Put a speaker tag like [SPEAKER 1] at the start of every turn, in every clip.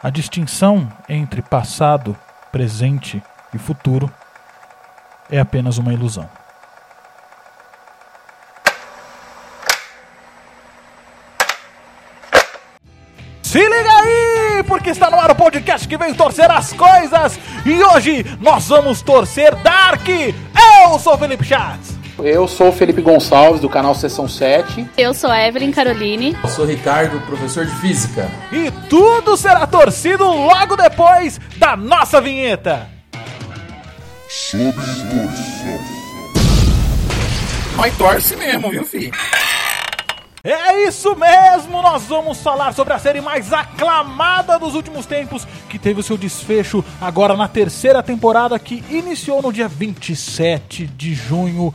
[SPEAKER 1] A distinção entre passado, presente e futuro é apenas uma ilusão. Se liga aí, porque está no ar o podcast que vem torcer as coisas. E hoje nós vamos torcer Dark. Eu sou Felipe Chats.
[SPEAKER 2] Eu sou o Felipe Gonçalves, do canal Sessão 7.
[SPEAKER 3] Eu sou a Evelyn Caroline.
[SPEAKER 4] Eu sou o Ricardo, professor de Física.
[SPEAKER 1] E tudo será torcido logo depois da nossa vinheta.
[SPEAKER 5] Sob.
[SPEAKER 4] Mas torce mesmo, viu, filho?
[SPEAKER 1] É isso mesmo, nós vamos falar sobre a série mais aclamada dos últimos tempos, que teve o seu desfecho agora na terceira temporada, que iniciou no dia 27 de junho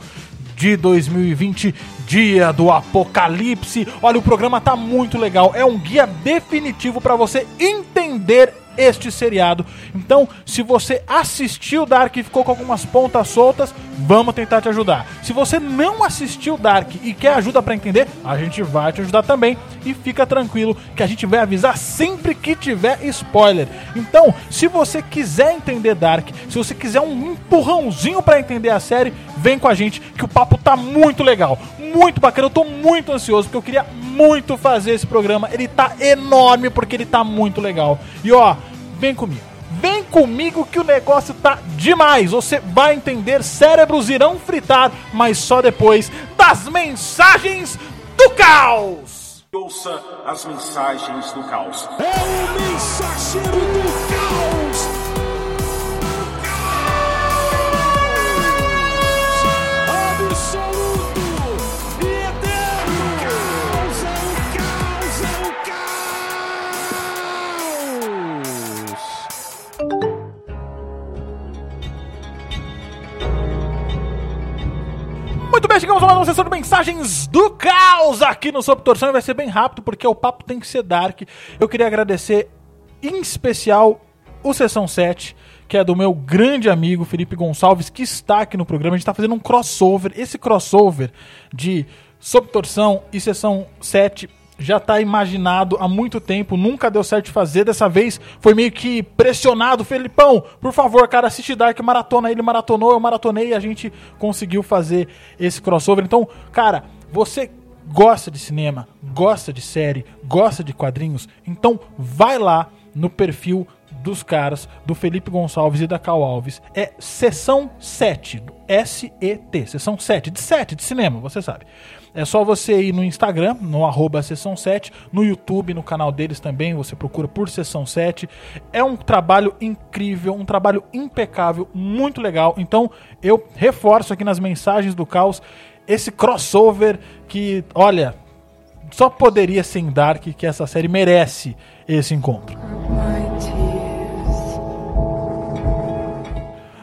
[SPEAKER 1] de 2020, dia do apocalipse. Olha, o programa tá muito legal, é um guia definitivo para você entender este seriado. Então, se você assistiu Dark e ficou com algumas pontas soltas, vamos tentar te ajudar. Se você não assistiu Dark e quer ajuda para entender, a gente vai te ajudar também. E fica tranquilo que a gente vai avisar sempre que tiver spoiler. Então, se você quiser entender Dark, se você quiser um empurrãozinho para entender a série, vem com a gente que o papo tá muito legal, muito bacana. Eu tô muito ansioso porque eu queria muito fazer esse programa. Ele tá enorme porque ele tá muito legal. E ó, vem comigo. Vem comigo que o negócio tá demais. Você vai entender, cérebros irão fritar, mas só depois das mensagens do caos.
[SPEAKER 6] Ouça as mensagens do caos.
[SPEAKER 7] É o mensageiro do caos.
[SPEAKER 1] Bem, chegamos mais uma sessão de mensagens do caos aqui no Sob Torção vai ser bem rápido porque o papo tem que ser dark. Eu queria agradecer em especial o Sessão 7, que é do meu grande amigo Felipe Gonçalves, que está aqui no programa. A gente está fazendo um crossover. Esse crossover de Sob Torção e Sessão 7 já está imaginado há muito tempo, nunca deu certo de fazer. Dessa vez foi meio que pressionado. Felipão, por favor, cara, assiste Dark Maratona. Ele maratonou, eu maratonei e a gente conseguiu fazer esse crossover. Então, cara, você gosta de cinema, gosta de série, gosta de quadrinhos, então vai lá no perfil dos caras, do Felipe Gonçalves e da Cal Alves. É Sessão 7, do S-E-T, Sessão 7, de 7, de cinema, você sabe. É só você ir no Instagram, no arroba Sessão 7, no YouTube, no canal deles também, você procura por Sessão 7. É um trabalho incrível, um trabalho impecável, muito legal. Então, eu reforço aqui nas mensagens do caos esse crossover que, olha, só poderia ser em Dark que essa série merece esse encontro.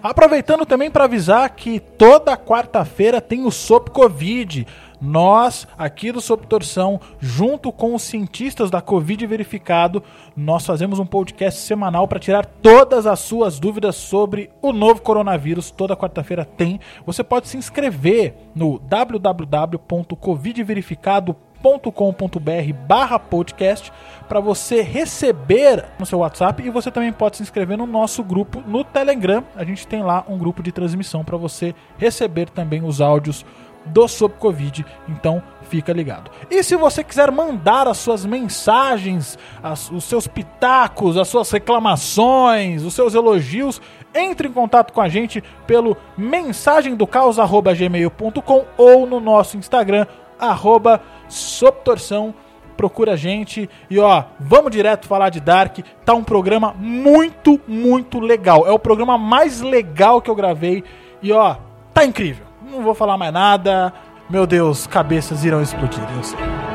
[SPEAKER 1] Aproveitando também para avisar que toda quarta-feira tem o Sop Covid. Nós, aqui do Sop Torção, junto com os cientistas da Covid verificado, nós fazemos um podcast semanal para tirar todas as suas dúvidas sobre o novo coronavírus. Toda quarta-feira tem. Você pode se inscrever no www.covidverificado.com.br barra podcast para você receber no seu WhatsApp e você também pode se inscrever no nosso grupo no Telegram. A gente tem lá um grupo de transmissão para você receber também os áudios do Sob Covid, então fica ligado. E se você quiser mandar as suas mensagens, as, os seus pitacos, as suas reclamações, os seus elogios, entre em contato com a gente pelo mensagemdocaos@gmail.com ou no nosso Instagram arroba Sobtorção. Procura a gente e ó, vamos direto falar de Dark. Tá um programa muito, muito legal. É o programa mais legal que eu gravei e ó, tá incrível. Não vou falar mais nada. Meu Deus, cabeças irão explodir, eu sei.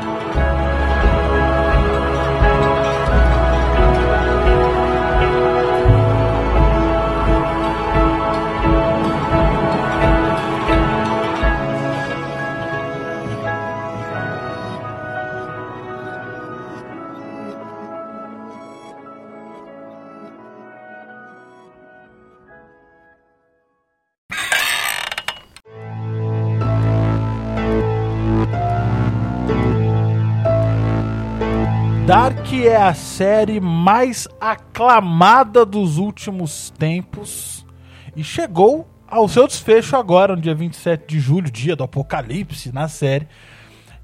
[SPEAKER 1] Dark é a série mais aclamada dos últimos tempos e chegou ao seu desfecho agora, no dia 27 de julho, dia do apocalipse na série.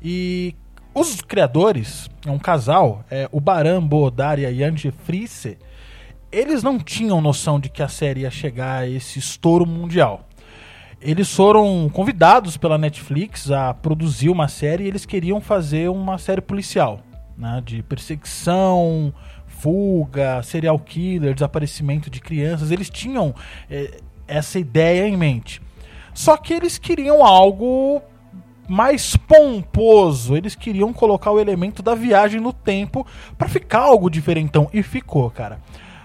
[SPEAKER 1] E os criadores, é um casal, é, o Baran Bodar e a Yanji Frisse, eles não tinham noção de que a série ia chegar a esse estouro mundial. Eles foram convidados pela Netflix a produzir uma série e eles queriam fazer uma série policial, né, de perseguição, fuga, serial killer, desaparecimento de crianças. Eles tinham é, essa ideia em mente. Só que eles queriam algo mais pomposo. Eles queriam colocar o elemento da viagem no tempo para ficar algo diferentão e ficou, cara.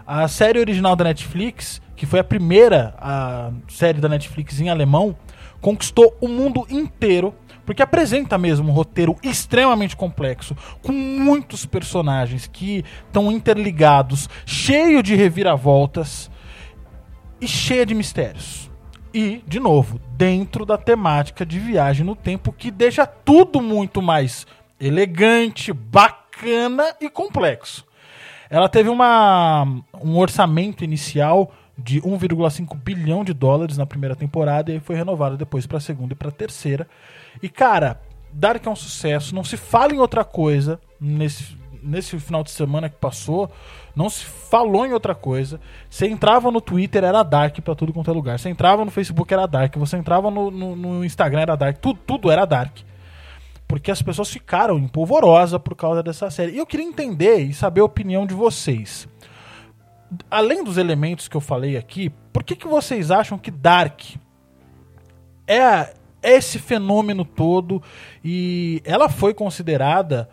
[SPEAKER 1] A série original da Netflix, que foi a primeira a série da Netflix em alemão, conquistou o mundo inteiro porque apresenta mesmo um roteiro extremamente complexo, com muitos personagens que estão interligados, cheio de reviravoltas e cheia de mistérios. E, de novo, dentro da temática de viagem no tempo, que deixa tudo muito mais elegante, bacana e complexo. Ela teve uma, um orçamento inicial de 1,5 bilhão de dólares na primeira temporada e foi renovada depois para a segunda e para a terceira. E cara, Dark é um sucesso, não se fala em outra coisa nesse, nesse final de semana que passou, não se falou em outra coisa. Você entrava no Twitter, era Dark pra tudo quanto é lugar. Você entrava no Facebook, era Dark. Você entrava no, no, no Instagram, era Dark. Tudo, tudo era Dark. Porque as pessoas ficaram empolvorosa por causa dessa série. E eu queria entender e saber a opinião de vocês. Além dos elementos que eu falei aqui, por que, que vocês acham que Dark é esse fenômeno todo e ela foi considerada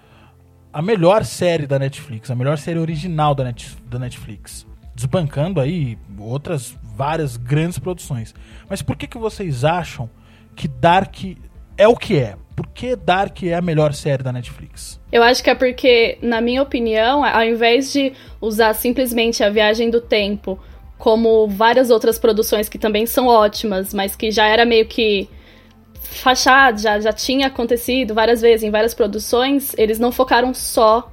[SPEAKER 1] a melhor série da Netflix, a melhor série original da, Net, da Netflix. Desbancando aí outras várias grandes produções. Mas por que, que vocês acham que Dark é o que é? Por que Dark é a melhor série da Netflix?
[SPEAKER 3] Eu acho que é porque, na minha opinião, ao invés de usar simplesmente a viagem do tempo como várias outras produções que também são ótimas, mas que já era meio que fachada, já, já tinha acontecido várias vezes em várias produções, eles não focaram só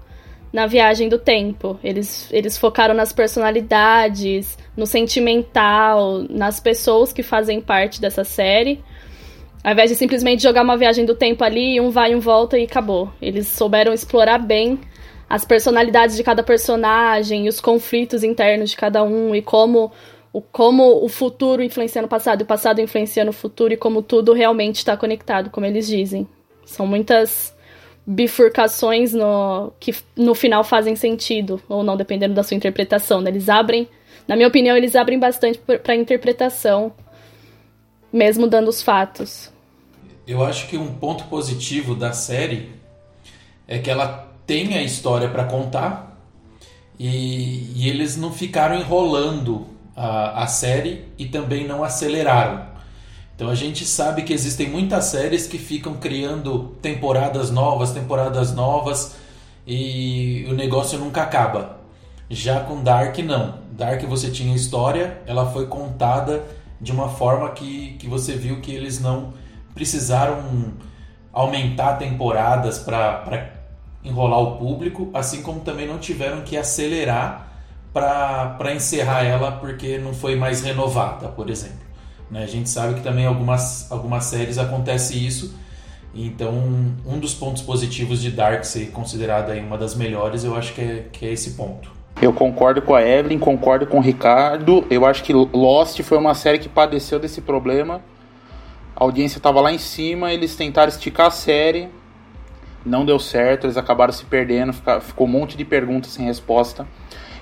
[SPEAKER 3] na viagem do tempo. Eles, eles focaram nas personalidades, no sentimental, nas pessoas que fazem parte dessa série. Ao invés de simplesmente jogar uma viagem do tempo ali, um vai um volta e acabou. Eles souberam explorar bem as personalidades de cada personagem, os conflitos internos de cada um e como o, como o futuro influencia no passado e o passado influencia no futuro e como tudo realmente está conectado, como eles dizem. São muitas bifurcações no, que no final fazem sentido, ou não, dependendo da sua interpretação. Né? Eles abrem, na minha opinião, eles abrem bastante para interpretação, mesmo dando os fatos.
[SPEAKER 4] Eu acho que um ponto positivo da série é que ela tem a história para contar e, e eles não ficaram enrolando a, a série e também não aceleraram. Então a gente sabe que existem muitas séries que ficam criando temporadas novas, temporadas novas e o negócio nunca acaba. Já com Dark não. Dark você tinha história, ela foi contada de uma forma que, que você viu que eles não precisaram aumentar temporadas para enrolar o público, assim como também não tiveram que acelerar para encerrar ela porque não foi mais renovada, por exemplo. Né? A gente sabe que também algumas, algumas séries acontece isso. Então, um dos pontos positivos de Dark ser considerada uma das melhores, eu acho que é, que é esse ponto.
[SPEAKER 2] Eu concordo com a Evelyn, concordo com o Ricardo. Eu acho que Lost foi uma série que padeceu desse problema. A audiência estava lá em cima, eles tentaram esticar a série, não deu certo, eles acabaram se perdendo, ficou um monte de perguntas sem resposta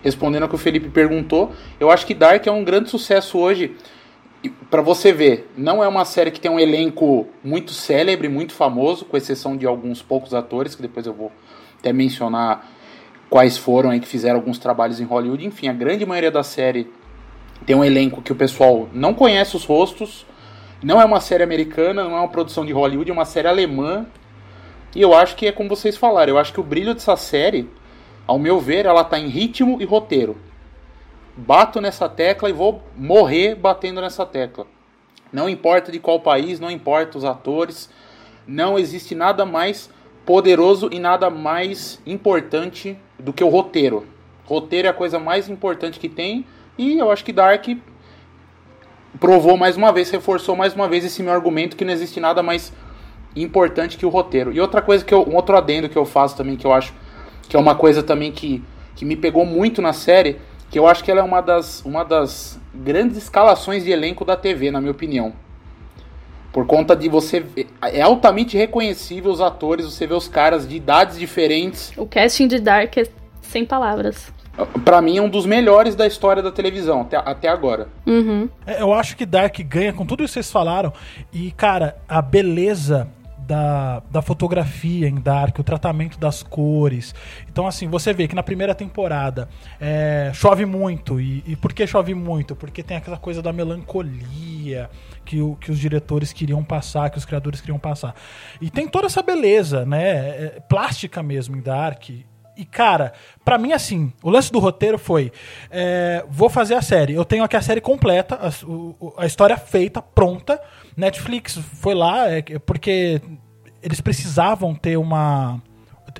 [SPEAKER 2] respondendo ao que o Felipe perguntou, eu acho que Dark é um grande sucesso hoje. Para você ver, não é uma série que tem um elenco muito célebre, muito famoso, com exceção de alguns poucos atores, que depois eu vou até mencionar quais foram aí que fizeram alguns trabalhos em Hollywood. Enfim, a grande maioria da série tem um elenco que o pessoal não conhece os rostos. Não é uma série americana, não é uma produção de Hollywood, é uma série alemã. E eu acho que é como vocês falaram, eu acho que o brilho dessa série ao meu ver, ela está em ritmo e roteiro. Bato nessa tecla e vou morrer batendo nessa tecla. Não importa de qual país, não importa os atores, não existe nada mais poderoso e nada mais importante do que o roteiro. Roteiro é a coisa mais importante que tem e eu acho que Dark provou mais uma vez, reforçou mais uma vez esse meu argumento que não existe nada mais importante que o roteiro. E outra coisa que eu, um outro adendo que eu faço também que eu acho que é uma coisa também que, que me pegou muito na série, que eu acho que ela é uma das, uma das grandes escalações de elenco da TV, na minha opinião. Por conta de você. ver- É altamente reconhecível os atores, você vê os caras de idades diferentes.
[SPEAKER 3] O casting de Dark é sem palavras.
[SPEAKER 2] Pra mim, é um dos melhores da história da televisão, até, até agora.
[SPEAKER 3] Uhum.
[SPEAKER 1] É, Eu acho que Dark ganha com tudo isso que vocês falaram. E, cara, a beleza da, da fotografia em Dark, o tratamento das cores. Então, assim, você vê que na primeira temporada é, chove muito. E, e por que chove muito? Porque tem aquela coisa da melancolia que, o- que os diretores queriam passar, que os criadores queriam passar. E tem toda essa beleza, né? é, plástica mesmo em Dark. E, cara, pra mim, assim, o lance do roteiro foi: é, vou fazer a série. Eu tenho aqui a série completa, a, a história feita, pronta. Netflix foi lá, é, que- porque eles precisavam ter uma.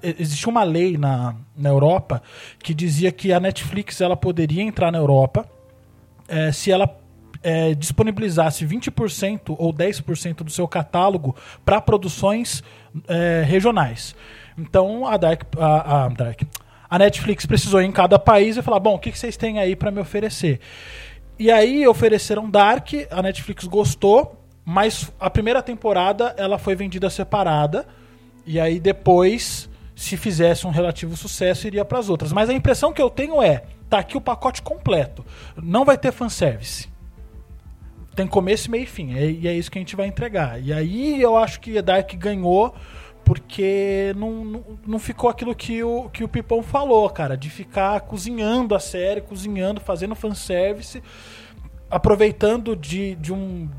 [SPEAKER 1] Existia uma lei na, na Europa que dizia que a Netflix ela poderia entrar na Europa é, se ela é, disponibilizasse 20% ou 10% do seu catálogo para produções é, regionais. Então a Dark, a, a Dark, a Netflix precisou ir em cada país e falar, bom, o que, vocês têm aí para me oferecer? E aí ofereceram Dark, a Netflix gostou, mas a primeira temporada ela foi vendida separada e aí depois, se fizesse um relativo sucesso, iria para as outras. Mas a impressão que eu tenho é, tá aqui o pacote completo. Não vai ter fanservice. Tem começo, meio e fim. é- E é isso que a gente vai entregar. E aí eu acho que a Dark ganhou porque não, não, não ficou aquilo que o, que o Pipão falou, cara, de ficar cozinhando a série, cozinhando, fazendo fanservice, aproveitando de, de, um,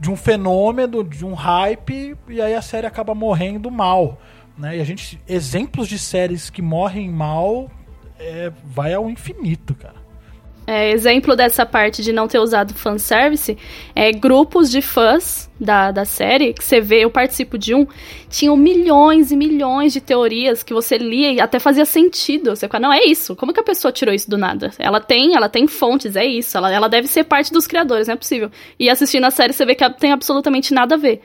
[SPEAKER 1] de um fenômeno, de um hype, e aí a série acaba morrendo mal. Né? E a gente. Exemplos de séries que morrem mal é, vai ao infinito, cara.
[SPEAKER 3] É, exemplo dessa parte de não ter usado fanservice é grupos de fãs da, da série, que você vê, eu participo de um, tinham milhões e milhões de teorias que você lia e até fazia sentido. Você fala, não, é isso. Como que a pessoa tirou isso do nada? Ela tem, ela tem fontes, é isso. Ela, ela deve ser parte dos criadores, não é possível. E assistindo a série, você vê que tem absolutamente nada a ver.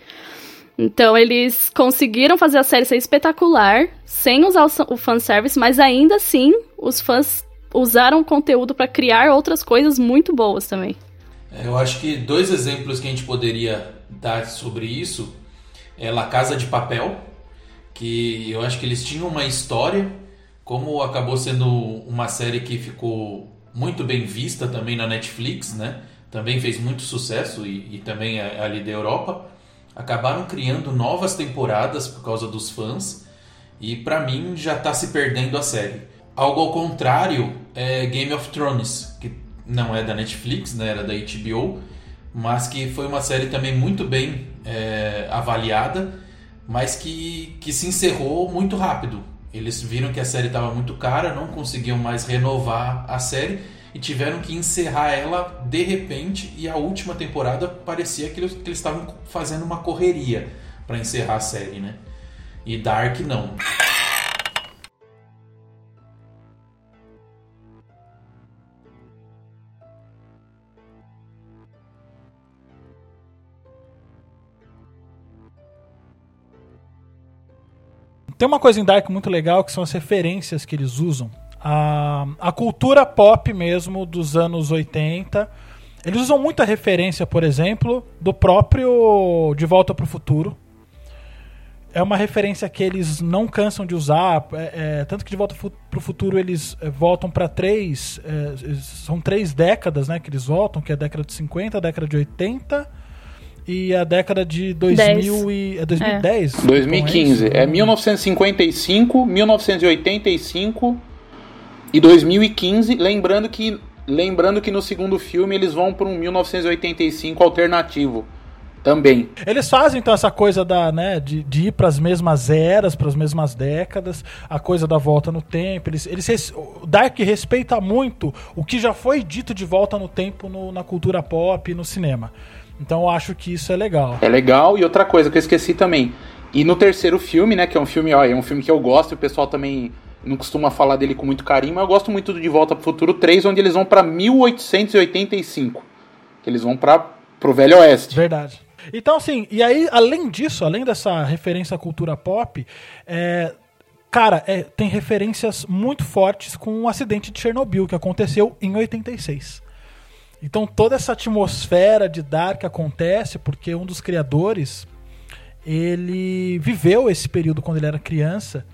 [SPEAKER 3] Então, eles conseguiram fazer a série ser espetacular, sem usar o, o fanservice, mas ainda assim, os fãs usaram o conteúdo para criar outras coisas muito boas também.
[SPEAKER 4] É, Eu acho que dois exemplos que a gente poderia dar sobre isso é La Casa de Papel, que eu acho que eles tinham uma história, como acabou sendo uma série que ficou muito bem vista também na Netflix, né? Também fez muito sucesso e, e também ali da Europa. Acabaram criando novas temporadas por causa dos fãs e para mim já tá se perdendo a série. Algo ao contrário é Game of Thrones, que não é da Netflix, né, era da HBO, mas que foi uma série também muito bem é, avaliada, mas que, que se encerrou muito rápido. Eles viram que a série estava muito cara, não conseguiam mais renovar a série e tiveram que encerrar ela de repente. E a última temporada parecia que eles estavam fazendo uma correria para encerrar a série, né? E Dark não.
[SPEAKER 1] Tem uma coisa em Dark muito legal que são as referências que eles usam. A, a cultura pop mesmo dos anos 80. Eles usam muita referência, por exemplo, do próprio De Volta para o Futuro. É uma referência que eles não cansam de usar. é, é, tanto que De Volta para o Futuro eles é, voltam para três. é, são três décadas né, que eles voltam, que é a década de 50, a década de 80 e a década de 2000 e, é 2010.
[SPEAKER 2] 2015.
[SPEAKER 1] Então,
[SPEAKER 2] É
[SPEAKER 1] isso?
[SPEAKER 2] 1955, 1985 e 2015. Lembrando que, lembrando que no segundo filme eles vão para um 1985 alternativo também.
[SPEAKER 1] Eles fazem então essa coisa da, né, de, de ir para as mesmas eras, para as mesmas décadas, a coisa da volta no tempo. Eles, eles res- o Dark respeita muito o que já foi dito de volta no tempo no- na cultura pop e no cinema. Então eu acho que isso é legal.
[SPEAKER 2] É legal. E outra coisa que eu esqueci também. E no terceiro filme, né, que é um filme, ó, é um filme que eu gosto, e o pessoal também não costuma falar dele com muito carinho, mas eu gosto muito do De Volta pro Futuro 3, onde eles vão pra 1885. Que eles vão para pro Velho Oeste.
[SPEAKER 1] Verdade. Então, assim, e aí, além disso, além dessa referência à cultura pop, é, cara, é, tem referências muito fortes com o acidente de Chernobyl, que aconteceu em 86. Então, toda essa atmosfera de Dark acontece porque um dos criadores, ele viveu esse período quando ele era criança,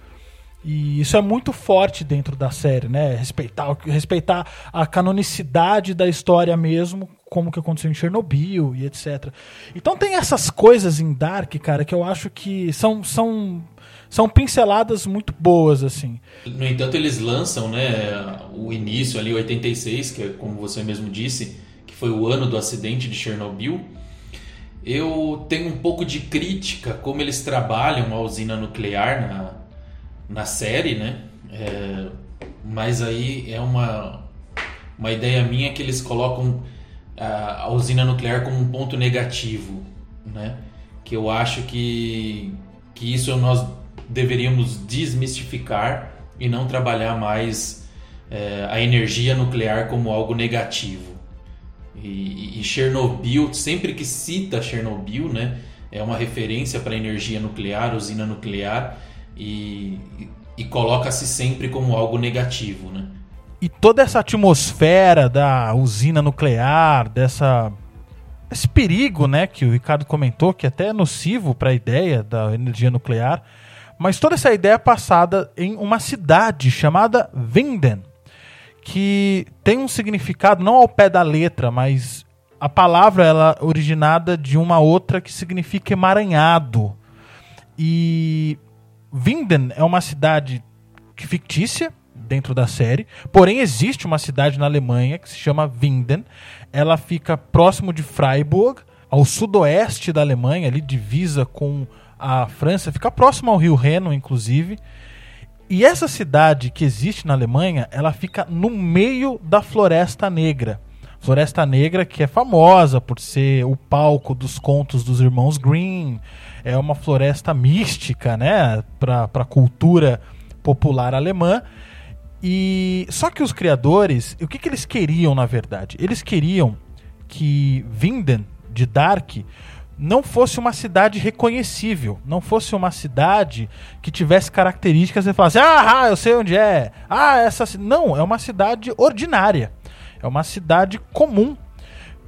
[SPEAKER 1] e isso é muito forte dentro da série, né? Respeitar, respeitar a canonicidade da história mesmo, como que aconteceu em Chernobyl e etc. Então tem essas coisas em Dark, cara, que eu acho que são, são, são pinceladas muito boas, assim.
[SPEAKER 4] No entanto, eles lançam, né, o início ali, 86, que é como você mesmo disse, que foi o ano do acidente de Chernobyl. Eu tenho um pouco de crítica como eles trabalham a usina nuclear na, na série, né? É, mas aí é uma, uma ideia minha que eles colocam a, a, usina nuclear como um ponto negativo, né? Que eu acho que, que isso nós deveríamos desmistificar e não trabalhar mais é, a energia nuclear como algo negativo. E, e Chernobyl, sempre que cita Chernobyl, né? É uma referência para energia nuclear, usina nuclear e, e coloca-se sempre como algo negativo, né?
[SPEAKER 1] E toda essa atmosfera da usina nuclear, dessa esse perigo, né, que o Ricardo comentou, que é até é nocivo para a ideia da energia nuclear, mas toda essa ideia é passada em uma cidade chamada Vinden, que tem um significado não ao pé da letra, mas a palavra ela é originada de uma outra que significa emaranhado. E Vinden é uma cidade fictícia dentro da série, porém existe uma cidade na Alemanha que se chama Vinden. Ela fica próximo de Freiburg, ao sudoeste da Alemanha, ali divisa com a França, fica próximo ao Rio Reno, inclusive. E essa cidade que existe na Alemanha, ela fica no meio da Floresta Negra. Floresta Negra que é famosa por ser o palco dos contos dos irmãos Green, é uma floresta mística, né, para a cultura popular alemã. E só que os criadores, o que, que eles queriam na verdade? Eles queriam que Vinden de Dark não fosse uma cidade reconhecível, não fosse uma cidade que tivesse características e falasse: "Ah, eu sei onde é". Ah, essa não, é uma cidade ordinária. É uma cidade comum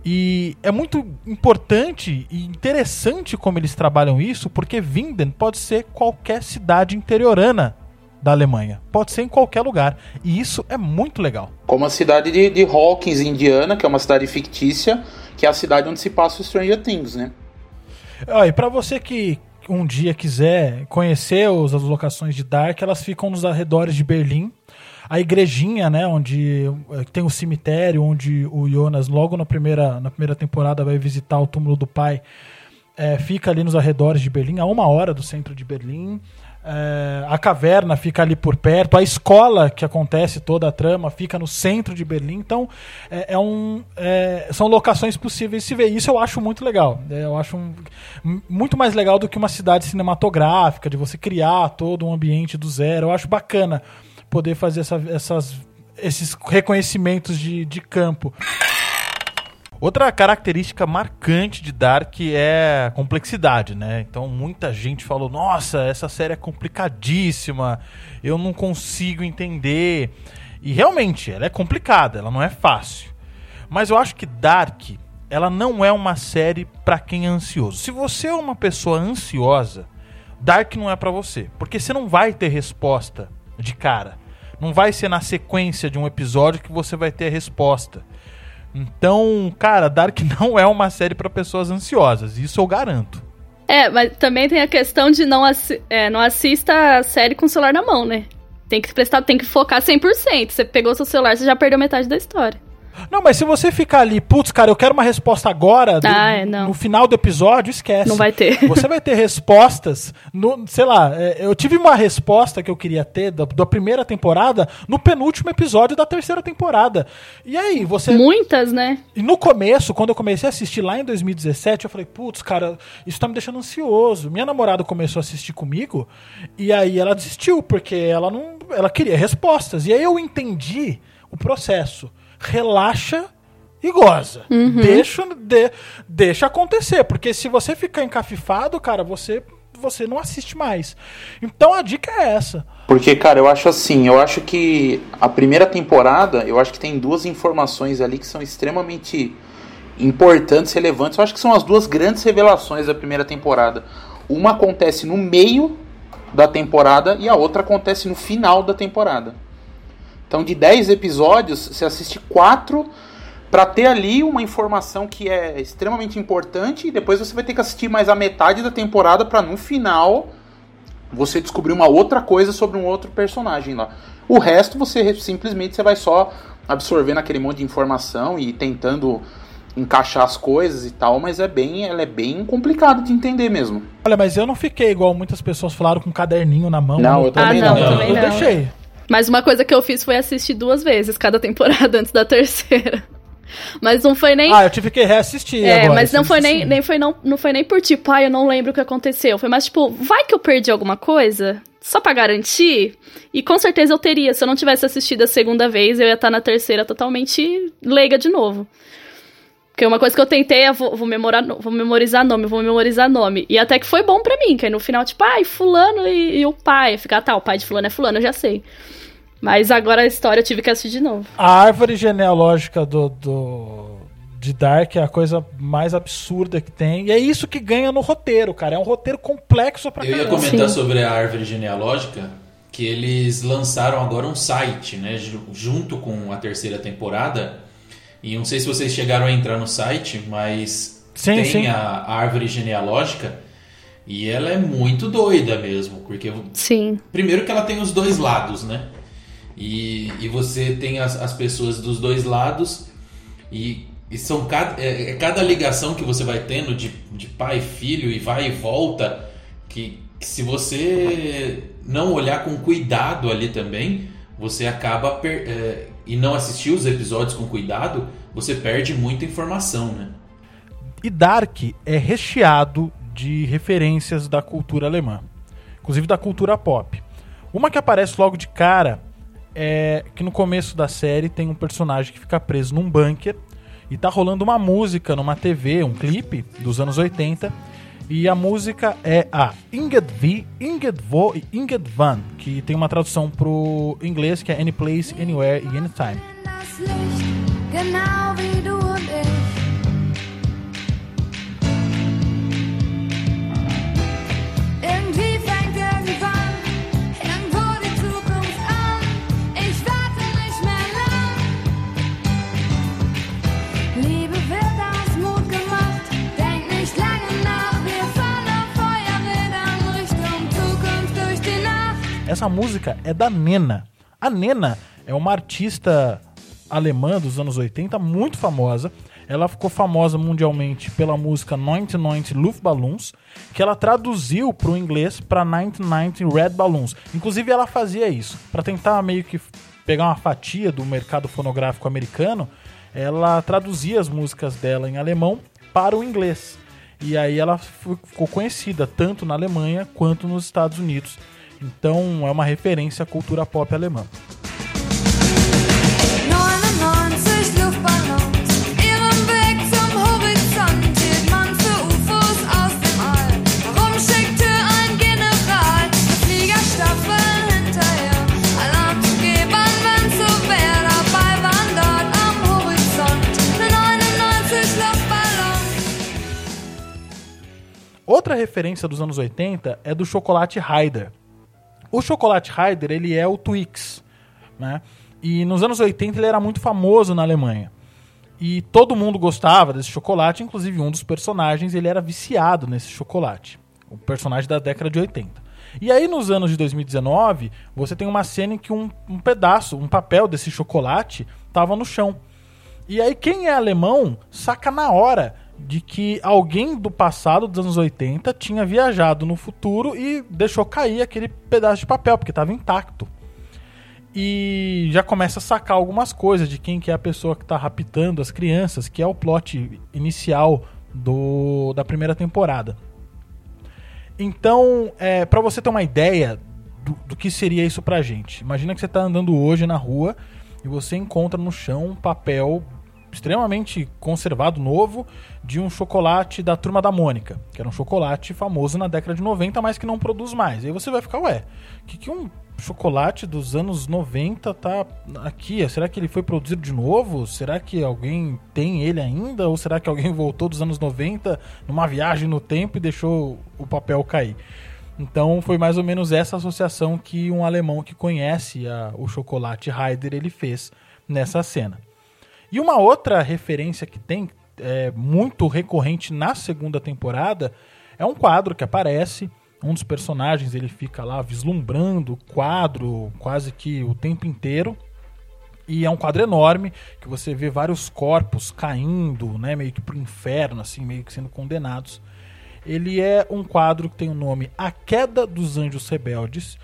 [SPEAKER 1] e é muito importante e interessante como eles trabalham isso, porque Vinden pode ser qualquer cidade interiorana da Alemanha. Pode ser em qualquer lugar. E isso é muito legal.
[SPEAKER 2] Como a cidade de, de Hawkins, Indiana, que é uma cidade fictícia, que é a cidade onde se passa o Stranger Things, né?
[SPEAKER 1] Ah, e para você que um dia quiser conhecer as locações de Dark, elas ficam nos arredores de Berlim a igrejinha, né, onde eh, tem o cemitério, onde o Jonas, logo na primeira, na primeira temporada, vai visitar o túmulo do pai, é, fica ali nos arredores de Berlim, a uma hora do centro de Berlim. É, a caverna fica ali por perto, a escola que acontece toda a trama fica no centro de Berlim, então é, é um, é, são locações possíveis de se ver. Isso eu acho muito legal. eu acho um, muito mais legal do que uma cidade cinematográfica, de você criar todo um ambiente do zero. Eu acho bacana poder fazer essa, essas, esses reconhecimentos de, de campo. Outra característica marcante de Dark é a complexidade, né? Então muita gente falou: "Nossa, essa série é complicadíssima. Eu não consigo entender". E realmente, ela é complicada, ela não é fácil. Mas eu acho que Dark, ela não é uma série para quem é ansioso. Se você é uma pessoa ansiosa, Dark não é para você, porque você não vai ter resposta de cara. Não vai ser na sequência de um episódio que você vai ter a resposta. Então, cara, Dark não é uma série para pessoas ansiosas, isso eu garanto.
[SPEAKER 3] É, mas também tem a questão de não, assi é, não assista a série com o celular na mão, né? Tem que prestar, tem que focar 100%. Você pegou seu celular, você já perdeu metade da história.
[SPEAKER 1] Não, mas se você ficar ali, putz, cara, eu quero uma resposta agora, do-
[SPEAKER 3] Ah, é, não.
[SPEAKER 1] no final do episódio, esquece.
[SPEAKER 3] Não vai ter.
[SPEAKER 1] Você vai ter respostas, no, sei lá, é, eu tive uma resposta que eu queria ter da, da primeira temporada no penúltimo episódio da terceira temporada. E aí, você.
[SPEAKER 3] Muitas, né?
[SPEAKER 1] E no começo, quando eu comecei a assistir lá em 2017, eu falei, putz, cara, isso tá me deixando ansioso. Minha namorada começou a assistir comigo e aí ela desistiu, porque ela não. Ela queria respostas. E aí eu entendi o processo. Relaxa e goza. Deixa, de- deixa acontecer. Porque se você ficar encafifado, cara, você, você não assiste mais. Então a dica é essa.
[SPEAKER 2] Porque, cara, eu acho assim, eu acho que a primeira temporada, eu acho que tem duas informações ali que são extremamente importantes, relevantes. Eu acho que são as duas grandes revelações da primeira temporada. Uma acontece no meio da temporada e a outra acontece no final da temporada. Então, de 10 episódios, você assiste 4 para ter ali uma informação que é extremamente importante e depois você vai ter que assistir mais a metade da temporada para no final você descobrir uma outra coisa sobre um outro personagem lá. O resto você simplesmente você vai só absorvendo aquele monte de informação e tentando encaixar as coisas e tal, mas é bem, ela é bem complicado de entender mesmo.
[SPEAKER 1] Olha, mas eu não fiquei igual muitas pessoas falaram com um caderninho na mão.
[SPEAKER 2] Não, eu também
[SPEAKER 3] não,
[SPEAKER 1] Eu,
[SPEAKER 3] também
[SPEAKER 1] eu
[SPEAKER 3] não.
[SPEAKER 1] deixei.
[SPEAKER 3] Mas uma coisa que eu fiz foi assistir duas vezes cada temporada antes da terceira. Mas não foi nem.
[SPEAKER 1] Ah, eu tive que reassistir
[SPEAKER 3] É,
[SPEAKER 1] agora.
[SPEAKER 3] mas não foi nem, nem foi não, não foi nem por tipo, ah, eu não lembro o que aconteceu. Foi mais tipo, vai que eu perdi alguma coisa? Só pra garantir? E com certeza eu teria. Se eu não tivesse assistido a segunda vez, eu ia estar na terceira totalmente leiga de novo. Porque uma coisa que eu tentei é vou, vou, memorar, vou memorizar nome, vou memorizar nome. E até que foi bom pra mim, que aí no final, tipo, ai, fulano e, e o pai. Ficar, tá, o pai de fulano é fulano, eu já sei. Mas agora a história eu tive que assistir de novo.
[SPEAKER 1] A árvore genealógica do, do de Dark é a coisa mais absurda que tem. E é isso que ganha no roteiro, cara. É um roteiro complexo pra
[SPEAKER 4] Eu ia
[SPEAKER 1] caramba.
[SPEAKER 4] comentar
[SPEAKER 3] Sim.
[SPEAKER 4] sobre a árvore genealógica, que eles lançaram agora um site, né, ju- junto com a terceira temporada. E não sei se vocês chegaram a entrar no site, mas
[SPEAKER 1] Sim,
[SPEAKER 4] tem
[SPEAKER 1] sim.
[SPEAKER 4] A, a árvore genealógica e ela é muito doida mesmo, porque
[SPEAKER 3] Sim.
[SPEAKER 4] primeiro que ela tem os dois lados, né? E, e você tem as, as pessoas dos dois lados e, e são cada, é, é cada ligação que você vai tendo de, de pai filho e vai e volta que, que se você não olhar com cuidado ali também, você acaba per- é, e não assistir os episódios com cuidado, você perde muita informação, né?
[SPEAKER 1] E Dark é recheado de referências da cultura alemã, inclusive da cultura pop. Uma que aparece logo de cara é que no começo da série tem um personagem que fica preso num bunker e tá rolando uma música numa TV, um clipe dos anos 80. E a música é a Inged V, Inged Vo e Inged Van, que tem uma tradução pro inglês que é Any Place, Anywhere e Anytime. Essa música é da Nena. A Nena é uma artista alemã dos anos 80 muito famosa. Ela ficou famosa mundialmente pela música 1990 Luftballons, que ela traduziu para o inglês para 1990 Red Balloons. Inclusive ela fazia isso para tentar meio que pegar uma fatia do mercado fonográfico americano. Ela traduzia as músicas dela em alemão para o inglês. E aí ela ficou conhecida tanto na Alemanha quanto nos Estados Unidos. Então é uma referência à cultura pop alemã.
[SPEAKER 8] 99 Luftballons, ihren Weg zum Horizont hielt man für UFOs aus dem All. Warum schickte ein General Fliegerstaffeln hinterher? Alarm zu geben, wenn's so wär, dabei waren dort am Horizont nur 99 Luftballons.
[SPEAKER 1] Outra referência dos anos 80 é do chocolate Ryder. O chocolate Ryder, ele é o Twix, né? E nos anos 80 ele era muito famoso na Alemanha. E todo mundo gostava desse chocolate, inclusive um dos personagens, ele era viciado nesse chocolate. O personagem da década de 80. E aí nos anos de 2019, você tem uma cena em que um, um pedaço, um papel desse chocolate estava no chão. E aí quem é alemão saca na hora de que alguém do passado, dos anos 80, tinha viajado no futuro e deixou cair aquele pedaço de papel, porque estava intacto. E já começa a sacar algumas coisas de quem que é a pessoa que está raptando as crianças, que é o plot inicial do, da primeira temporada. Então, é, para você ter uma ideia do, do que seria isso pra gente, imagina que você tá andando hoje na rua e você encontra no chão um papel extremamente conservado, novo, de um chocolate da Turma da Mônica, que era um chocolate famoso na década de 90, mas que não produz mais. Aí você vai ficar, ué, que que um chocolate dos anos 90 tá aqui? Será que ele foi produzido de novo? Será que alguém tem ele ainda? Ou será que alguém voltou dos anos 90 numa viagem no tempo e deixou o papel cair? Então foi mais ou menos essa associação que um alemão que conhece a- o chocolate Heider ele fez nessa cena. E uma outra referência que tem é, muito recorrente na segunda temporada é um quadro que aparece. Um dos personagens ele fica lá vislumbrando o quadro quase que o tempo inteiro. E é um quadro enorme que você vê vários corpos caindo, né, meio que pro inferno, assim, meio que sendo condenados. Ele é um quadro que tem o nome A Queda dos Anjos Rebeldes,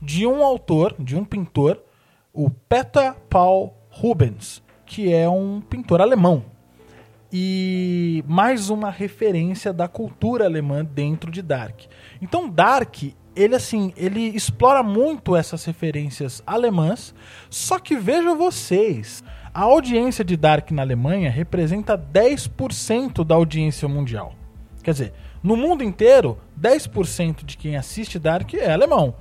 [SPEAKER 1] de um autor, de um pintor, o Peter Paul Rubens, que é um pintor alemão. E mais uma referência da cultura alemã dentro de Dark. Então Dark, ele assim, ele explora muito essas referências alemãs, só que vejam vocês, a audiência de Dark na Alemanha representa 10% da audiência mundial. Quer dizer, no mundo inteiro, 10% de quem assiste Dark é alemão.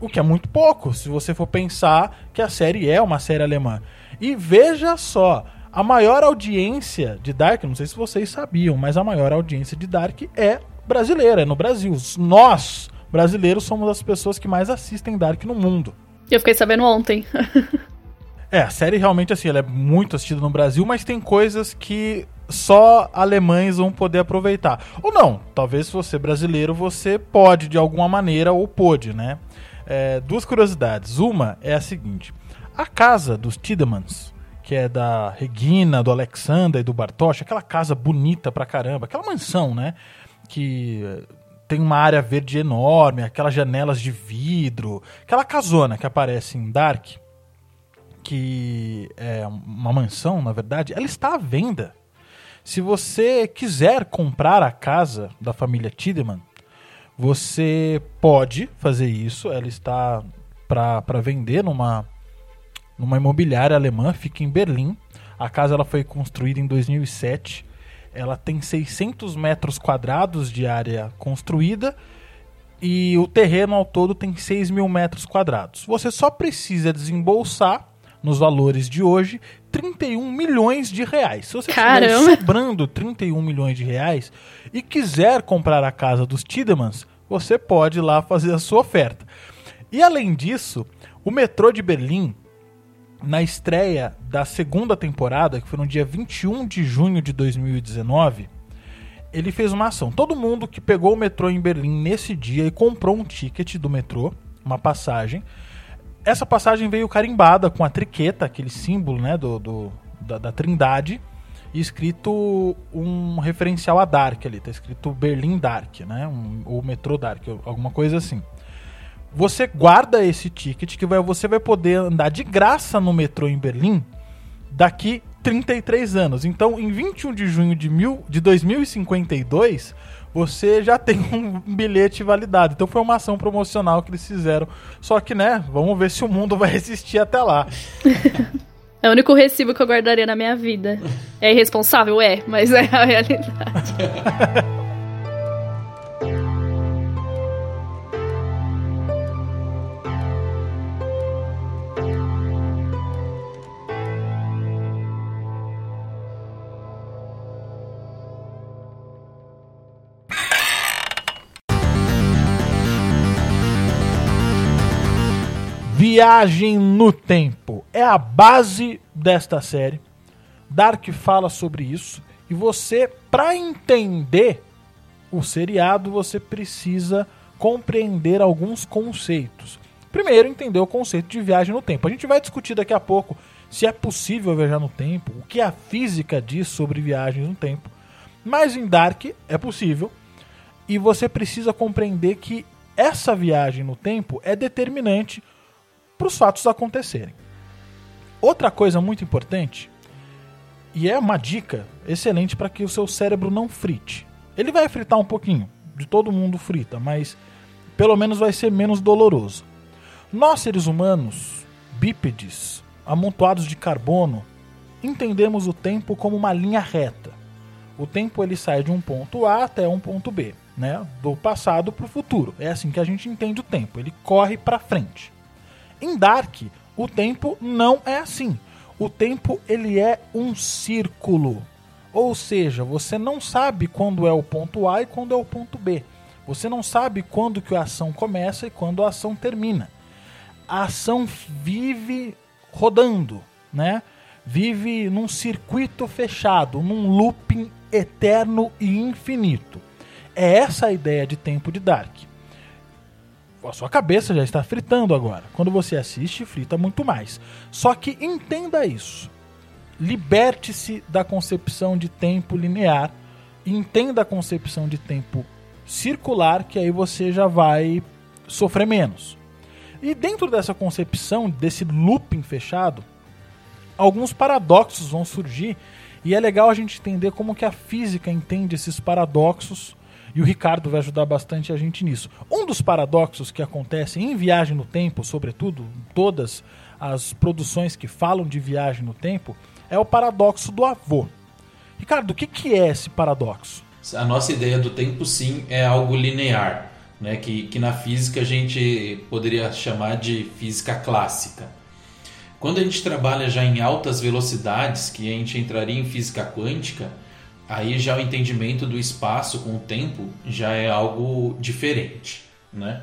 [SPEAKER 1] O que é muito pouco, se você for pensar que a série é uma série alemã. E veja só, a maior audiência de Dark, não sei se vocês sabiam, mas a maior audiência de Dark é brasileira, é no Brasil. Nós, brasileiros, somos as pessoas que mais assistem Dark no mundo.
[SPEAKER 3] Eu fiquei sabendo ontem.
[SPEAKER 1] É, a série realmente, assim, ela é muito assistida no Brasil, mas tem coisas que só alemães vão poder aproveitar. Ou não, talvez se você é brasileiro, você pode de alguma maneira, ou pôde, né? É, duas curiosidades. Uma é a seguinte: a casa dos Tidemans, que é da Regina, do Alexander e do Bartosz, aquela casa bonita pra caramba, aquela mansão, né? Que tem uma área verde enorme, aquelas janelas de vidro, aquela casona que aparece em Dark que é uma mansão, na verdade, ela está à venda. Se você quiser comprar a casa da família Tiedemann, você pode fazer isso. Ela está para vender numa, numa imobiliária alemã, fica em Berlim. A casa ela foi construída em 2007. Ela tem 600 metros quadrados de área construída e o terreno ao todo tem 6 mil metros quadrados. Você só precisa desembolsar, nos valores de hoje, 31 milhões de reais. Se você estiver sobrando 31 milhões de reais e quiser comprar a casa dos Tidemans, você pode ir lá fazer a sua oferta. E além disso, o metrô de Berlim, na estreia da segunda temporada, que foi no dia 21 de junho de 2019, ele fez uma ação. Todo mundo que pegou o metrô em Berlim nesse dia e comprou um ticket do metrô, uma passagem. Essa passagem veio carimbada com a triqueta, aquele símbolo né, do, do- da, da Trindade, e escrito um referencial a Dark ali. Tá escrito Berlim Dark, né? Um, ou metrô Dark, alguma coisa assim. Você guarda esse ticket que vai, você vai poder andar de graça no metrô em Berlim daqui 33 anos. Então, em 21 de junho de, mil, de 2052, você já tem um bilhete validado. Então, foi uma ação promocional que eles fizeram. Só que, né, vamos ver se o mundo vai resistir até lá.
[SPEAKER 3] É o único recibo que eu guardaria na minha vida. É irresponsável? É, mas é a realidade.
[SPEAKER 1] Viagem no tempo é a base desta série. Dark fala sobre isso e você, para entender o seriado, você precisa compreender alguns conceitos. Primeiro, entender o conceito de viagem no tempo. A gente vai discutir daqui a pouco se é possível viajar no tempo, o que a física diz sobre viagens no tempo. Mas em Dark é possível e você precisa compreender que essa viagem no tempo é determinante para os fatos acontecerem. Outra coisa muito importante, e é uma dica excelente para que o seu cérebro não frite. Ele vai fritar um pouquinho, de todo mundo frita, mas pelo menos vai ser menos doloroso. Nós, seres humanos, bípedes, amontoados de carbono, entendemos o tempo como uma linha reta. O tempo ele sai de um ponto A até um ponto B, né? Do passado para o futuro. É assim que a gente entende o tempo. Ele corre para frente. Em Dark, o tempo não é assim. O tempo ele é um círculo. Ou seja, você não sabe quando é o ponto A e quando é o ponto B. Você não sabe quando que a ação começa e quando a ação termina. A ação vive rodando, né? Vive num circuito fechado, num looping eterno e infinito. É essa a ideia de tempo de Dark. A sua cabeça já está fritando agora. Quando você assiste, frita muito mais. Só que entenda isso. Liberte-se da concepção de tempo linear. Entenda a concepção de tempo circular, que aí você já vai sofrer menos. E dentro dessa concepção, desse looping fechado, alguns paradoxos vão surgir e é legal a gente entender como que a física entende esses paradoxos e o Ricardo vai ajudar bastante a gente nisso. Um dos paradoxos que acontecem em Viagem no Tempo, sobretudo todas as produções que falam de viagem no tempo, é o paradoxo do avô. Ricardo, o que, que é esse paradoxo?
[SPEAKER 4] A nossa ideia do tempo, sim, é algo linear, né? que, que na física a gente poderia chamar de física clássica. Quando a gente trabalha já em altas velocidades, que a gente entraria em física quântica, aí já o entendimento do espaço com o tempo já é algo diferente, né?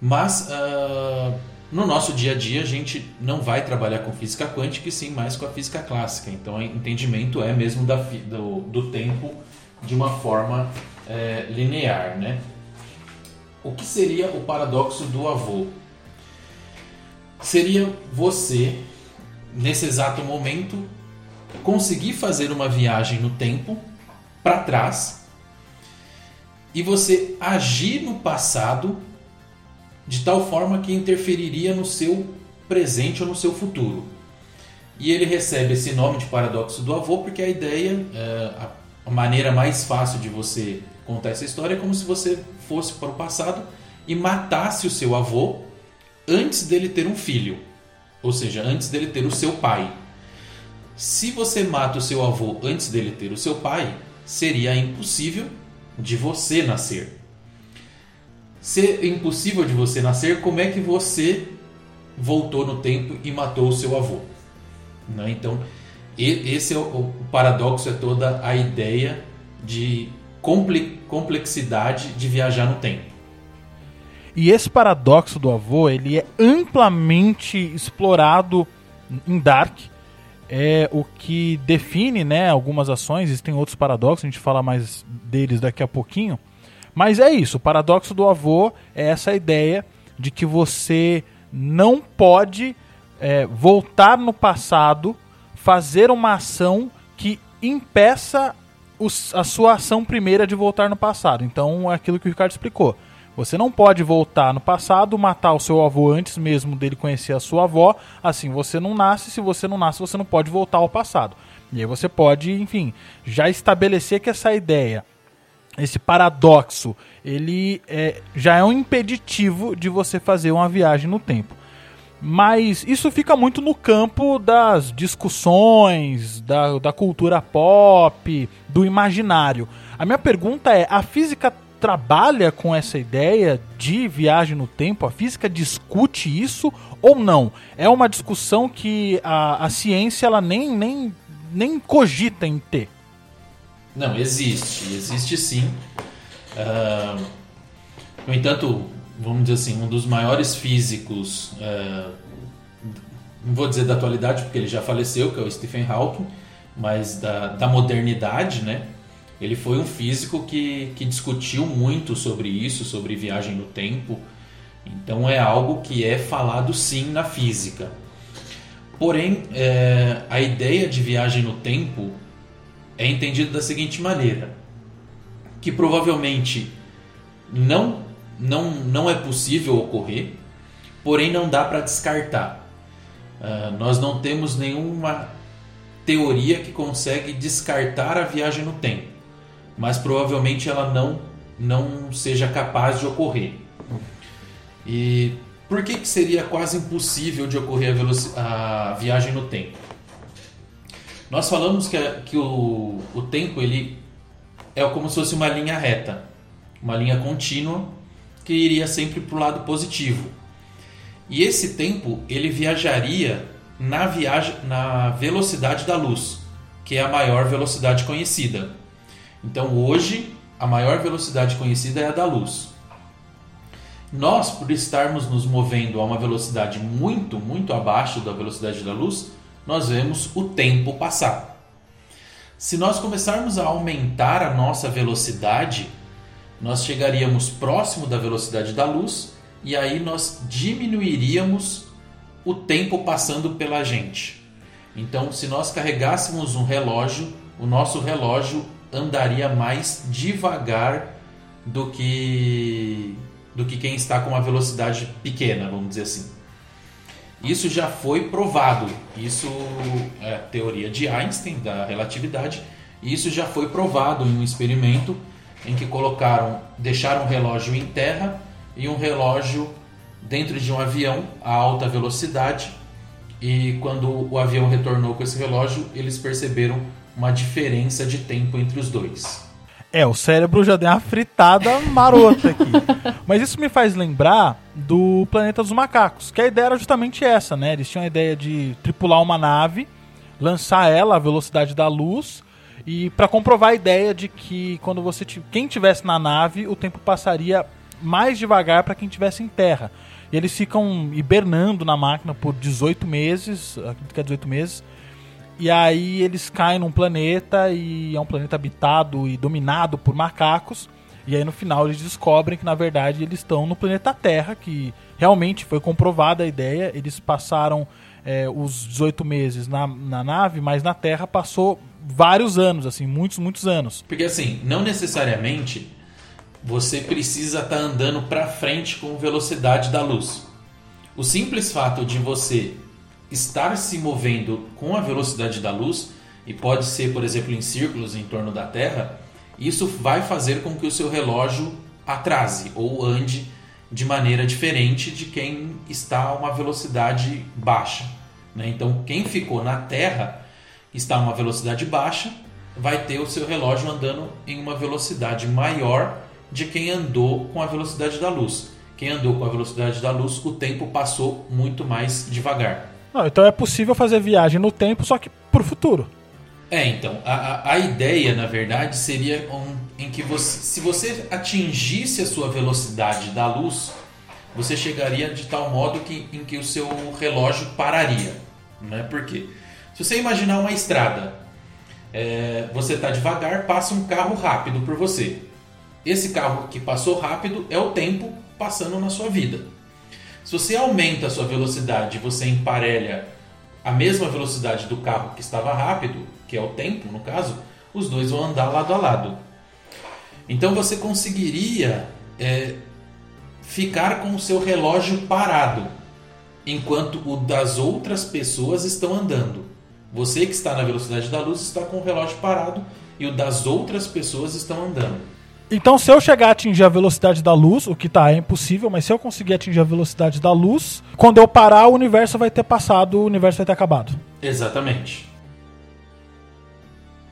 [SPEAKER 4] Mas uh, no nosso dia a dia a gente não vai trabalhar com física quântica e sim mais com a física clássica. Então o entendimento é mesmo da, do, do tempo de uma forma é, linear, né? O que seria o paradoxo do avô? Seria você, nesse exato momento, conseguir fazer uma viagem no tempo para trás e você agir no passado de tal forma que interferiria no seu presente ou no seu futuro. E ele recebe esse nome de paradoxo do avô porque a ideia, é, a maneira mais fácil de você contar essa história é como se você fosse para o passado e matasse o seu avô antes dele ter um filho, ou seja, antes dele ter o seu pai. Se você mata o seu avô antes dele ter o seu pai, seria impossível de você nascer. Se impossível de você nascer, como é que você voltou no tempo e matou o seu avô? Né? Então, esse é o paradoxo, é toda a ideia de complexidade de viajar no tempo.
[SPEAKER 1] E esse paradoxo do avô, ele é amplamente explorado em Dark. É o que define, né, algumas ações, existem outros paradoxos, a gente fala mais deles daqui a pouquinho. Mas é isso, o paradoxo do avô é essa ideia de que você não pode é, voltar no passado, fazer uma ação que impeça os, a sua ação primeira de voltar no passado. Então é aquilo que o Ricardo explicou. Você não pode voltar no passado, matar o seu avô antes mesmo dele conhecer a sua avó. Assim, você não nasce. Se você não nasce, você não pode voltar ao passado. E aí você pode, enfim, já estabelecer que essa ideia, esse paradoxo, ele é, já é um impeditivo de você fazer uma viagem no tempo. Mas isso fica muito no campo das discussões, da, da cultura pop, do imaginário. A minha pergunta é: a física trabalha com essa ideia de viagem no tempo? A física discute isso ou não? É uma discussão que a, a ciência ela nem, nem, nem cogita em ter.
[SPEAKER 4] Não, existe. Existe sim. Uh, no entanto, vamos dizer assim, um dos maiores físicos, uh, não vou dizer da atualidade porque ele já faleceu, que é o Stephen Hawking, mas da, da modernidade, né? Ele foi um físico que, que discutiu muito sobre isso, sobre viagem no tempo. Então é algo que é falado sim na física. Porém, é, a ideia de viagem no tempo é entendida da seguinte maneira: que provavelmente não, não, não é possível ocorrer, porém não dá para descartar. Ah, nós não temos nenhuma teoria que consegue descartar a viagem no tempo, mas provavelmente ela não, não seja capaz de ocorrer. E por que, que seria quase impossível de ocorrer a, a viagem no tempo? Nós falamos que, a- que o, o tempo ele é como se fosse uma linha reta, uma linha contínua que iria sempre para o lado positivo. E esse tempo ele viajaria na viagem na velocidade da luz, que é a maior velocidade conhecida. Então hoje a maior velocidade conhecida é a da luz. Nós, por estarmos nos movendo a uma velocidade muito, muito abaixo da velocidade da luz, nós vemos o tempo passar. Se nós começarmos a aumentar a nossa velocidade, nós chegaríamos próximo da velocidade da luz e aí nós diminuiríamos o tempo passando pela gente. Então, se nós carregássemos um relógio, o nosso relógio andaria mais devagar do que do que quem está com uma velocidade pequena, vamos dizer assim. Isso já foi provado. Isso é a teoria de Einstein da relatividade. Isso já foi provado em um experimento em que colocaram, deixaram um relógio em terra e um relógio dentro de um avião a alta velocidade. E quando o avião retornou com esse relógio, eles perceberam uma diferença de tempo entre os dois.
[SPEAKER 1] É, o cérebro já deu uma fritada marota aqui. Mas isso me faz lembrar do Planeta dos Macacos, que a ideia era justamente essa, né? Eles tinham a ideia de tripular uma nave, lançar ela à velocidade da luz e para comprovar a ideia de que quando você quem tivesse na nave, o tempo passaria mais devagar para quem tivesse em terra. E eles ficam hibernando na máquina por 18 meses, acredito que é 18 meses. E aí eles caem num planeta e é um planeta habitado e dominado por macacos. E aí no final eles descobrem que na verdade eles estão no planeta Terra, que realmente foi comprovada a ideia. Eles passaram é, os 18 meses na, na nave, mas na Terra passou vários anos, assim, muitos, muitos anos.
[SPEAKER 4] Porque assim, não necessariamente você precisa estar andando para frente com velocidade da luz. O simples fato de você estar se movendo com a velocidade da luz, e pode ser, por exemplo, em círculos em torno da Terra, isso vai fazer com que o seu relógio atrase ou ande de maneira diferente de quem está a uma velocidade baixa. né? Então, quem ficou na Terra está a uma velocidade baixa, vai ter o seu relógio andando em uma velocidade maior de quem andou com a velocidade da luz. Quem andou com a velocidade da luz, o tempo passou muito mais devagar.
[SPEAKER 1] Não, então é possível fazer viagem no tempo, só que pro futuro.
[SPEAKER 4] É, então, a, a, a ideia, na verdade, seria um, em que você, se você atingisse a sua velocidade da luz, você chegaria de tal modo que, em que o seu relógio pararia. Né? Por quê? Se você imaginar uma estrada, é, você está devagar, passa um carro rápido por você. Esse carro que passou rápido é o tempo passando na sua vida. Se você aumenta a sua velocidade e você emparelha a mesma velocidade do carro que estava rápido, que é o tempo no caso, os dois vão andar lado a lado. Então você conseguiria é, ficar com o seu relógio parado, enquanto o das outras pessoas estão andando. Você que está na velocidade da luz está com o relógio parado e o das outras pessoas estão andando.
[SPEAKER 1] Então, se eu chegar a atingir a velocidade da luz, o que tá é impossível, mas se eu conseguir atingir a velocidade da luz, quando eu parar, o universo vai ter passado, o universo vai ter acabado.
[SPEAKER 4] Exatamente.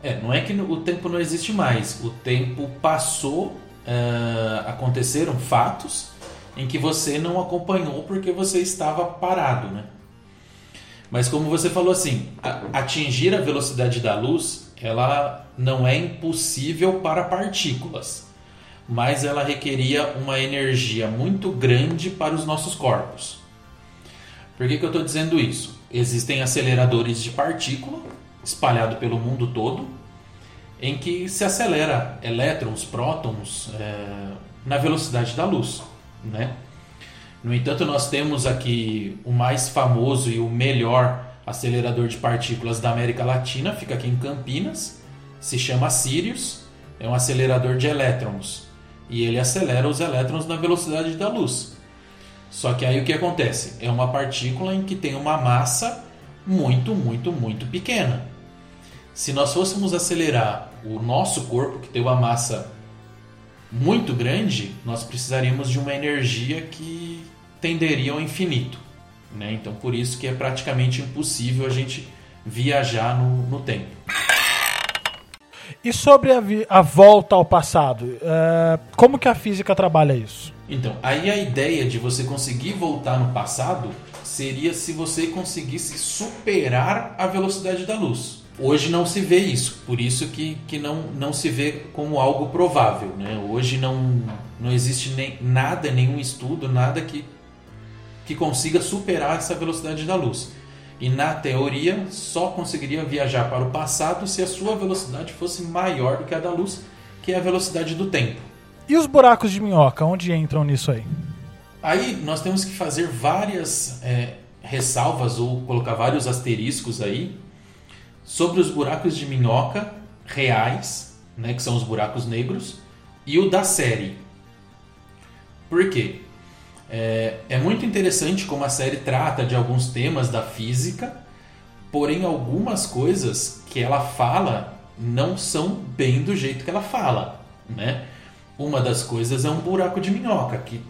[SPEAKER 4] É, não é que o tempo não existe mais. O tempo passou, ah, aconteceram fatos em que você não acompanhou porque você estava parado, né? Mas como você falou assim, a- atingir a velocidade da luz, ela não é impossível para partículas, mas ela requeria uma energia muito grande para os nossos corpos. Por que, que eu estou dizendo isso? Existem aceleradores de partícula espalhados pelo mundo todo, em que se acelera elétrons, prótons é, na velocidade da luz, né? No entanto, nós temos aqui o mais famoso e o melhor acelerador de partículas da América Latina, fica aqui em Campinas, se chama Sirius, é um acelerador de elétrons e ele acelera os elétrons na velocidade da luz. Só que aí o que acontece? É uma partícula em que tem uma massa muito, muito, muito pequena. Se nós fôssemos acelerar o nosso corpo, que tem uma massa muito grande, nós precisaríamos de uma energia que tenderia ao infinito. Né? Então, por isso que é praticamente impossível a gente viajar no, no tempo.
[SPEAKER 1] E sobre a, a volta ao passado, é, como que a física trabalha isso?
[SPEAKER 4] Então, aí a ideia de você conseguir voltar no passado seria se você conseguisse superar a velocidade da luz. Hoje não se vê isso, por isso que, que não, não se vê como algo provável. Né? Hoje não, não existe nem, nada, nenhum estudo, nada que, que consiga superar essa velocidade da luz. E na teoria, só conseguiria viajar para o passado se a sua velocidade fosse maior do que a da luz, que é a velocidade do tempo.
[SPEAKER 1] E os buracos de minhoca, onde entram nisso aí?
[SPEAKER 4] Aí nós temos que fazer várias é, ressalvas ou colocar vários asteriscos aí sobre os buracos de minhoca reais, né, que são os buracos negros, e o da série. Por quê? É, é muito interessante como a série trata de alguns temas da física, porém algumas coisas que ela fala não são bem do jeito que ela fala, né? Uma das coisas é um buraco de minhoca, que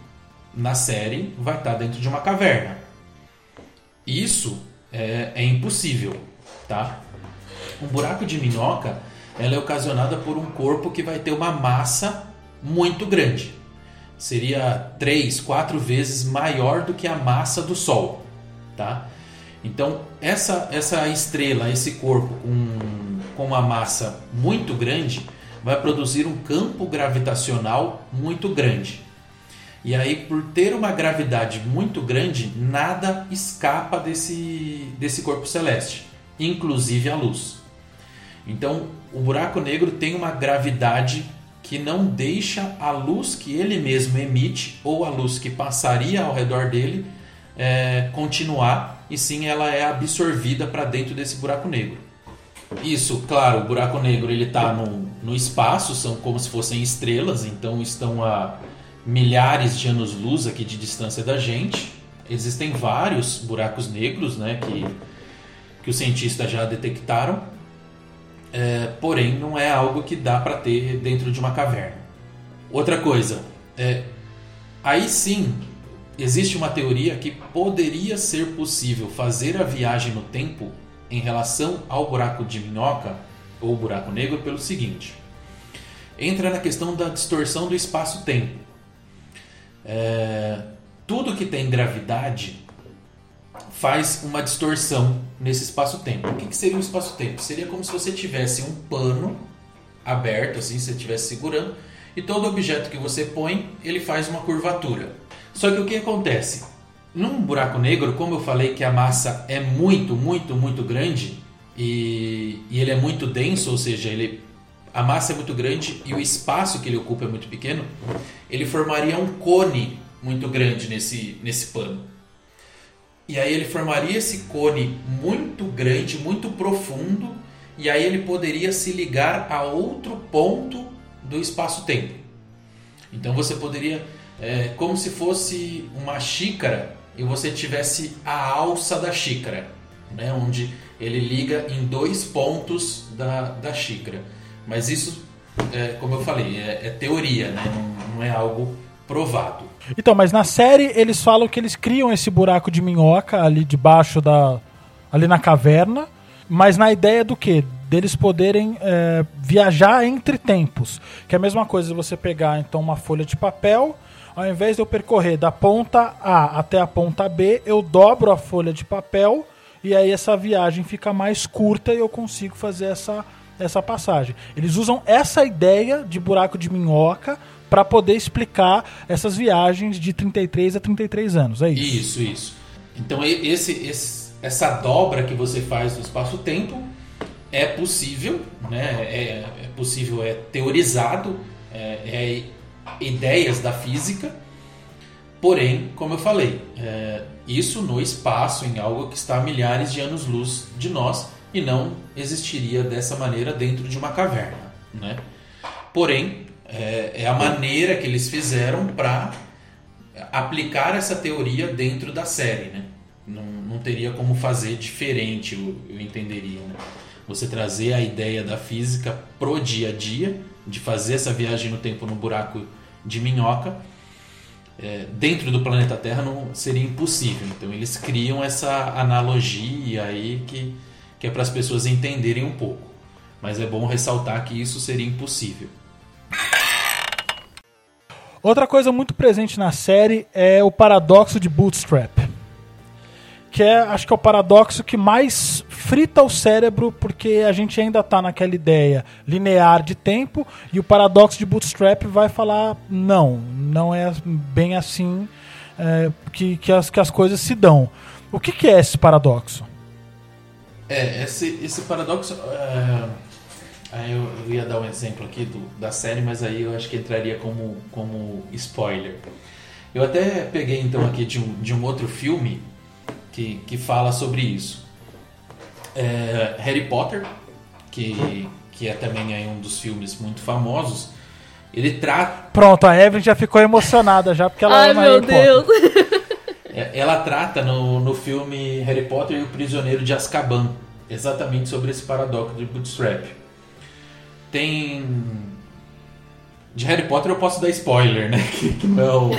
[SPEAKER 4] na série vai estar dentro de uma caverna. Isso é, é impossível, tá? Um buraco de minhoca ela é ocasionada por um corpo que vai ter uma massa muito grande. Seria três, quatro vezes maior do que a massa do Sol, tá? Então essa essa estrela, esse corpo com, com uma massa muito grande, vai produzir um campo gravitacional muito grande. E aí, por ter uma gravidade muito grande, nada escapa desse, desse corpo celeste, inclusive a luz. Então, o buraco negro tem uma gravidade que não deixa a luz que ele mesmo emite ou a luz que passaria ao redor dele é, continuar, e sim ela é absorvida para dentro desse buraco negro. Isso, claro, o buraco negro ele está no, no espaço, são como se fossem estrelas, então estão a milhares de anos-luz aqui de distância da gente. Existem vários buracos negros, né, que, que os cientistas já detectaram, é, porém não é algo que dá para ter dentro de uma caverna. Outra coisa, é, aí sim existe uma teoria que poderia ser possível fazer a viagem no tempo em relação ao buraco de minhoca ou buraco negro pelo seguinte: entra na questão da distorção do espaço-tempo. É, tudo que tem gravidade faz uma distorção nesse espaço-tempo. O que, que seria um espaço-tempo? Seria como se você tivesse um pano aberto, assim, você estivesse segurando, e todo objeto que você põe, ele faz uma curvatura. Só que o que acontece? Num buraco negro, como eu falei que a massa é muito, muito, muito grande e, e ele é muito denso, ou seja, ele, a massa é muito grande e o espaço que ele ocupa é muito pequeno, ele formaria um cone muito grande nesse, nesse pano. E aí ele formaria esse cone muito grande, muito profundo, e aí ele poderia se ligar a outro ponto do espaço-tempo. Então você poderia, é, como se fosse uma xícara e você tivesse a alça da xícara, né, onde ele liga em dois pontos da, da xícara. Mas isso, é, como eu falei, é, é teoria, né, não, não é algo provado.
[SPEAKER 1] Então, mas na série eles falam que eles criam esse buraco de minhoca ali debaixo da. ali na caverna, mas na ideia do quê? Deles poderem é, viajar entre tempos. Que é a mesma coisa de você pegar então uma folha de papel, ao invés de eu percorrer da ponta A até a ponta B, eu dobro a folha de papel e aí essa viagem fica mais curta e eu consigo fazer essa, essa passagem. Eles usam essa ideia de buraco de minhoca para poder explicar essas viagens de 33 a 33 anos. É isso.
[SPEAKER 4] Isso, isso. Então esse, esse- essa dobra que você faz no espaço-tempo é possível, né? É, é possível, é teorizado, é, é ideias da física. Porém, como eu falei, é, isso no espaço, em algo que está a milhares de anos-luz de nós e não existiria dessa maneira dentro de uma caverna. Né? Porém, é, é a maneira que eles fizeram para aplicar essa teoria dentro da série. Né? Não, não teria como fazer diferente, eu, eu entenderia. Né? Você trazer a ideia da física pro dia a dia, de fazer essa viagem no tempo no buraco de minhoca é, dentro do planeta Terra não seria impossível. Então eles criam essa analogia aí que, que é para as pessoas entenderem um pouco. Mas é bom ressaltar que isso seria impossível.
[SPEAKER 1] Outra coisa muito presente na série é o paradoxo de Bootstrap. Que é, acho que é o paradoxo que mais frita o cérebro, porque a gente ainda está naquela ideia linear de tempo, e o paradoxo de Bootstrap vai falar: não, não é bem assim é, que, que, as, que as coisas se dão. O que, que é esse paradoxo?
[SPEAKER 4] É, esse, esse paradoxo. é, aí eu, eu ia dar um exemplo aqui do, da série, mas aí eu acho que entraria como, como spoiler. Eu até peguei então aqui de um, de um outro filme que, que fala sobre isso. É, Harry Potter, que, que é também aí um dos filmes muito famosos, ele trata.
[SPEAKER 1] Pronto, a Evelyn já ficou emocionada já, porque ela
[SPEAKER 3] Ai,
[SPEAKER 1] ama
[SPEAKER 3] meu
[SPEAKER 1] Harry Potter.
[SPEAKER 3] Deus.
[SPEAKER 4] É, Ela trata no, no filme Harry Potter e o Prisioneiro de Azkaban exatamente sobre esse paradoxo de Bootstrap. Tem. De Harry Potter eu posso dar spoiler, né? Que, que não é o.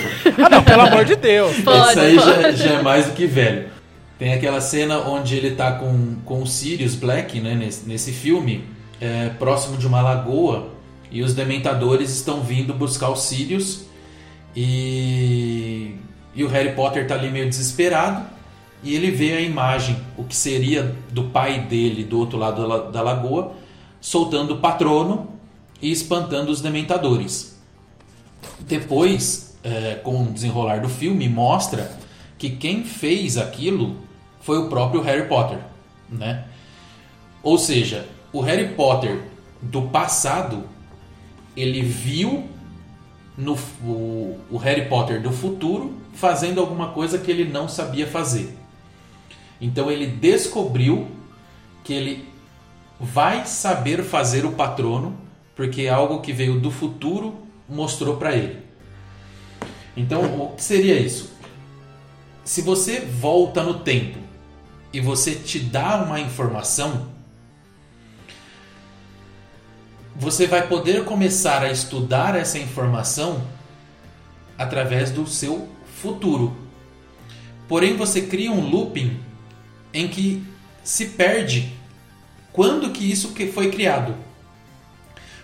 [SPEAKER 1] Ah, não, pelo amor de Deus.
[SPEAKER 3] Pode,
[SPEAKER 4] Esse aí já, já é mais do que velho. Tem aquela cena onde ele tá com, com o Sirius Black, né, nesse, nesse filme, é, próximo de uma lagoa, e os dementadores estão vindo buscar o Sirius, e, e o Harry Potter tá ali meio desesperado, e ele vê a imagem, o que seria do pai dele do outro lado da, la- da lagoa, soltando o patrono e espantando os dementadores. Depois, é, com o desenrolar do filme, mostra que quem fez aquilo foi o próprio Harry Potter, né? Ou seja, o Harry Potter do passado, ele viu no, o, o Harry Potter do futuro fazendo alguma coisa que ele não sabia fazer. Então ele descobriu que ele vai saber fazer o patrono, porque é algo que veio do futuro mostrou para ele. Então, o que seria isso? Se você volta no tempo e você te dá uma informação, você vai poder começar a estudar essa informação através do seu futuro. Porém, você cria um looping em que se perde quando que isso que foi criado.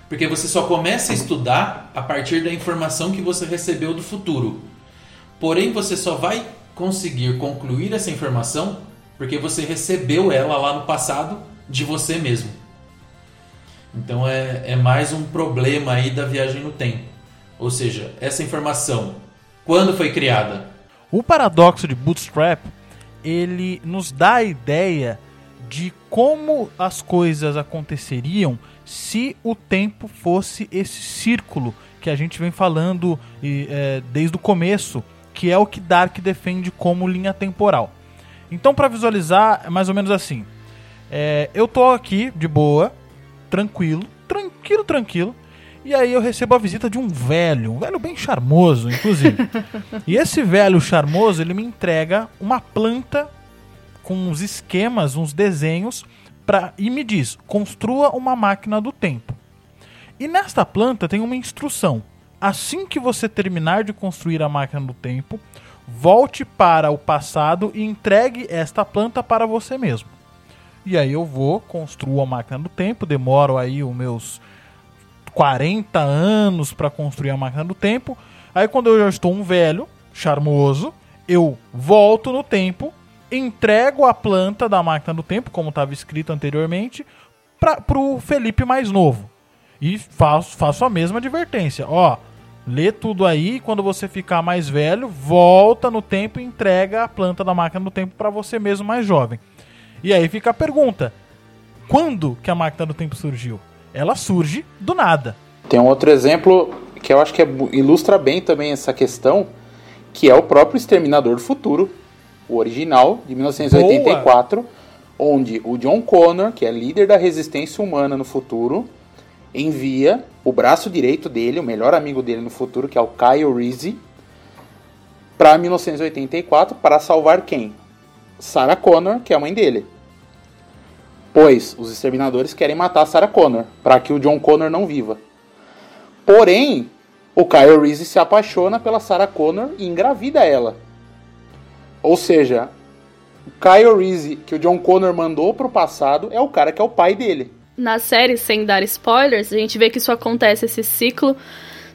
[SPEAKER 4] Porque você só começa a estudar a partir da informação que você recebeu do futuro. Porém, você só vai conseguir concluir essa informação porque você recebeu ela lá no passado de você mesmo. Então é, é mais um problema aí da viagem no tempo. Ou seja, essa informação, quando foi criada?
[SPEAKER 1] O paradoxo de Bootstrap, ele nos dá a ideia de como as coisas aconteceriam se o tempo fosse esse círculo que a gente vem falando e, é, desde o começo, que é o que Dark defende como linha temporal. Então, para visualizar, é mais ou menos assim: é, eu tô aqui de boa, tranquilo, tranquilo, tranquilo. E aí eu recebo a visita de um velho, um velho bem charmoso, inclusive. e esse velho charmoso, ele me entrega uma planta com uns esquemas, uns desenhos, pra, e me diz: construa uma máquina do tempo. E nesta planta tem uma instrução. Assim que você terminar de construir a máquina do tempo, volte para o passado e entregue esta planta para você mesmo. E aí eu vou, construo a máquina do tempo, demoro aí os meus 40 anos para construir a máquina do tempo. Aí quando eu já estou um velho, charmoso, eu volto no tempo, entrego a planta da máquina do tempo, como estava escrito anteriormente, para o Felipe mais novo. E faço, faço a mesma advertência. Ó, lê tudo aí, quando você ficar mais velho, volta no tempo e entrega a planta da máquina do tempo para você mesmo mais jovem. E aí fica a pergunta: quando que a máquina do tempo surgiu? Ela surge do nada.
[SPEAKER 2] Tem um outro exemplo que eu acho que é ilustra bem também essa questão, que é o próprio Exterminador do Futuro, o original, de 1984, onde o John Connor, que é líder da resistência humana no futuro, envia o braço direito dele, o melhor amigo dele no futuro, que é o Kyle Reese, para 1984 para salvar quem? Sarah Connor, que é a mãe dele. Pois os exterminadores querem matar Sarah Connor, para que o John Connor não viva. Porém, o Kyle Reese se apaixona pela Sarah Connor e engravida ela. Ou seja, o Kyle Reese que o John Connor mandou pro passado é o cara que é o pai dele.
[SPEAKER 3] Na série, sem dar spoilers, a gente vê que isso acontece, esse ciclo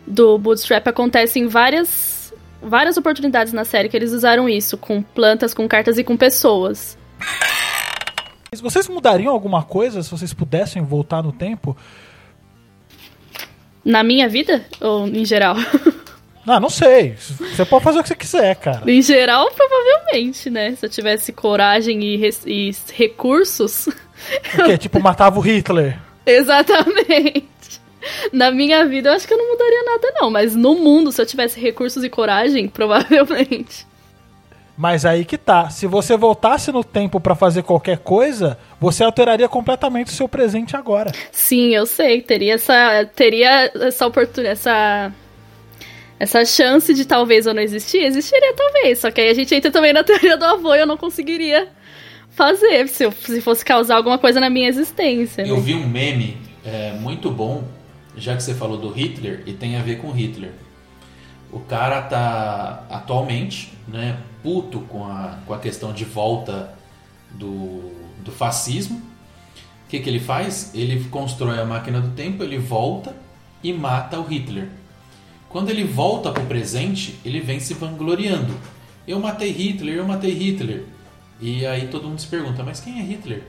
[SPEAKER 3] do Bootstrap acontece em várias, várias oportunidades na série que eles usaram isso, com plantas, com cartas e com pessoas.
[SPEAKER 1] Vocês mudariam alguma coisa se vocês pudessem voltar no tempo?
[SPEAKER 3] Na minha vida? Ou em geral?
[SPEAKER 1] Ah, não sei. Você pode fazer o que você quiser, cara.
[SPEAKER 3] em geral, provavelmente, né? Se eu tivesse coragem e, res- e recursos.
[SPEAKER 1] O quê? Tipo, matava o Hitler.
[SPEAKER 3] Exatamente. Na minha vida, eu acho que eu não mudaria nada, não. Mas no mundo, se eu tivesse recursos e coragem, provavelmente.
[SPEAKER 1] Mas aí que tá. Se você voltasse no tempo pra fazer qualquer coisa, você alteraria completamente o seu presente agora.
[SPEAKER 3] Sim, eu sei. Teria essa, teria essa oportunidade, essa, essa chance de talvez eu não existir. Existiria talvez. Só que aí a gente entra também na teoria do avô e eu não conseguiria fazer se, eu, se fosse causar alguma coisa na minha existência.
[SPEAKER 4] Eu
[SPEAKER 3] né?
[SPEAKER 4] vi um meme é, muito bom, já que você falou do Hitler, e tem a ver com Hitler. O cara tá atualmente, né, puto com a, com a questão de volta do, do fascismo. O que, que ele faz? Ele constrói a máquina do tempo, ele volta e mata o Hitler. Quando ele volta pro presente, ele vem se vangloriando. Eu matei Hitler, eu matei Hitler. E aí todo mundo se pergunta, mas quem é Hitler?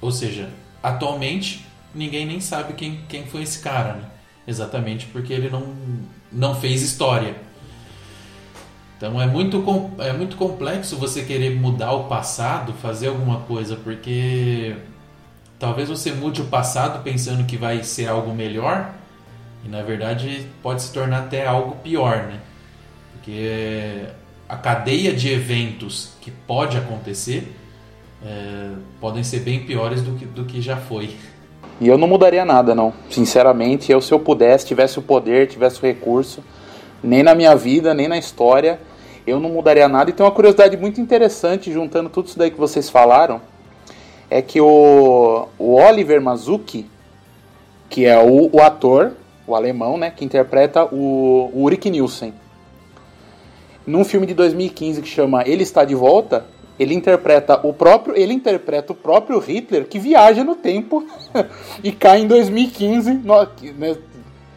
[SPEAKER 4] Ou seja, atualmente ninguém nem sabe quem, quem foi esse cara, né? Exatamente porque ele não, não fez história. Então é muito, é muito complexo você querer mudar o passado, fazer alguma coisa, porque talvez você mude o passado pensando que vai ser algo melhor e na verdade pode se tornar até algo pior, né? Porque a cadeia de eventos que pode acontecer é, podem ser bem piores do que, do que já foi.
[SPEAKER 2] E eu não mudaria nada, não. Sinceramente, eu se eu pudesse, tivesse o poder, tivesse o recurso, nem na minha vida, nem na história, eu não mudaria nada. E tem uma curiosidade muito interessante, juntando tudo isso daí que vocês falaram, é que o, o Oliver Mazuki, que é o, o ator, o alemão, né, que interpreta o, o Ulrich Nielsen, num filme de 2015 que chama Ele Está de Volta, ele interpreta o próprio, ele interpreta o próprio Hitler que viaja no tempo e cai em 2015. No, né,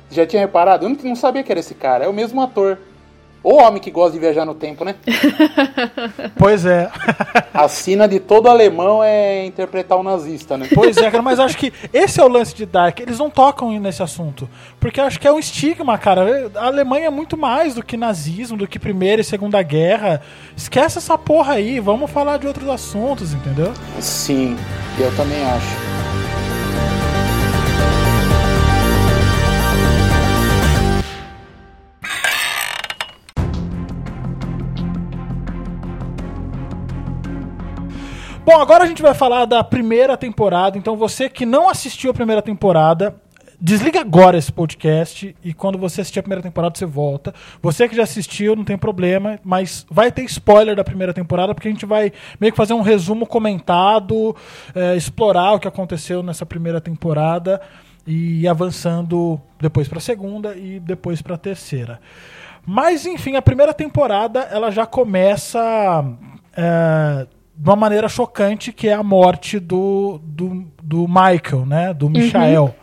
[SPEAKER 2] já tinha reparado? Eu não, não sabia que era esse cara. É o mesmo ator. O homem que gosta de viajar no tempo, né?
[SPEAKER 1] Pois é.
[SPEAKER 2] A sina de todo alemão é interpretar o nazista, né?
[SPEAKER 1] Pois é, cara, mas acho que esse é o lance de Dark. Eles não tocam nesse assunto. Porque acho que é um estigma, cara. A Alemanha é muito mais do que nazismo, do que Primeira e Segunda Guerra. Esquece essa porra aí. Vamos falar de outros assuntos, entendeu?
[SPEAKER 2] Sim, eu também acho.
[SPEAKER 1] Bom, agora a gente vai falar da primeira temporada. Então, você que não assistiu a primeira temporada, desliga agora esse podcast e quando você assistir a primeira temporada, você volta. Você que já assistiu, não tem problema, mas vai ter spoiler da primeira temporada, porque a gente vai meio que fazer um resumo comentado, é, explorar o que aconteceu nessa primeira temporada e avançando depois para a segunda e depois para a terceira. Mas enfim, a primeira temporada ela já começa é, de uma maneira chocante, que é a morte do, do, do Michael, né? Do Michael.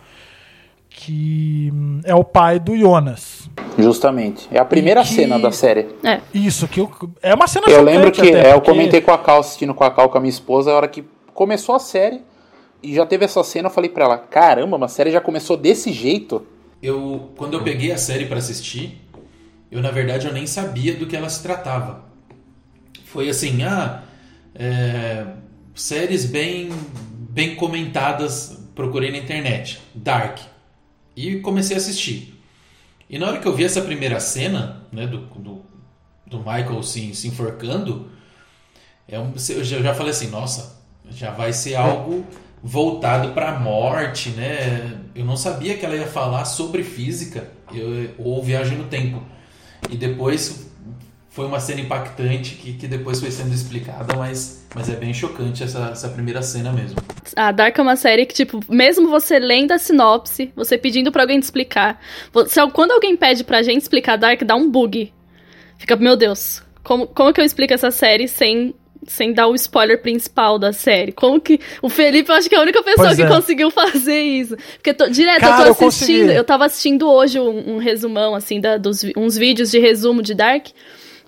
[SPEAKER 1] Que hum, é o pai do Jonas.
[SPEAKER 2] Justamente. É a primeira
[SPEAKER 1] que-
[SPEAKER 2] cena da série.
[SPEAKER 3] É.
[SPEAKER 1] Isso, que eu- é uma cena
[SPEAKER 2] Eu
[SPEAKER 1] chocante
[SPEAKER 2] lembro que
[SPEAKER 1] até,
[SPEAKER 2] é, eu
[SPEAKER 1] porque-
[SPEAKER 2] comentei com a Cal, assistindo com a Cal, com a minha esposa, a hora que começou a série e já teve essa cena, eu falei pra ela: caramba, uma série já começou desse jeito.
[SPEAKER 4] Eu, quando eu peguei a série pra assistir, eu na verdade eu nem sabia do que ela se tratava. Foi assim, ah, é, séries bem bem comentadas, procurei na internet, Dark, e comecei a assistir. E na hora que eu vi essa primeira cena, né, do, do, do Michael se, se enforcando, é um, eu já falei assim, nossa, já vai ser algo voltado para a morte, né? Eu não sabia que ela ia falar sobre física eu, ou viagem no tempo. E depois foi uma cena impactante que, que depois foi sendo explicada, mas, mas é bem chocante essa, essa primeira cena mesmo.
[SPEAKER 3] A Dark é uma série que, tipo, mesmo você lendo a sinopse, você pedindo pra alguém te explicar. Se, quando alguém pede pra gente explicar Dark, dá um bug. Fica, meu Deus, como, como que eu explico essa série sem, sem dar o spoiler principal da série? Como que. O Felipe, eu acho que é a única pessoa
[SPEAKER 1] Pois
[SPEAKER 3] que
[SPEAKER 1] é.
[SPEAKER 3] conseguiu fazer isso. Porque tô- direto
[SPEAKER 1] Cara,
[SPEAKER 3] eu
[SPEAKER 1] eu
[SPEAKER 3] tô assistindo.
[SPEAKER 1] consegui.
[SPEAKER 3] Eu tava assistindo hoje um, um resumão, assim, da, dos, uns vídeos de resumo de Dark.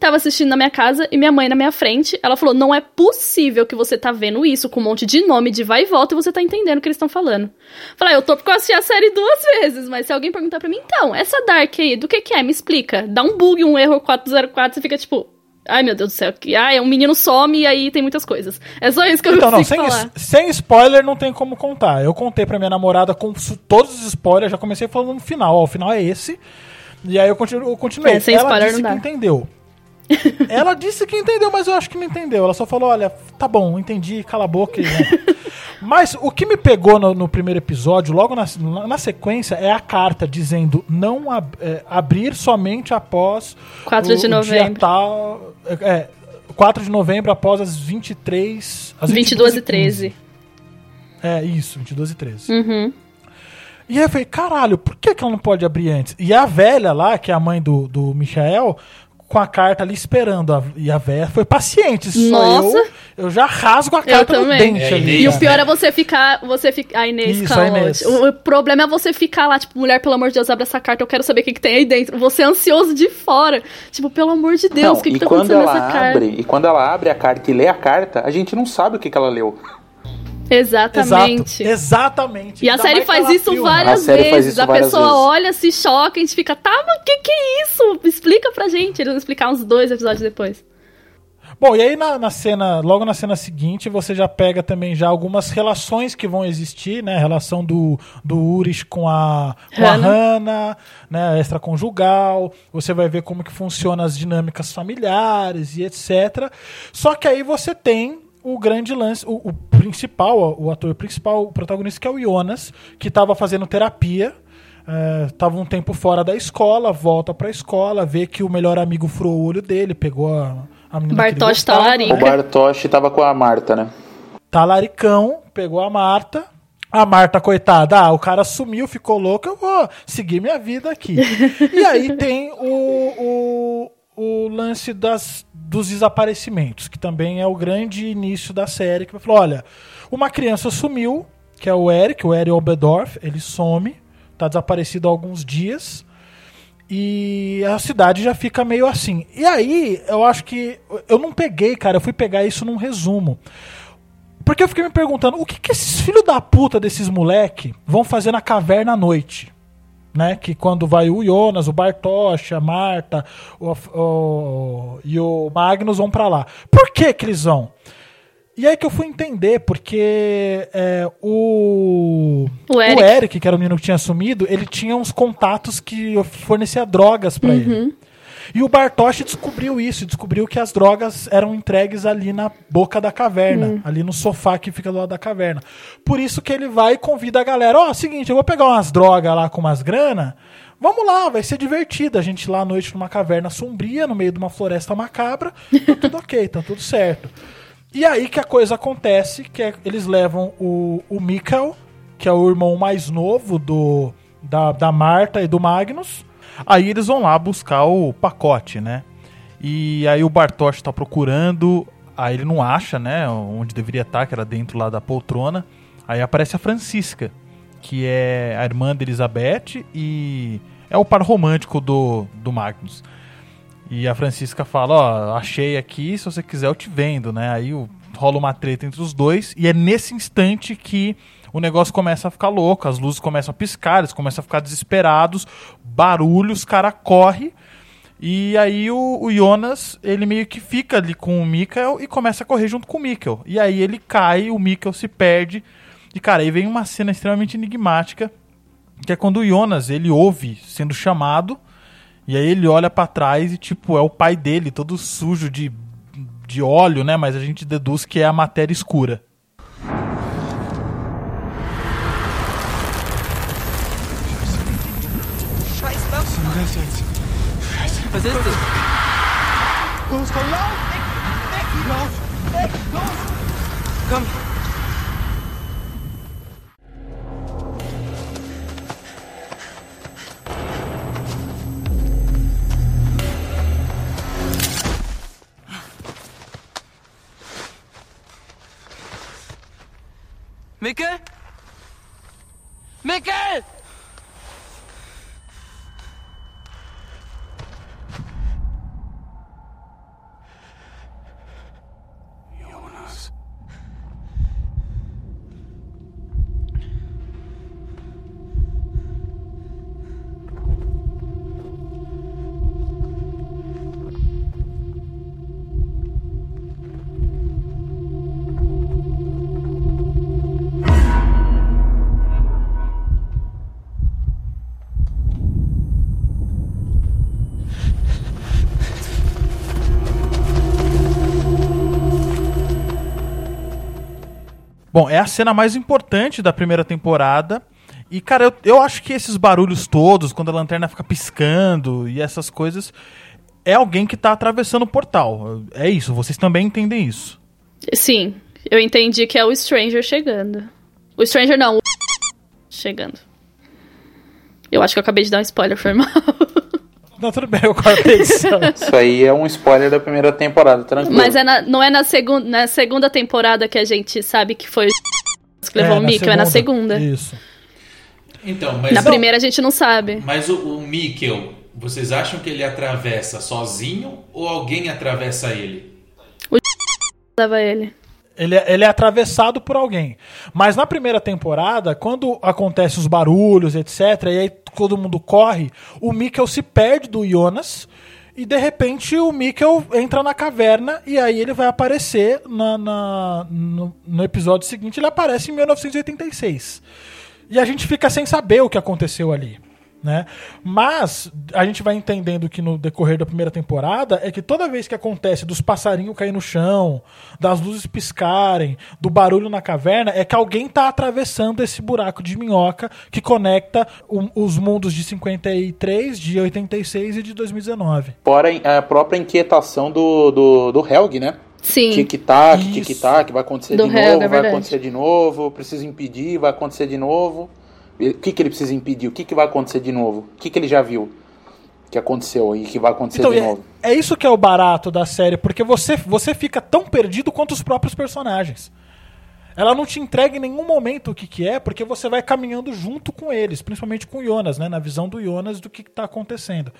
[SPEAKER 3] Tava assistindo na minha casa e minha mãe na minha frente. Ela falou: Não é possível que você tá vendo isso com um monte de nome de vai e volta e você tá entendendo o que eles estão falando. Falei: "Ah, Eu tô porque eu assisti a série duas vezes, mas se alguém perguntar pra mim, então, essa Dark aí, do que que é? Me explica. Dá um bug, um erro 404, você fica tipo. Ai meu Deus do céu, que ai, um menino some e aí tem muitas coisas. É só isso que eu
[SPEAKER 1] Então, não, sem,
[SPEAKER 3] falar.
[SPEAKER 1] es- sem spoiler não tem como contar. Eu contei pra minha namorada com todos os spoilers, já comecei falando no final. Ó, o final é esse. E aí eu, continu, eu continuei.
[SPEAKER 3] É, sem
[SPEAKER 1] Ela
[SPEAKER 3] spoiler
[SPEAKER 1] disse
[SPEAKER 3] não
[SPEAKER 1] que
[SPEAKER 3] dá.
[SPEAKER 1] entendeu. Ela disse que entendeu, mas eu acho que não entendeu. Ela só falou: olha, tá bom, entendi, cala a boca. E, né. Mas o que me pegou no, no primeiro episódio, logo na, na sequência, é a carta dizendo não ab- é, abrir somente após
[SPEAKER 3] 4 de
[SPEAKER 1] o dia
[SPEAKER 3] novembro.
[SPEAKER 1] tal. É, é, 4 de novembro após as 23. As
[SPEAKER 3] 22 e
[SPEAKER 1] 15.
[SPEAKER 3] 13.
[SPEAKER 1] É, isso, 22 e 13.
[SPEAKER 3] Uhum.
[SPEAKER 1] E aí eu falei, caralho, por que, que ela não pode abrir antes? E a velha lá, que é a mãe do, do Michael, com a carta ali esperando. a- e a velha foi paciente. Só
[SPEAKER 3] Nossa.
[SPEAKER 1] eu, eu já rasgo a carta no
[SPEAKER 3] também.
[SPEAKER 1] dente
[SPEAKER 4] É,
[SPEAKER 1] ali.
[SPEAKER 3] E o
[SPEAKER 1] cara.
[SPEAKER 3] pior é você ficar. Você fica. A Inês,
[SPEAKER 1] Isso,
[SPEAKER 3] calma.
[SPEAKER 1] a Inês.
[SPEAKER 3] O, o problema é você ficar lá, tipo, mulher, pelo amor de Deus, abre essa carta, eu quero saber o que, que tem aí dentro. Você é ansioso de fora. Tipo, pelo amor de Deus, o que, que tá
[SPEAKER 2] quando
[SPEAKER 3] acontecendo
[SPEAKER 2] ela
[SPEAKER 3] nessa carta?
[SPEAKER 2] abre, e quando ela abre a carta e lê a carta, a gente não sabe o que, que ela leu.
[SPEAKER 3] Exatamente.
[SPEAKER 1] Exato, exatamente.
[SPEAKER 3] E a série faz isso
[SPEAKER 2] A série faz
[SPEAKER 3] vezes.
[SPEAKER 2] isso
[SPEAKER 3] a
[SPEAKER 2] várias
[SPEAKER 3] pessoa
[SPEAKER 2] vezes.
[SPEAKER 3] olha, se choca, a gente fica, tá, mas o que, que é isso? Explica pra gente. Eles vão explicar uns dois episódios depois.
[SPEAKER 1] Bom, e aí na, na cena, logo na cena seguinte, você já pega também já algumas relações que vão existir, né? A relação do, do Urish com a, com a
[SPEAKER 3] Hannah.
[SPEAKER 1] Hannah, né? Extraconjugal. Você vai ver como que funcionam as dinâmicas familiares e etc. Só que aí você tem o grande lance, o, o principal, o ator principal, o protagonista, que é o Jonas, que estava fazendo terapia. Estava um tempo fora da escola, volta pra escola, vê que o melhor amigo furou o olho dele, pegou a, a menina que ele
[SPEAKER 3] Bartosz tá
[SPEAKER 1] gostava.
[SPEAKER 3] talarico.
[SPEAKER 2] O Bartosz tava com a Marta, né?
[SPEAKER 1] Talaricão, pegou a Marta. A Marta, coitada, ah, o cara sumiu, ficou louco, eu vou seguir minha vida aqui. e aí tem o, o, o lance das, dos desaparecimentos, que também é o grande início da série, que falou, olha, uma criança sumiu, que é o Eric, o Eric Oberdorf, ele some, tá desaparecido há alguns dias, e a cidade já fica meio assim. E aí, eu acho que. Eu não peguei, cara, eu fui pegar isso num resumo. Porque eu fiquei me perguntando, o que, que esses filhos da puta desses moleque vão fazer na caverna à noite? Né? Que quando vai o Jonas, o Bartosz, a Marta o- o- e o Magnus vão pra lá. Por que que eles vão? E aí que eu fui entender, porque é, o,
[SPEAKER 3] O Eric.
[SPEAKER 1] Eric, que era o menino que tinha sumido, ele tinha uns contatos que fornecia drogas pra ele. E o Bartosz descobriu isso, descobriu que as drogas eram entregues ali na boca da caverna, ali no sofá que fica do lado da caverna. Por isso que ele vai e convida a galera, ó, seguinte, eu vou pegar umas drogas lá com umas grana, vamos lá, vai ser divertido, a gente lá à noite numa caverna sombria, no meio de uma floresta macabra, tá tudo ok, tá tudo certo. E aí que a coisa acontece, que é, eles levam o, o Mikkel, que é o irmão mais novo do da, da Marta e do Magnus,
[SPEAKER 9] Aí eles vão lá buscar o pacote, né? E aí o Bartosz tá procurando, aí ele não acha, né, onde deveria estar, que era dentro lá da poltrona. Aí aparece a Francisca, que é a irmã de Elizabeth e é o par romântico do, do Magnus. E a Francisca fala, ó, achei aqui, se você quiser eu te vendo, né? Aí rola uma treta entre os dois e é nesse instante que o negócio começa a ficar louco, as luzes começam a piscar, eles começam a ficar desesperados, barulho, os cara corre e aí o, o Jonas, ele meio que fica ali com o Mikkel e começa a correr junto com o Mikkel. E aí ele cai, o Mikkel se perde. E cara, aí vem uma cena extremamente enigmática, que é quando o Jonas, ele ouve sendo chamado E aí ele olha pra trás e, tipo, é o pai dele, todo sujo de, de óleo, né? Mas a gente deduz que é a matéria escura.
[SPEAKER 10] Was ist es? Los, komm, lauf! Weg, lauf! Weg, los! Komm! Mikkel? Mikkel!
[SPEAKER 9] Bom, é a cena mais importante da primeira temporada. E, cara, eu, eu acho que esses barulhos todos, quando a lanterna fica piscando e essas coisas, é alguém que tá atravessando o portal. É isso, vocês também entendem isso.
[SPEAKER 3] Sim, eu entendi que é o Stranger chegando. O Stranger não, o chegando. Eu acho que eu acabei de dar um spoiler, foi mal.
[SPEAKER 9] Não, tudo bem, eu cortei isso.
[SPEAKER 2] Isso aí é um spoiler da primeira temporada, tranquilo.
[SPEAKER 3] Mas é na- não é na, segun, na segunda temporada que a gente sabe que foi o que levou
[SPEAKER 9] É,
[SPEAKER 3] o
[SPEAKER 9] na
[SPEAKER 3] Mikkel, é na segunda.
[SPEAKER 9] Isso.
[SPEAKER 4] Então, mas,
[SPEAKER 3] Na primeira a gente não sabe.
[SPEAKER 4] mas o, o Mikkel, vocês acham que ele atravessa sozinho ou alguém atravessa ele?
[SPEAKER 3] Leva ele.
[SPEAKER 1] Ele é, ele é atravessado por alguém. Mas na primeira temporada, quando acontecem os barulhos, etc., e aí todo mundo corre, o Mikkel se perde do Jonas. E de repente o Mikkel entra na caverna e aí ele vai aparecer na, na- no, no episódio seguinte. Ele aparece em 1986. E a gente fica sem saber o que aconteceu ali. Né? Mas a gente vai entendendo que no decorrer da primeira temporada é que toda vez que acontece dos passarinhos cair no chão, das luzes piscarem, do barulho na caverna, é que alguém tá atravessando esse buraco de minhoca que conecta o- os mundos de 53, de 86 e de 2019.
[SPEAKER 2] Fora a própria inquietação do, do, do Helg, né?
[SPEAKER 3] Sim.
[SPEAKER 2] Tic-tac, tic-tac, vai acontecer
[SPEAKER 3] Do
[SPEAKER 2] de
[SPEAKER 3] Helg,
[SPEAKER 2] novo,
[SPEAKER 3] é
[SPEAKER 2] vai acontecer de novo, preciso impedir, vai acontecer de novo. O que, que ele precisa impedir? O que, que vai acontecer de novo? O que, que ele já viu que aconteceu e que vai acontecer
[SPEAKER 1] Então,
[SPEAKER 2] de
[SPEAKER 1] é,
[SPEAKER 2] novo?
[SPEAKER 1] é isso que é o barato da série, porque você, você fica tão perdido quanto os próprios personagens. Ela não te entrega em nenhum momento o que, que é, porque você vai caminhando junto com eles, principalmente com o Jonas, né? Na visão do Jonas do que está acontecendo.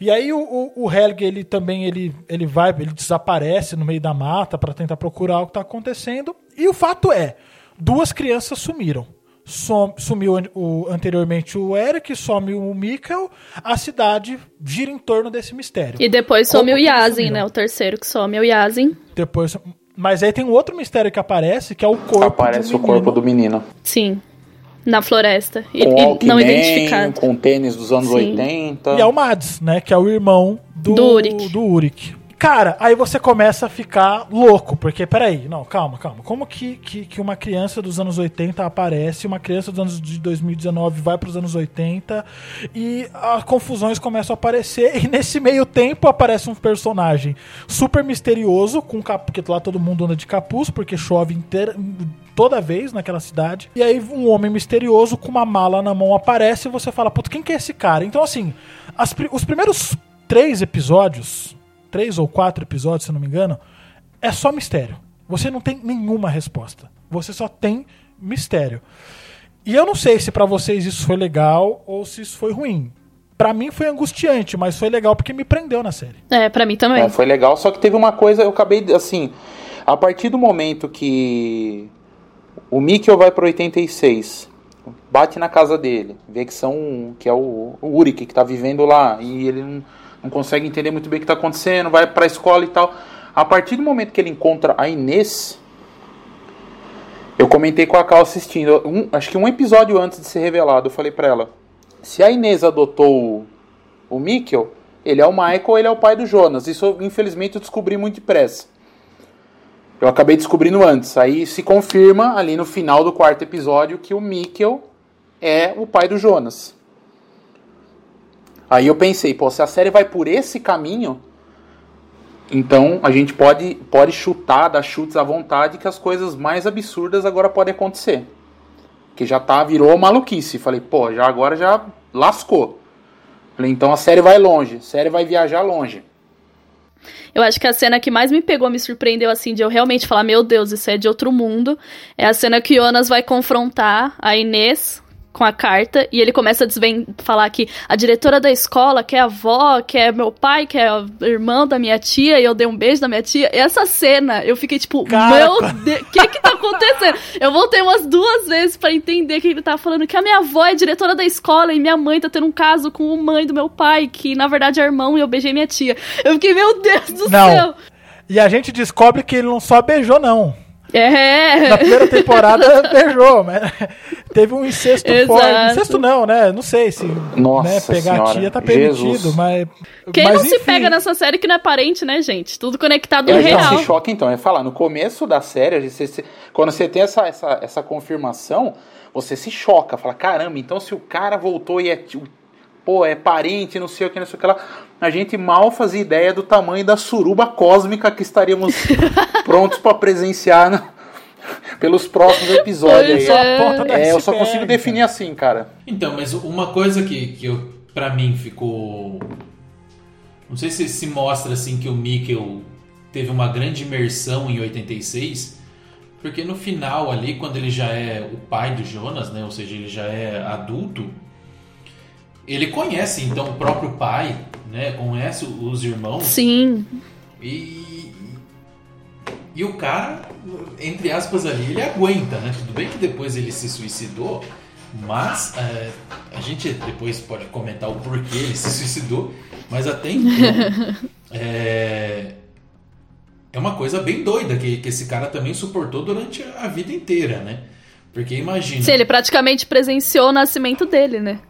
[SPEAKER 1] E aí o, o, o Helge, ele também ele, ele vai, ele desaparece no meio da mata para tentar procurar o que está acontecendo. E o fato é, duas crianças sumiram. Som- sumiu o, anteriormente o Eric, some o Mikkel, a cidade gira em torno desse mistério.
[SPEAKER 3] E depois
[SPEAKER 1] Como
[SPEAKER 3] some o
[SPEAKER 1] que eles
[SPEAKER 3] Yazin, né? O terceiro que some é o Yazin.
[SPEAKER 1] Depois, mas aí tem um outro mistério que aparece, que é o corpo
[SPEAKER 2] Aparece
[SPEAKER 1] do
[SPEAKER 2] o corpo do menino.
[SPEAKER 3] Sim. Na floresta. E,
[SPEAKER 2] Com
[SPEAKER 3] e não identificado.
[SPEAKER 2] com tênis dos anos
[SPEAKER 3] Sim.
[SPEAKER 2] 80.
[SPEAKER 1] E é o Mads, né? Que é o irmão do,
[SPEAKER 3] Do
[SPEAKER 1] do Ulrich. Cara, aí você começa a ficar louco, porque peraí, não, calma, calma. Como que, que, que uma criança dos anos 80 aparece, uma criança dos anos de 2019 vai para os anos 80 e as confusões começam a aparecer e nesse meio tempo aparece um personagem super misterioso, com cap... porque lá todo mundo anda de capuz, porque chove inteira, toda vez naquela cidade. E aí um homem misterioso com uma mala na mão aparece e você fala, puta, quem que é esse cara? Então assim, as os primeiros três episódios, três ou quatro episódios, se não me engano, é só mistério. Você não tem nenhuma resposta. Você só tem mistério. E eu não sei se pra vocês isso foi legal ou se isso foi ruim. Pra mim foi angustiante, mas foi legal porque me prendeu na série.
[SPEAKER 3] É, pra mim também.
[SPEAKER 2] É, foi legal, só que teve uma coisa, eu acabei, de- assim, a partir do momento que o Mikkel vai pro 86, bate na casa dele, vê que são, que é o, o Uric que tá vivendo lá, e ele não, não consegue entender muito bem o que tá acontecendo, vai pra escola e tal. A partir do momento que ele encontra a Inês, eu comentei com a Cal assistindo, um- acho que um episódio antes de ser revelado, eu falei pra ela, se a Inês adotou o Mikkel, ele é o Michael, ele é o pai do Jonas. Isso, infelizmente, eu descobri muito depressa. Eu acabei descobrindo antes. Aí se confirma ali no final do quarto episódio que o Mikkel é o pai do Jonas. Aí eu pensei, pô, se a série vai por esse caminho, então a gente pode, pode chutar, dar chutes à vontade que as coisas mais absurdas agora podem acontecer. Que já tá, virou maluquice. Falei, pô, já agora já lascou. Falei, então a série vai longe, a série vai viajar longe.
[SPEAKER 3] Eu acho que a cena que mais me pegou, me surpreendeu, assim, de eu realmente falar, meu Deus, isso é de outro mundo, é a cena que Jonas vai confrontar a Inês com a carta e ele começa a desven falar que a diretora da escola, que é a avó, que é meu pai, que é o irmão da minha tia, e eu dei um beijo na minha tia. Essa cena, eu fiquei tipo,
[SPEAKER 1] Cara,
[SPEAKER 3] meu Deus, o que que tá acontecendo? Eu voltei umas duas vezes pra entender que ele tava falando que a minha avó é diretora da escola e minha mãe tá tendo um caso com o mãe do meu pai, que na verdade é irmão, e eu beijei minha tia. Eu fiquei, meu Deus do
[SPEAKER 1] Não.
[SPEAKER 3] céu.
[SPEAKER 1] E a gente descobre que ele não só beijou, não.
[SPEAKER 3] É.
[SPEAKER 1] Na primeira temporada beijou, mas teve um incesto
[SPEAKER 3] Exato.
[SPEAKER 1] forte. Incesto não, né? Não sei se
[SPEAKER 2] Nossa
[SPEAKER 1] né, pegar
[SPEAKER 2] Senhora,
[SPEAKER 1] a tia tá permitido,
[SPEAKER 2] Jesus.
[SPEAKER 1] mas.
[SPEAKER 3] Quem
[SPEAKER 1] mas,
[SPEAKER 3] não se
[SPEAKER 1] enfim.
[SPEAKER 3] pega nessa série que não é parente, né, gente? Tudo conectado
[SPEAKER 2] É,
[SPEAKER 3] no
[SPEAKER 2] então,
[SPEAKER 3] real.
[SPEAKER 2] se choca então, é falar, no começo da série, você, se- quando você tem essa, essa, essa confirmação, você se choca, fala, caramba, então se o cara voltou e é, tio- pô, é parente, não sei o que, não sei o que lá, a gente mal fazia ideia do tamanho da suruba cósmica que estaríamos prontos para presenciar no- pelos próximos episódios.
[SPEAKER 3] É.
[SPEAKER 2] É, eu só consigo definir assim, cara.
[SPEAKER 4] Então, mas uma coisa que, que eu, pra mim ficou. Não sei se se mostra assim que o Mikkel teve uma grande imersão em 86, porque no final ali, quando ele já é o pai do Jonas, né? Ou seja, ele já é adulto, ele conhece então o próprio pai, né? Conhece os irmãos.
[SPEAKER 3] Sim.
[SPEAKER 4] E, e o cara, entre aspas ali, ele aguenta, né? Tudo bem que depois ele se suicidou, mas é, a gente depois pode comentar o porquê ele se suicidou, mas até então é, é uma coisa bem doida que, que esse cara também suportou durante a vida inteira, né? Porque imagina.
[SPEAKER 3] Sim, ele praticamente presenciou o nascimento dele, né?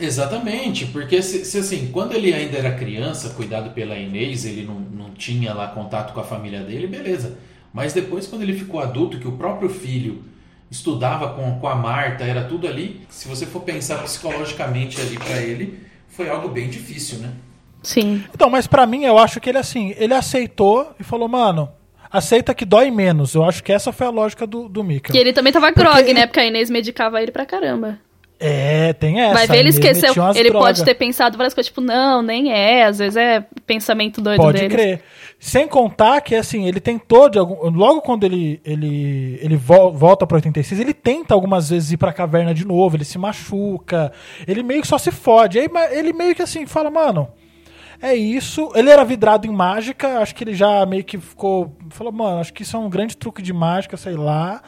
[SPEAKER 4] Exatamente, porque se, se, assim, quando ele ainda era criança, cuidado pela Inês, ele não, não tinha lá contato com a família dele, beleza. Mas depois, quando ele ficou adulto, que o próprio filho estudava com, com a Marta, era tudo ali, se você for pensar psicologicamente ali pra ele, foi algo bem difícil, né?
[SPEAKER 3] Sim.
[SPEAKER 1] Então, mas pra mim, eu acho que ele assim, ele aceitou e falou, mano, aceita que dói menos. Eu acho que essa foi a lógica do, do Mikkel.
[SPEAKER 3] E ele também tava
[SPEAKER 1] Porque
[SPEAKER 3] grog,
[SPEAKER 1] ele-
[SPEAKER 3] né? Porque a Inês medicava ele pra caramba.
[SPEAKER 1] É, tem essa.
[SPEAKER 3] Vai ver, ele esqueceu. Ele
[SPEAKER 1] droga.
[SPEAKER 3] pode ter pensado várias coisas, tipo, não, nem é. Às vezes é pensamento doido
[SPEAKER 1] Pode
[SPEAKER 3] dele.
[SPEAKER 1] crer. Sem contar que, assim, ele tentou, de algum, logo quando ele, ele, ele vo- volta pra 86, ele tenta algumas vezes ir pra caverna de novo, ele se machuca, ele meio que só se fode. Aí ele meio que assim, fala, mano, é isso. Ele era vidrado em mágica, acho que ele já meio que ficou. Falou, mano, acho que isso é um grande truque de mágica, sei lá.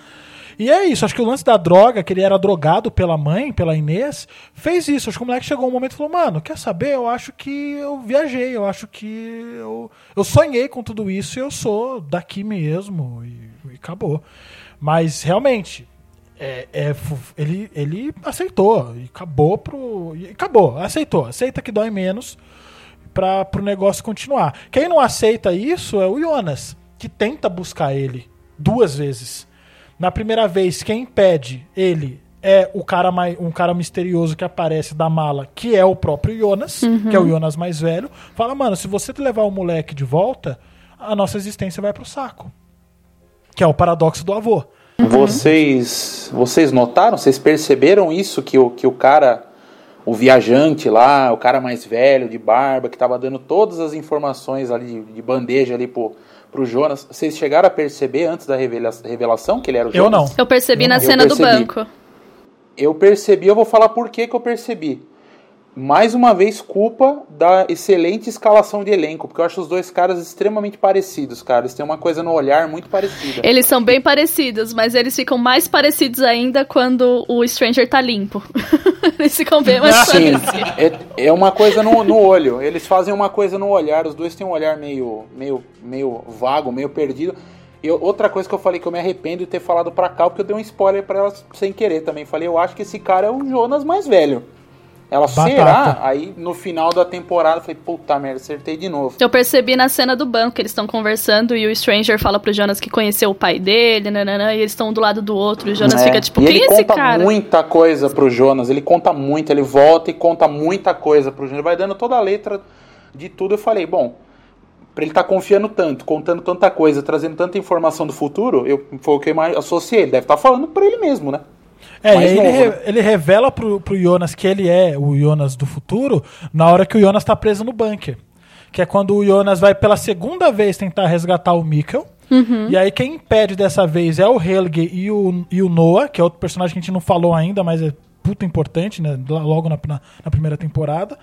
[SPEAKER 1] E é isso, acho que o lance da droga, que ele era drogado pela mãe, pela Inês, fez isso. Acho que o moleque chegou um momento e falou, mano, quer saber? Eu acho que eu viajei, eu acho que eu, eu sonhei com tudo isso e eu sou daqui mesmo. E, e acabou. Mas realmente, é, é, ele, ele aceitou e acabou pro. E acabou, aceitou. Aceita que dói menos para pro negócio continuar. Quem não aceita isso é o Jonas, que tenta buscar ele duas vezes. Na primeira vez, quem impede ele é o cara mais, um cara misterioso que aparece da mala, que é o próprio Jonas, que é o Jonas mais velho. Fala, mano, se você levar o moleque de volta, a nossa existência vai pro saco. Que é o paradoxo do avô.
[SPEAKER 2] Vocês, vocês notaram? Vocês perceberam isso que o, que o cara, o viajante lá, o cara mais velho de barba que tava dando todas as informações ali de, de bandeja ali pro, pro Jonas, vocês chegaram a perceber antes da revela- revelação que ele era o
[SPEAKER 1] Eu
[SPEAKER 2] Jonas?
[SPEAKER 1] não.
[SPEAKER 3] Eu percebi na
[SPEAKER 2] Eu
[SPEAKER 3] cena do
[SPEAKER 2] percebi.
[SPEAKER 3] banco.
[SPEAKER 2] Eu percebi, eu vou falar por que que eu percebi. Mais uma vez, culpa da excelente escalação de elenco, porque eu acho os dois caras extremamente parecidos, cara. Eles têm uma coisa no olhar muito parecida.
[SPEAKER 3] Eles são bem parecidos, mas eles ficam mais parecidos ainda quando o Stranger tá limpo. eles ficam bem mais
[SPEAKER 2] Sim,
[SPEAKER 3] parecidos.
[SPEAKER 2] é, é uma coisa no, no olho. Eles fazem uma coisa no olhar. Os dois têm um olhar meio, meio, meio vago, meio perdido. E eu- outra coisa que eu falei que eu me arrependo de ter falado pra cá, porque eu dei um spoiler pra elas sem querer também. Falei, eu acho que esse cara é o Jonas mais velho. Ela
[SPEAKER 1] Batata.
[SPEAKER 2] será? Aí no final da temporada eu falei, puta merda, acertei de novo.
[SPEAKER 3] Eu percebi na cena do banco que eles estão conversando e o Stranger fala pro Jonas que conheceu o pai dele, nananã, e eles estão do lado do outro. E o Jonas
[SPEAKER 2] É,
[SPEAKER 3] fica tipo,
[SPEAKER 2] e
[SPEAKER 3] quem
[SPEAKER 2] ele
[SPEAKER 3] é esse
[SPEAKER 2] conta
[SPEAKER 3] cara?
[SPEAKER 2] muita coisa pro Jonas, ele conta muito, ele volta e conta muita coisa pro Jonas, ele vai dando toda a letra de tudo. Eu falei, bom, pra ele estar confiando tanto, contando tanta coisa, trazendo tanta informação do futuro, eu foi o que eu mais associei, ele deve estar falando pra ele mesmo, né?
[SPEAKER 1] É, e ele,
[SPEAKER 2] novo,
[SPEAKER 1] re-
[SPEAKER 2] né?
[SPEAKER 1] ele revela pro, pro Jonas que ele é o Jonas do futuro na hora que o Jonas tá preso no bunker. Que é quando o Jonas vai pela segunda vez tentar resgatar o Mikkel. E aí quem impede dessa vez é o Helge e o, e o Noah, que é outro personagem que a gente não falou ainda, mas é puta importante, né? Logo na, na, na primeira temporada.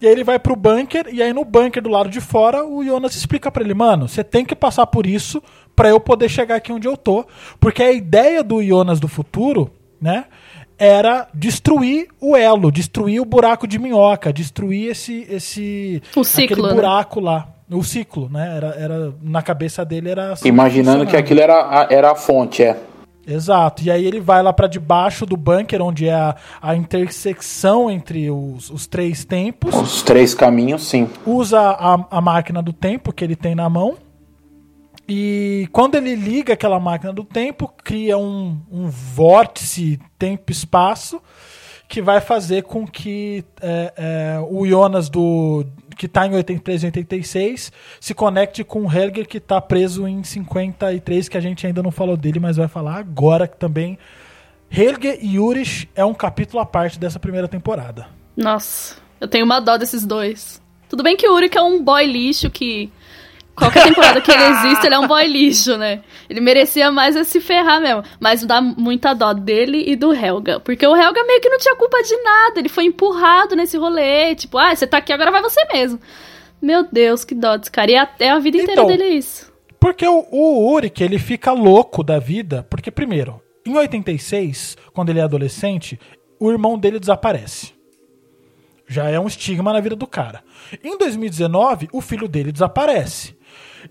[SPEAKER 1] E aí ele vai pro bunker, e aí no bunker do lado de fora, o Jonas explica pra ele, mano, você tem que passar por isso pra eu poder chegar aqui onde eu tô. Porque a ideia do Jonas do futuro, né, era destruir o elo, destruir o buraco de minhoca, destruir esse esse
[SPEAKER 3] O ciclo,
[SPEAKER 1] aquele
[SPEAKER 3] né?
[SPEAKER 1] buraco lá, o ciclo, né? Era, era na cabeça dele era assim
[SPEAKER 2] Imaginando que aquilo era a, era a fonte, é.
[SPEAKER 1] Exato. E aí ele vai lá pra debaixo do bunker, onde é a, a intersecção entre os, os três tempos,
[SPEAKER 2] Os três caminhos, sim.
[SPEAKER 1] usa a, a máquina do tempo que ele tem na mão. E quando ele liga aquela máquina do tempo, cria um, um vórtice tempo-espaço que vai fazer com que é, é, o Jonas do que está em 83 e 86 se conecte com o Helger que está preso em 53, que a gente ainda não falou dele, mas vai falar agora que também Helge e Yurish é um capítulo à parte dessa primeira temporada.
[SPEAKER 3] Nossa, eu tenho uma dó desses dois. Tudo bem que o Uric é um boy lixo que. Qualquer temporada que ele existe, ele é um boy lixo, né? Ele merecia mais é se ferrar mesmo. Mas dá muita dó dele e do Helga. Porque o Helga meio que não tinha culpa de nada. Ele foi empurrado nesse rolê. Tipo, ah, você tá aqui, agora vai você mesmo. Meu Deus, que dó desse cara. E até a vida inteira
[SPEAKER 1] Então,
[SPEAKER 3] dele é isso.
[SPEAKER 1] Porque o, o Uric, ele fica louco da vida, porque primeiro, em 86, quando ele é adolescente, o irmão dele desaparece. Já é um estigma na vida do cara. Em 2019, o filho dele desaparece.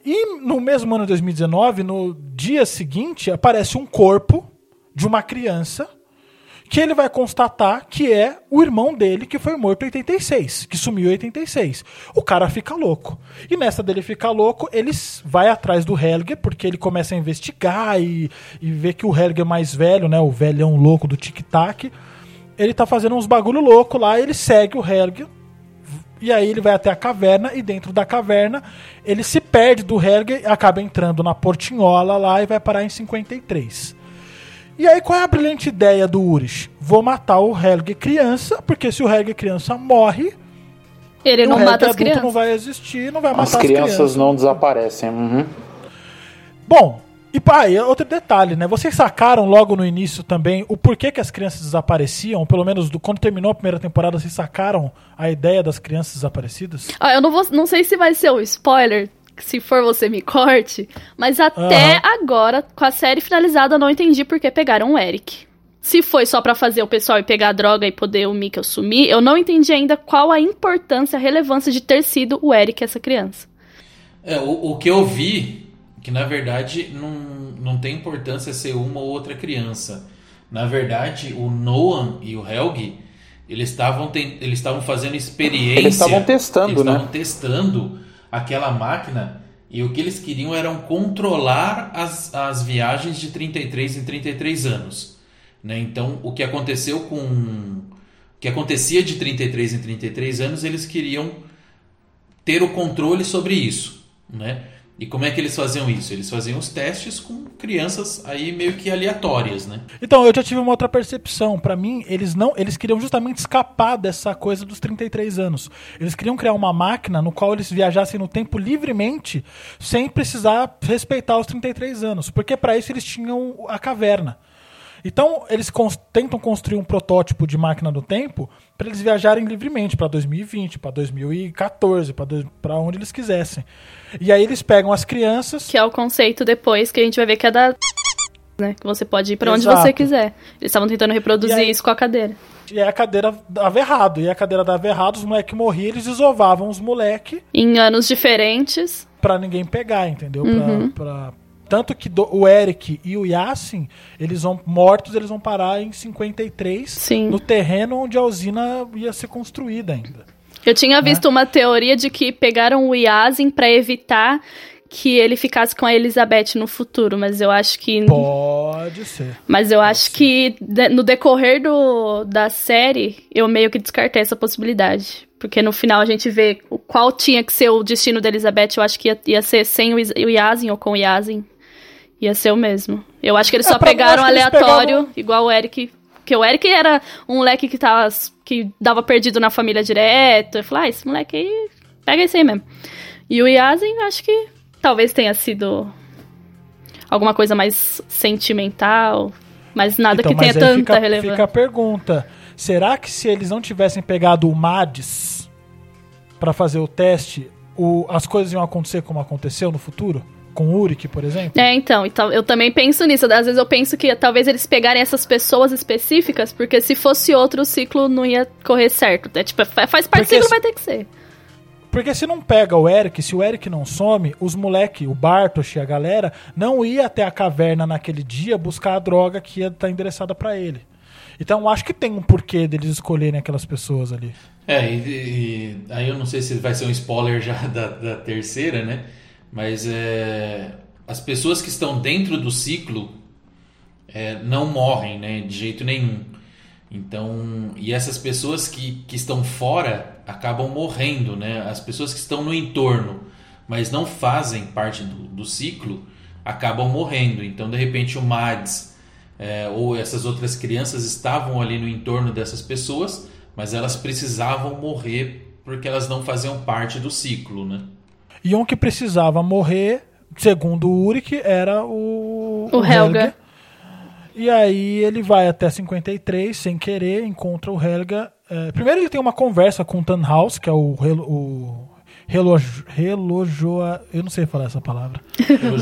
[SPEAKER 1] E no mesmo ano de 2019, no dia seguinte, aparece um corpo de uma criança que ele vai constatar que é o irmão dele que foi morto em 86, que sumiu em 86. O cara fica louco. E nessa dele ficar louco, ele vai atrás do Helge, porque ele começa a investigar e, e vê que o Helge é mais velho, né, o velhão louco do tic-tac, ele tá fazendo uns bagulho louco lá, ele segue o Helge, e aí ele vai até a caverna, e dentro da caverna, ele se perde do Helge, acaba entrando na portinhola lá e vai parar em 53. E aí, qual é a brilhante ideia do Urish? Vou matar o Helge criança, porque se o Helge criança morre,
[SPEAKER 3] Ele
[SPEAKER 1] o
[SPEAKER 3] não mata as crianças.
[SPEAKER 1] não vai existir, não vai
[SPEAKER 2] As
[SPEAKER 1] matar as
[SPEAKER 2] crianças
[SPEAKER 1] crianças.
[SPEAKER 2] não desaparecem. Uhum.
[SPEAKER 1] Bom, e pá, e outro detalhe, né? Vocês sacaram logo no início também o porquê que as crianças desapareciam? Pelo menos do, quando terminou a primeira temporada, vocês sacaram a ideia das crianças desaparecidas?
[SPEAKER 3] Ah, eu não, vou, não sei se vai ser o spoiler, se for você me corte, mas até
[SPEAKER 1] Aham.
[SPEAKER 3] agora, com a série finalizada, eu não entendi por que pegaram o Eric. Se foi só pra fazer o pessoal ir pegar a droga e poder o Mikkel sumir, eu não entendi ainda qual a importância, a relevância de ter sido o Eric essa criança.
[SPEAKER 4] É, o, o que eu vi, que na verdade não, não tem importância ser uma ou outra criança. Na verdade, o Noah e o Helgi, eles estavam eles estavam fazendo experiência.
[SPEAKER 2] Eles estavam testando,
[SPEAKER 4] eles
[SPEAKER 2] né?
[SPEAKER 4] estavam testando aquela máquina e o que eles queriam era controlar as, as viagens de 33 em 33 anos. Né? Então, o que aconteceu com. O que acontecia de 33 em 33 anos, eles queriam ter o controle sobre isso, né? E como é que eles faziam isso? Eles faziam os testes com crianças aí meio que aleatórias, né?
[SPEAKER 1] Então, eu já tive uma outra percepção. Pra mim, eles não, eles queriam justamente escapar dessa coisa dos 33 anos. Eles queriam criar uma máquina no qual eles viajassem no tempo livremente, sem precisar respeitar os 33 anos, porque pra isso eles tinham a caverna. Então, eles tentam construir um protótipo de máquina do tempo para eles viajarem livremente para 2020, para 2014, para onde eles quisessem. E aí eles pegam as crianças,
[SPEAKER 3] Que é o conceito depois que a gente vai ver que é da. Né? Que você pode ir pra onde você quiser. Eles estavam tentando reproduzir
[SPEAKER 1] aí-
[SPEAKER 3] isso com a cadeira.
[SPEAKER 1] e aí a cadeira dava errado. E a cadeira dava errado, os moleques morriam, eles desovavam os moleques
[SPEAKER 3] Em anos diferentes.
[SPEAKER 1] pra ninguém pegar, entendeu? Pra-
[SPEAKER 3] Uhum.
[SPEAKER 1] Pra, Tanto que do- o Eric e o Yassin, eles vão mortos, eles vão parar em 53,
[SPEAKER 3] Sim.
[SPEAKER 1] no terreno onde a usina ia ser construída ainda.
[SPEAKER 3] Eu tinha visto uma teoria de que pegaram o Yasin pra evitar que ele ficasse com a Elizabeth no futuro, mas eu acho que
[SPEAKER 1] Pode ser.
[SPEAKER 3] mas eu acho que de- no decorrer do, da série eu meio que descartei essa possibilidade, porque no final a gente vê qual tinha que ser o destino da Elizabeth, eu acho que ia, ia ser sem o Yasin ou com o Yasin. Ia ser o mesmo. Eu acho que eles
[SPEAKER 1] É,
[SPEAKER 3] só
[SPEAKER 1] eu
[SPEAKER 3] pegaram aleatório,
[SPEAKER 1] pegavam-
[SPEAKER 3] igual o Eric. Porque o Eric era um moleque que tava. que dava perdido na família direto. Eu falei, ah, esse moleque aí. Pega esse aí mesmo. E o Yasin, acho que talvez tenha sido alguma coisa mais sentimental. Mas nada
[SPEAKER 1] Então,
[SPEAKER 3] que tenha
[SPEAKER 1] mas aí
[SPEAKER 3] tanta
[SPEAKER 1] fica,
[SPEAKER 3] relevância.
[SPEAKER 1] fica a pergunta: será que se eles não tivessem pegado o Mads pra fazer o teste, o- as coisas iam acontecer como aconteceu no futuro? Com o Uric, por exemplo?
[SPEAKER 3] É, então, então, eu também penso nisso. Às vezes eu penso que talvez eles pegarem essas pessoas específicas, porque se fosse outro, o ciclo não ia correr certo. É tipo, fa- faz parte do
[SPEAKER 1] Porque
[SPEAKER 3] ciclo,
[SPEAKER 1] se-
[SPEAKER 3] vai ter que ser.
[SPEAKER 1] Porque se não pega o Eric, se o Eric não some, os moleque, o Bartosz e a galera, não ia até a caverna naquele dia buscar a droga que ia estar endereçada pra ele. Então acho que tem um porquê deles escolherem aquelas pessoas ali.
[SPEAKER 4] É, e, e- aí eu não sei se vai ser um spoiler já da, da terceira, né? Mas é, as pessoas que estão dentro do ciclo é, não morrem, né? De jeito nenhum. Então, e essas pessoas que, que estão fora acabam morrendo, né? As pessoas que estão no entorno, mas não fazem parte do, do ciclo, acabam morrendo. Então, de repente, o Mads é, ou essas outras crianças estavam ali no entorno dessas pessoas, mas elas precisavam morrer porque elas não faziam parte do ciclo, né?
[SPEAKER 1] E um que precisava morrer, segundo o Uric, era o,
[SPEAKER 3] O Helga.
[SPEAKER 1] E aí ele vai até 53, sem querer, encontra o Helga. É, primeiro ele tem uma conversa com o Tannhaus, que é o, o reloj, relojoa... Eu não sei falar essa palavra.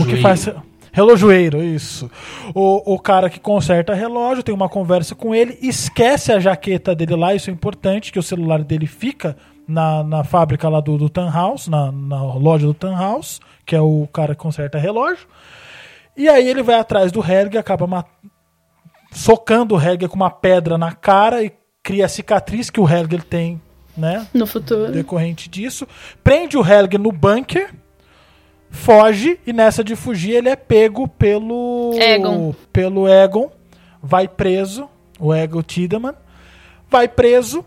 [SPEAKER 1] o que faz... Relojoeiro, isso. O, o cara que conserta relógio tem uma conversa com ele, esquece a jaqueta dele lá, isso é importante, que o celular dele fica na, na fábrica lá do, do Tannhaus, na, na loja do Tannhaus, que é o cara que conserta relógio. E aí ele vai atrás do Helga, acaba socando o Helga com uma pedra na cara e cria a cicatriz que o Helga ele tem, né?
[SPEAKER 3] No futuro.
[SPEAKER 1] Decorrente disso. Prende o Helga no bunker, foge e nessa de fugir ele é pego pelo
[SPEAKER 3] Egon.
[SPEAKER 1] pelo Egon, vai preso, o Egon Tiedemann, vai preso.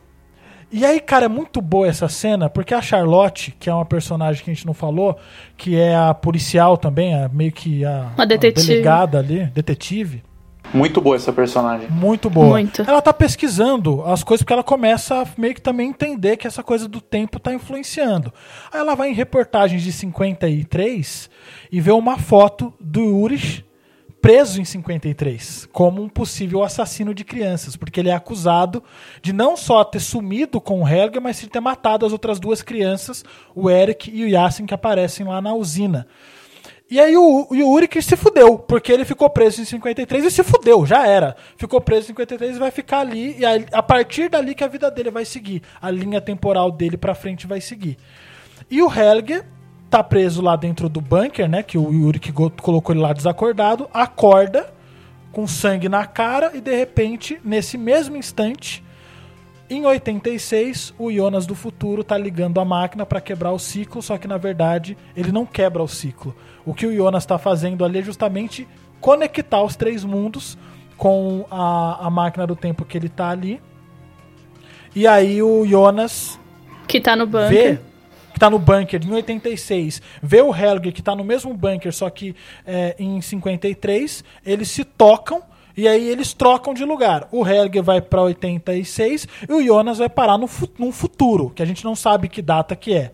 [SPEAKER 1] E aí, cara, é muito boa essa cena, porque a Charlotte, que é uma personagem que a gente não falou, que é a policial também, a, meio que a,
[SPEAKER 3] Uma detetive.
[SPEAKER 1] a delegada ali, detetive,
[SPEAKER 2] Muito boa essa personagem.
[SPEAKER 1] muito boa.
[SPEAKER 3] Muito.
[SPEAKER 1] Ela tá pesquisando as coisas porque ela começa a meio que também entender que essa coisa do tempo tá influenciando. Aí ela vai em reportagens de 53 e vê uma foto do Urich preso em 53 como um possível assassino de crianças, porque ele é acusado de não só ter sumido com o Helga, mas de ter matado as outras duas crianças, o Eric e o Yasin, que aparecem lá na usina. E aí o, o Uric se fudeu, porque ele ficou preso em 53 e se fudeu, já era. Ficou preso em 53 e vai ficar ali, e aí, a partir dali que a vida dele vai seguir. A linha temporal dele pra frente vai seguir. E o Helge tá preso lá dentro do bunker, né? Que o go- colocou ele lá desacordado, acorda com sangue na cara e de repente, nesse mesmo instante, em 86, o Jonas do futuro tá ligando a máquina para quebrar o ciclo, só que na verdade ele não quebra o ciclo. O que o Jonas está fazendo ali é justamente conectar os três mundos com a, a máquina do tempo que ele tá ali. E aí o Jonas
[SPEAKER 3] Que tá no
[SPEAKER 1] vê
[SPEAKER 3] bunker.
[SPEAKER 1] que tá no bunker em 86, vê o Helge que tá no mesmo bunker, só que é, em 53, eles se tocam e aí eles trocam de lugar. O Helge vai pra 86 e o Jonas vai parar no, fu- num futuro, que a gente não sabe que data que é.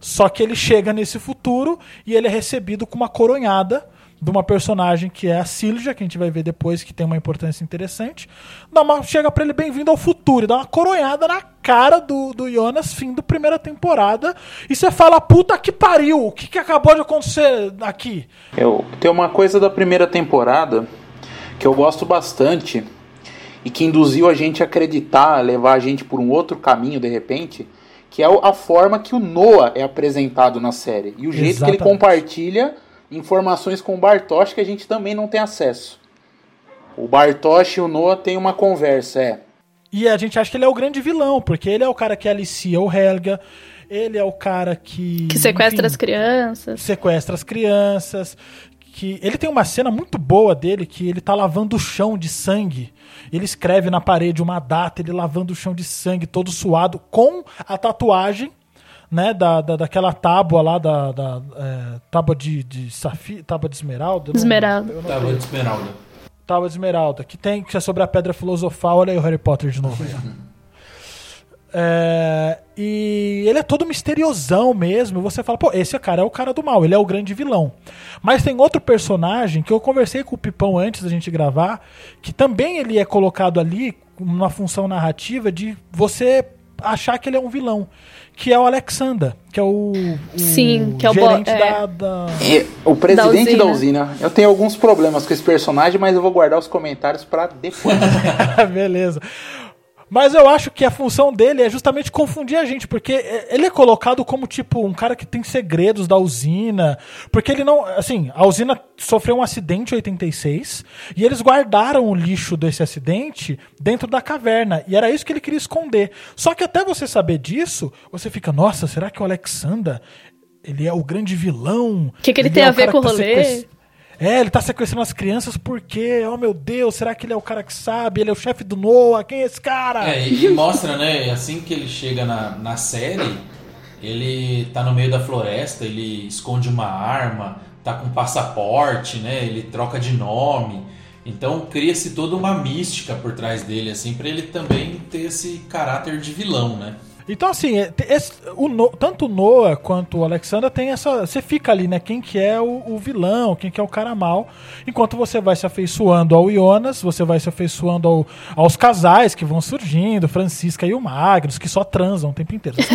[SPEAKER 1] Só que ele chega nesse futuro e ele é recebido com uma coronhada de uma personagem que é a Silja, que a gente vai ver depois, que tem uma importância interessante. Dá uma, chega pra ele bem-vindo ao futuro e dá uma coronhada na cara do, do Jonas, fim da primeira temporada. E você fala, puta que pariu, o que, que acabou de acontecer aqui?
[SPEAKER 2] Eu, tem uma coisa da primeira temporada que eu gosto bastante e que induziu a gente a acreditar, a levar a gente por um outro caminho de repente, que é a forma que o Noah é apresentado na série e o jeito que ele
[SPEAKER 1] Exatamente.
[SPEAKER 2] compartilha informações com o Bartosz que a gente também não tem acesso. O Bartosz e o Noah têm uma conversa, é.
[SPEAKER 1] E a gente acha que ele é o grande vilão, porque ele é o cara que alicia o Helga, ele é o cara que.
[SPEAKER 3] Que sequestra
[SPEAKER 1] enfim,
[SPEAKER 3] as crianças.
[SPEAKER 1] sequestra as crianças. Que ele tem uma cena muito boa dele que ele tá lavando o chão de sangue. Ele escreve na parede uma data, ele lavando o chão de sangue, todo suado, com a tatuagem, né, da, da, daquela tábua lá, da, da é, tábua de, de safi, tábua de esmeralda. não-
[SPEAKER 3] Esmeralda.
[SPEAKER 1] não
[SPEAKER 4] Tábua de esmeralda.
[SPEAKER 1] Tábua de esmeralda, que tem que é sobre a pedra filosofal. Olha aí o Harry Potter de novo. aí, ó. É, e ele é todo misteriosão mesmo. e Você fala, pô, esse cara é o cara do mal, ele é o grande vilão. Mas tem outro personagem que eu conversei com o Pipão antes da gente gravar, que também ele é colocado ali numa função narrativa de você achar que ele é um vilão, que é o Alexander, que é o, o
[SPEAKER 3] Sim, que é o
[SPEAKER 1] gerente
[SPEAKER 3] é.
[SPEAKER 1] da, da-
[SPEAKER 2] o presidente
[SPEAKER 3] Da
[SPEAKER 2] da
[SPEAKER 3] usina.
[SPEAKER 2] usina. Eu tenho alguns problemas com esse personagem, mas eu vou guardar os comentários pra depois.
[SPEAKER 1] Beleza. Mas eu acho que a função dele é justamente confundir a gente, porque é- ele é colocado como tipo um cara que tem segredos da usina, porque ele não, assim, a usina sofreu um acidente em 86 e eles guardaram o lixo desse acidente dentro da caverna e era isso que ele queria esconder. Só que até você saber disso, você fica, nossa, será que o Alexander ele é o grande vilão?
[SPEAKER 3] Que que ele
[SPEAKER 1] é
[SPEAKER 3] tem a ver com o
[SPEAKER 1] tá
[SPEAKER 3] rolê?
[SPEAKER 1] sequest- é, ele tá sequestrando as crianças porque, oh meu Deus, será que ele é o cara que sabe? Ele é o chefe do Noah? Quem é esse cara?
[SPEAKER 4] É, e, e mostra, né? Assim que ele chega na, na série, ele tá no meio da floresta, ele esconde uma arma, tá com passaporte, né? Ele troca de nome. Então cria-se toda uma mística por trás dele, assim, pra ele também ter esse caráter de vilão, né?
[SPEAKER 1] Então, assim, é, esse- o No- tanto o Noah quanto o Alexander tem essa. Você fica ali, né? Quem que é o, o vilão, quem que é o cara mal. Enquanto você vai se afeiçoando ao Jonas, você vai se afeiçoando ao- aos casais que vão surgindo, Francisca e o Magnus, que só transam o tempo inteiro.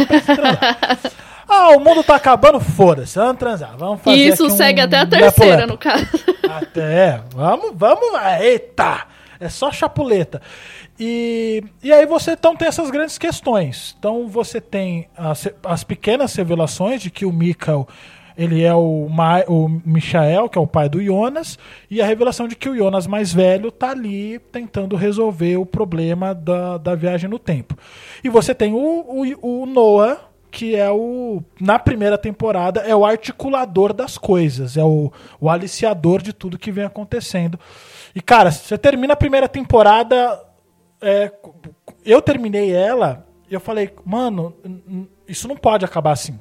[SPEAKER 1] Ah, o mundo tá acabando, foda-se, vamos transar. Vamos fazer
[SPEAKER 3] E isso
[SPEAKER 1] um
[SPEAKER 3] segue até a terceira, no caso.
[SPEAKER 1] Até, vamos, vamos, eita! É só chapuleta. E, e aí você então tem essas grandes questões. Então você tem as, as pequenas revelações de que o Mikael ele é o, Ma, o Michael, que é o pai do Jonas, e a revelação de que o Jonas mais velho tá ali tentando resolver o problema da, da viagem no tempo. E você tem o, o, o Noah, que é o. Na primeira temporada, é o articulador das coisas, é o, o aliciador de tudo que vem acontecendo. E, cara, você termina a primeira temporada. É, eu terminei ela eu falei, mano, isso não pode acabar assim.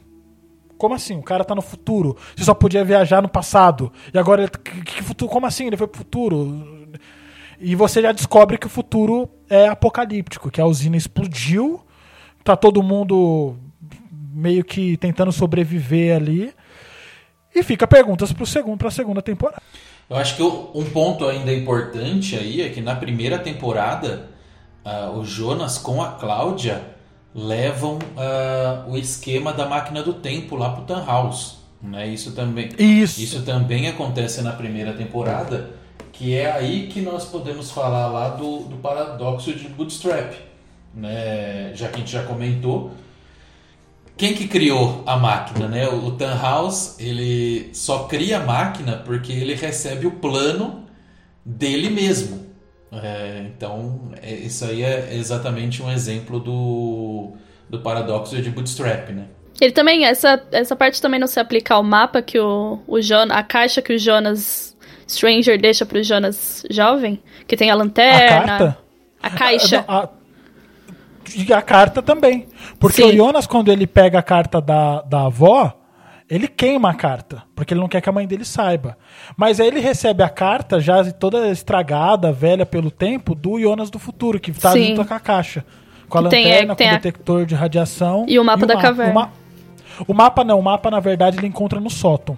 [SPEAKER 1] Como assim? O cara tá no futuro. Você só podia viajar no passado. E agora ele. Que, que futuro? Como assim? Ele foi pro futuro. E você já descobre que o futuro é apocalíptico, que a usina explodiu, tá todo mundo meio que tentando sobreviver ali. E fica perguntas pro segundo, pra segunda temporada.
[SPEAKER 4] Eu acho que um ponto ainda importante aí é que na primeira temporada ah, o Jonas com a Cláudia levam ah, o esquema da máquina do tempo lá pro Tannhaus. Né? Isso também
[SPEAKER 1] Isso.
[SPEAKER 4] isso também acontece na primeira temporada, que é aí que nós podemos falar lá do, do paradoxo de Bootstrap. Né? Já que a gente já comentou, quem que criou a máquina, né? O Tannhaus, ele só cria a máquina porque ele recebe o plano dele mesmo. É, então, é- isso aí é exatamente um exemplo do, do paradoxo de Bootstrap, né?
[SPEAKER 3] Ele também, essa, essa parte também não se aplica ao mapa que o, o Jonas, a caixa que o Jonas Stranger deixa pro Jonas jovem, que tem a
[SPEAKER 1] A
[SPEAKER 3] lanterna.
[SPEAKER 1] carta?
[SPEAKER 3] A caixa.
[SPEAKER 1] A, a- e a carta também. Porque
[SPEAKER 3] Sim.
[SPEAKER 1] o Jonas, quando ele pega a carta da, da avó, ele queima a carta. Porque ele não quer que a mãe dele saiba. Mas aí ele recebe a carta já toda estragada, velha pelo tempo, do Jonas do futuro, que tá
[SPEAKER 3] Sim.
[SPEAKER 1] junto com a caixa. Com a
[SPEAKER 3] tem, é,
[SPEAKER 1] lanterna,
[SPEAKER 3] tem
[SPEAKER 1] com o
[SPEAKER 3] a-
[SPEAKER 1] detector de radiação.
[SPEAKER 3] E o mapa da
[SPEAKER 1] ma-
[SPEAKER 3] caverna.
[SPEAKER 1] O, ma- o mapa não, o mapa na verdade ele encontra no sótão.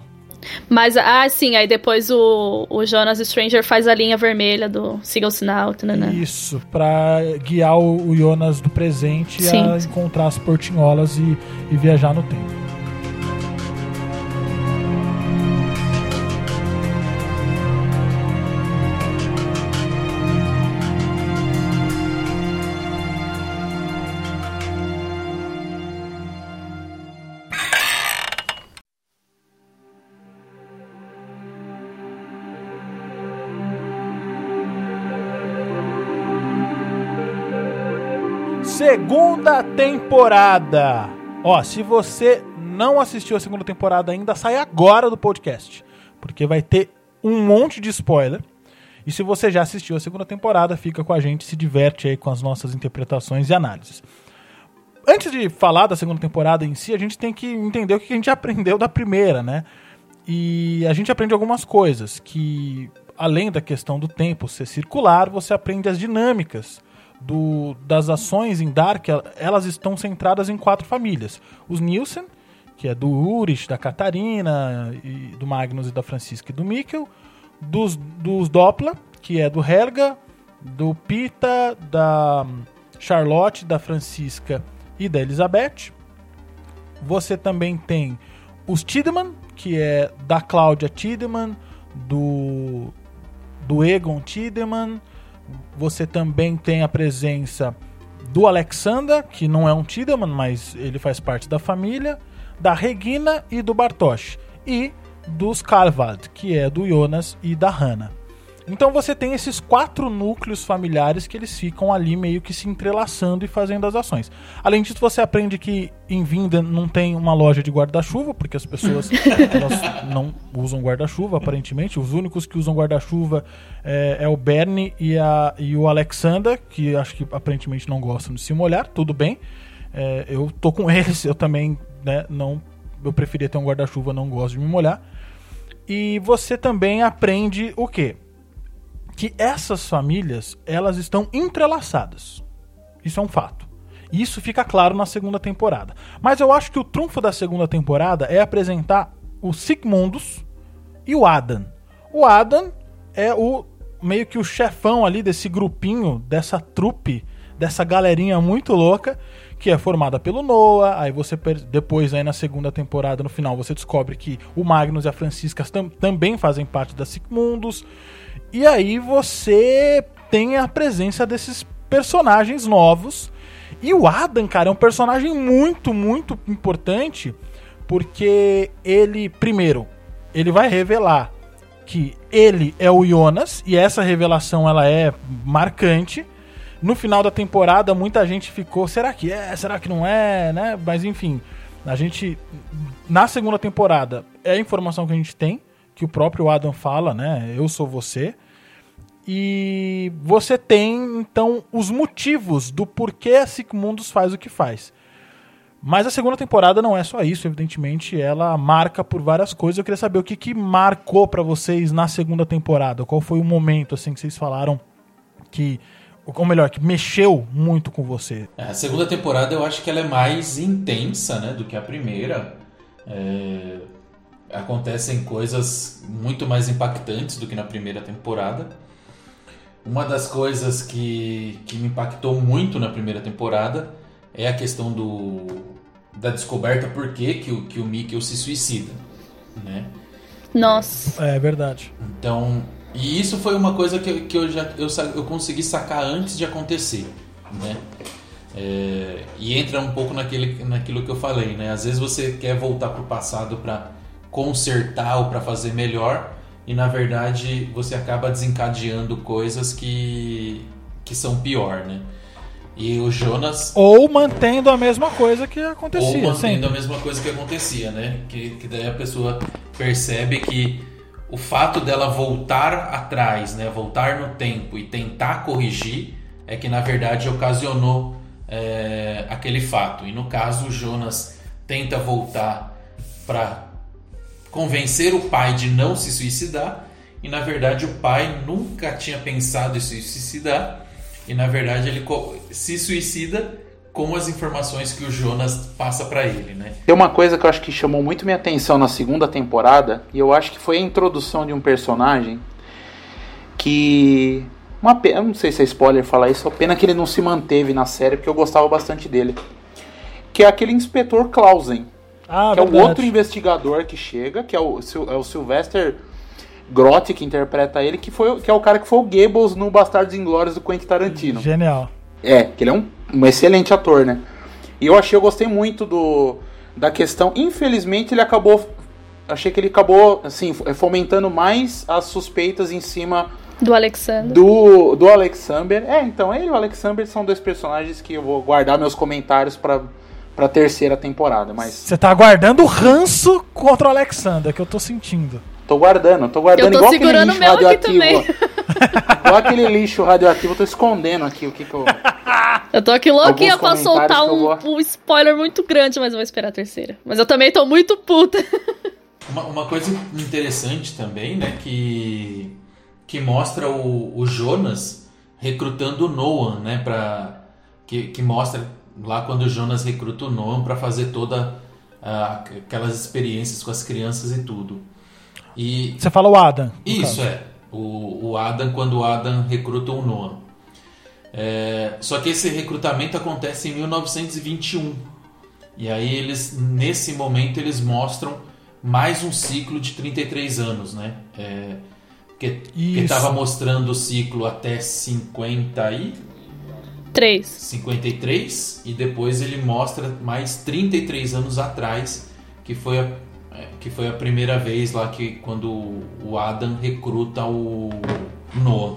[SPEAKER 3] Mas, ah, sim, aí depois o, o Jonas Stranger faz a linha vermelha do siga o sinal, tanana.
[SPEAKER 1] Isso, pra guiar o, o Jonas do presente
[SPEAKER 3] Sim.
[SPEAKER 1] a encontrar as portinholas e, e viajar no tempo. Segunda temporada. Ó, se você não assistiu a segunda temporada ainda, sai agora do podcast. Porque vai ter um monte de spoiler. E se você já assistiu a segunda temporada, fica com a gente, se diverte aí com as nossas interpretações e análises. Antes de falar da segunda temporada em si, a gente tem que entender o que a gente aprendeu da primeira, né? E a gente aprende algumas coisas, que além da questão do tempo ser circular, você aprende as dinâmicas do, das ações em Dark, elas estão centradas em quatro famílias. Os Nielsen, que é do Urich, da Catarina, e do Magnus e da Francisca e do Mikkel. Dos, dos Doppler, que é do Helga, do Pita, da Charlotte, da Francisca e da Elizabeth. Você também tem os Tiedemann, que é da Cláudia Tiedemann, do, do Egon Tiedemann. Você também tem a presença do Alexander, que não é um Tiedemann, mas ele faz parte da família, da Regina e do Bartosz. E dos Carvad, que é do Jonas e da Hannah. Então você tem esses quatro núcleos familiares que eles ficam ali meio que se entrelaçando e fazendo as ações. Além disso, você aprende que em Vinda não tem uma loja de guarda-chuva, porque as pessoas não usam guarda-chuva, aparentemente. Os únicos que usam guarda-chuva é, é, o Bernie e, a, e o Alexander, que acho que aparentemente não gostam de se molhar, tudo bem. É, eu tô com eles, eu também né, não. Eu preferia ter um guarda-chuva, não gosto de me molhar. E você também aprende o quê? Que essas famílias elas estão entrelaçadas. Isso é um fato. E isso fica claro na segunda temporada. Mas eu acho que o trunfo da segunda temporada é apresentar o Sigmundus e o Adam. O Adam é o meio que o chefão ali desse grupinho, dessa trupe, dessa galerinha muito louca que é formada pelo Noah. Aí você depois aí na segunda temporada, no final, você descobre que o Magnus e a Francisca tam também fazem parte da Sigmundus. E aí você tem a presença desses personagens novos. E o Adam, cara, é um personagem muito, muito importante, porque ele, primeiro, ele vai revelar que ele é o Jonas, e essa revelação ela é marcante. No final da temporada, muita gente ficou, será que é, será que não é, né? Mas enfim, a gente na segunda temporada é a informação que a gente tem, que o próprio Adam fala, né? Eu sou você. E você tem então os motivos do porquê Sigmundus faz o que faz. Mas a segunda temporada não é só isso, evidentemente, ela marca por várias coisas. Eu queria saber o que, que marcou para vocês na segunda temporada. Qual foi o momento assim que vocês falaram que ou melhor, que mexeu muito com você?
[SPEAKER 4] É, a segunda temporada eu acho que ela é mais intensa, né, do que a primeira. É... Acontecem coisas muito mais impactantes do que na primeira temporada. Uma das coisas que, que me impactou muito na primeira temporada é a questão do, da descoberta por que, que, o, que o Mikkel se suicida, né?
[SPEAKER 3] Nossa.
[SPEAKER 1] É verdade.
[SPEAKER 4] Então, e isso foi uma coisa que, que eu já eu, eu consegui sacar antes de acontecer, né? É, e entra um pouco naquele, naquilo que eu falei, né? Às vezes você quer voltar para o passado para consertar ou para fazer melhor, e na verdade você acaba desencadeando coisas que, que são pior, né? E o Jonas.
[SPEAKER 1] Ou mantendo a mesma coisa que acontecia.
[SPEAKER 4] Ou mantendo
[SPEAKER 1] sempre.
[SPEAKER 4] a mesma coisa que acontecia, né? Que, que daí a pessoa percebe que o fato dela voltar atrás, né? Voltar no tempo e tentar corrigir é que na verdade ocasionou é, aquele fato. E no caso, o Jonas tenta voltar para convencer o pai de não se suicidar e na verdade o pai nunca tinha pensado em se suicidar e na verdade ele se suicida com as informações que o Jonas passa para ele, né?
[SPEAKER 2] Tem uma coisa que eu acho que chamou muito minha atenção na segunda temporada e eu acho que foi a introdução de um personagem que uma pena, não sei se é spoiler falar isso, pena que ele não se manteve na série porque eu gostava bastante dele. Que é aquele inspetor Clausen.
[SPEAKER 1] Ah,
[SPEAKER 2] que
[SPEAKER 1] verdade.
[SPEAKER 2] é o outro investigador que chega, que é o, é o Sylvester Grotti que interpreta ele, que, foi, que é o cara que foi o Goebbels no Bastardos Inglórios do Quentin Tarantino.
[SPEAKER 1] Genial.
[SPEAKER 2] É, que ele é um, um excelente ator, né? E eu achei, eu gostei muito do da questão. Infelizmente ele acabou, achei que ele acabou assim fomentando mais as suspeitas em cima
[SPEAKER 3] Do Alexander.
[SPEAKER 2] do, do Alexander. É, então ele e o Alexander são dois personagens que eu vou guardar meus comentários pra, pra terceira temporada. Mas
[SPEAKER 1] Você tá aguardando o ranço contra o Alexander, que eu tô sentindo.
[SPEAKER 2] tô guardando, tô guardando
[SPEAKER 3] Eu tô
[SPEAKER 2] igual aquele lixo
[SPEAKER 3] meu aqui
[SPEAKER 2] radioativo. igual aquele lixo radioativo, eu tô escondendo aqui o que que eu.
[SPEAKER 3] Eu tô aqui louquinha pra soltar um,
[SPEAKER 2] vou-
[SPEAKER 3] um spoiler muito grande, mas eu vou esperar a terceira. Mas eu também tô muito puta.
[SPEAKER 4] Uma, uma coisa interessante também, né, que, que mostra o, o Jonas recrutando o Noah, né, pra, que, que mostra lá quando o Jonas recruta o Noah pra fazer toda ah, aquelas experiências com as crianças e tudo. E
[SPEAKER 1] Você fala o Adam.
[SPEAKER 4] isso
[SPEAKER 1] caso.
[SPEAKER 4] é, o, o Adam, quando o Adam recruta o Noah. É, só que esse recrutamento acontece em 1921. E aí eles, nesse momento, eles mostram mais um ciclo de 33 anos, né? É,
[SPEAKER 1] Isso.
[SPEAKER 4] estava mostrando o ciclo até 50 e
[SPEAKER 3] Três.
[SPEAKER 4] 53 e depois ele mostra mais 33 anos atrás que foi a, é, que foi a primeira vez lá que quando o Adam recruta o Noah.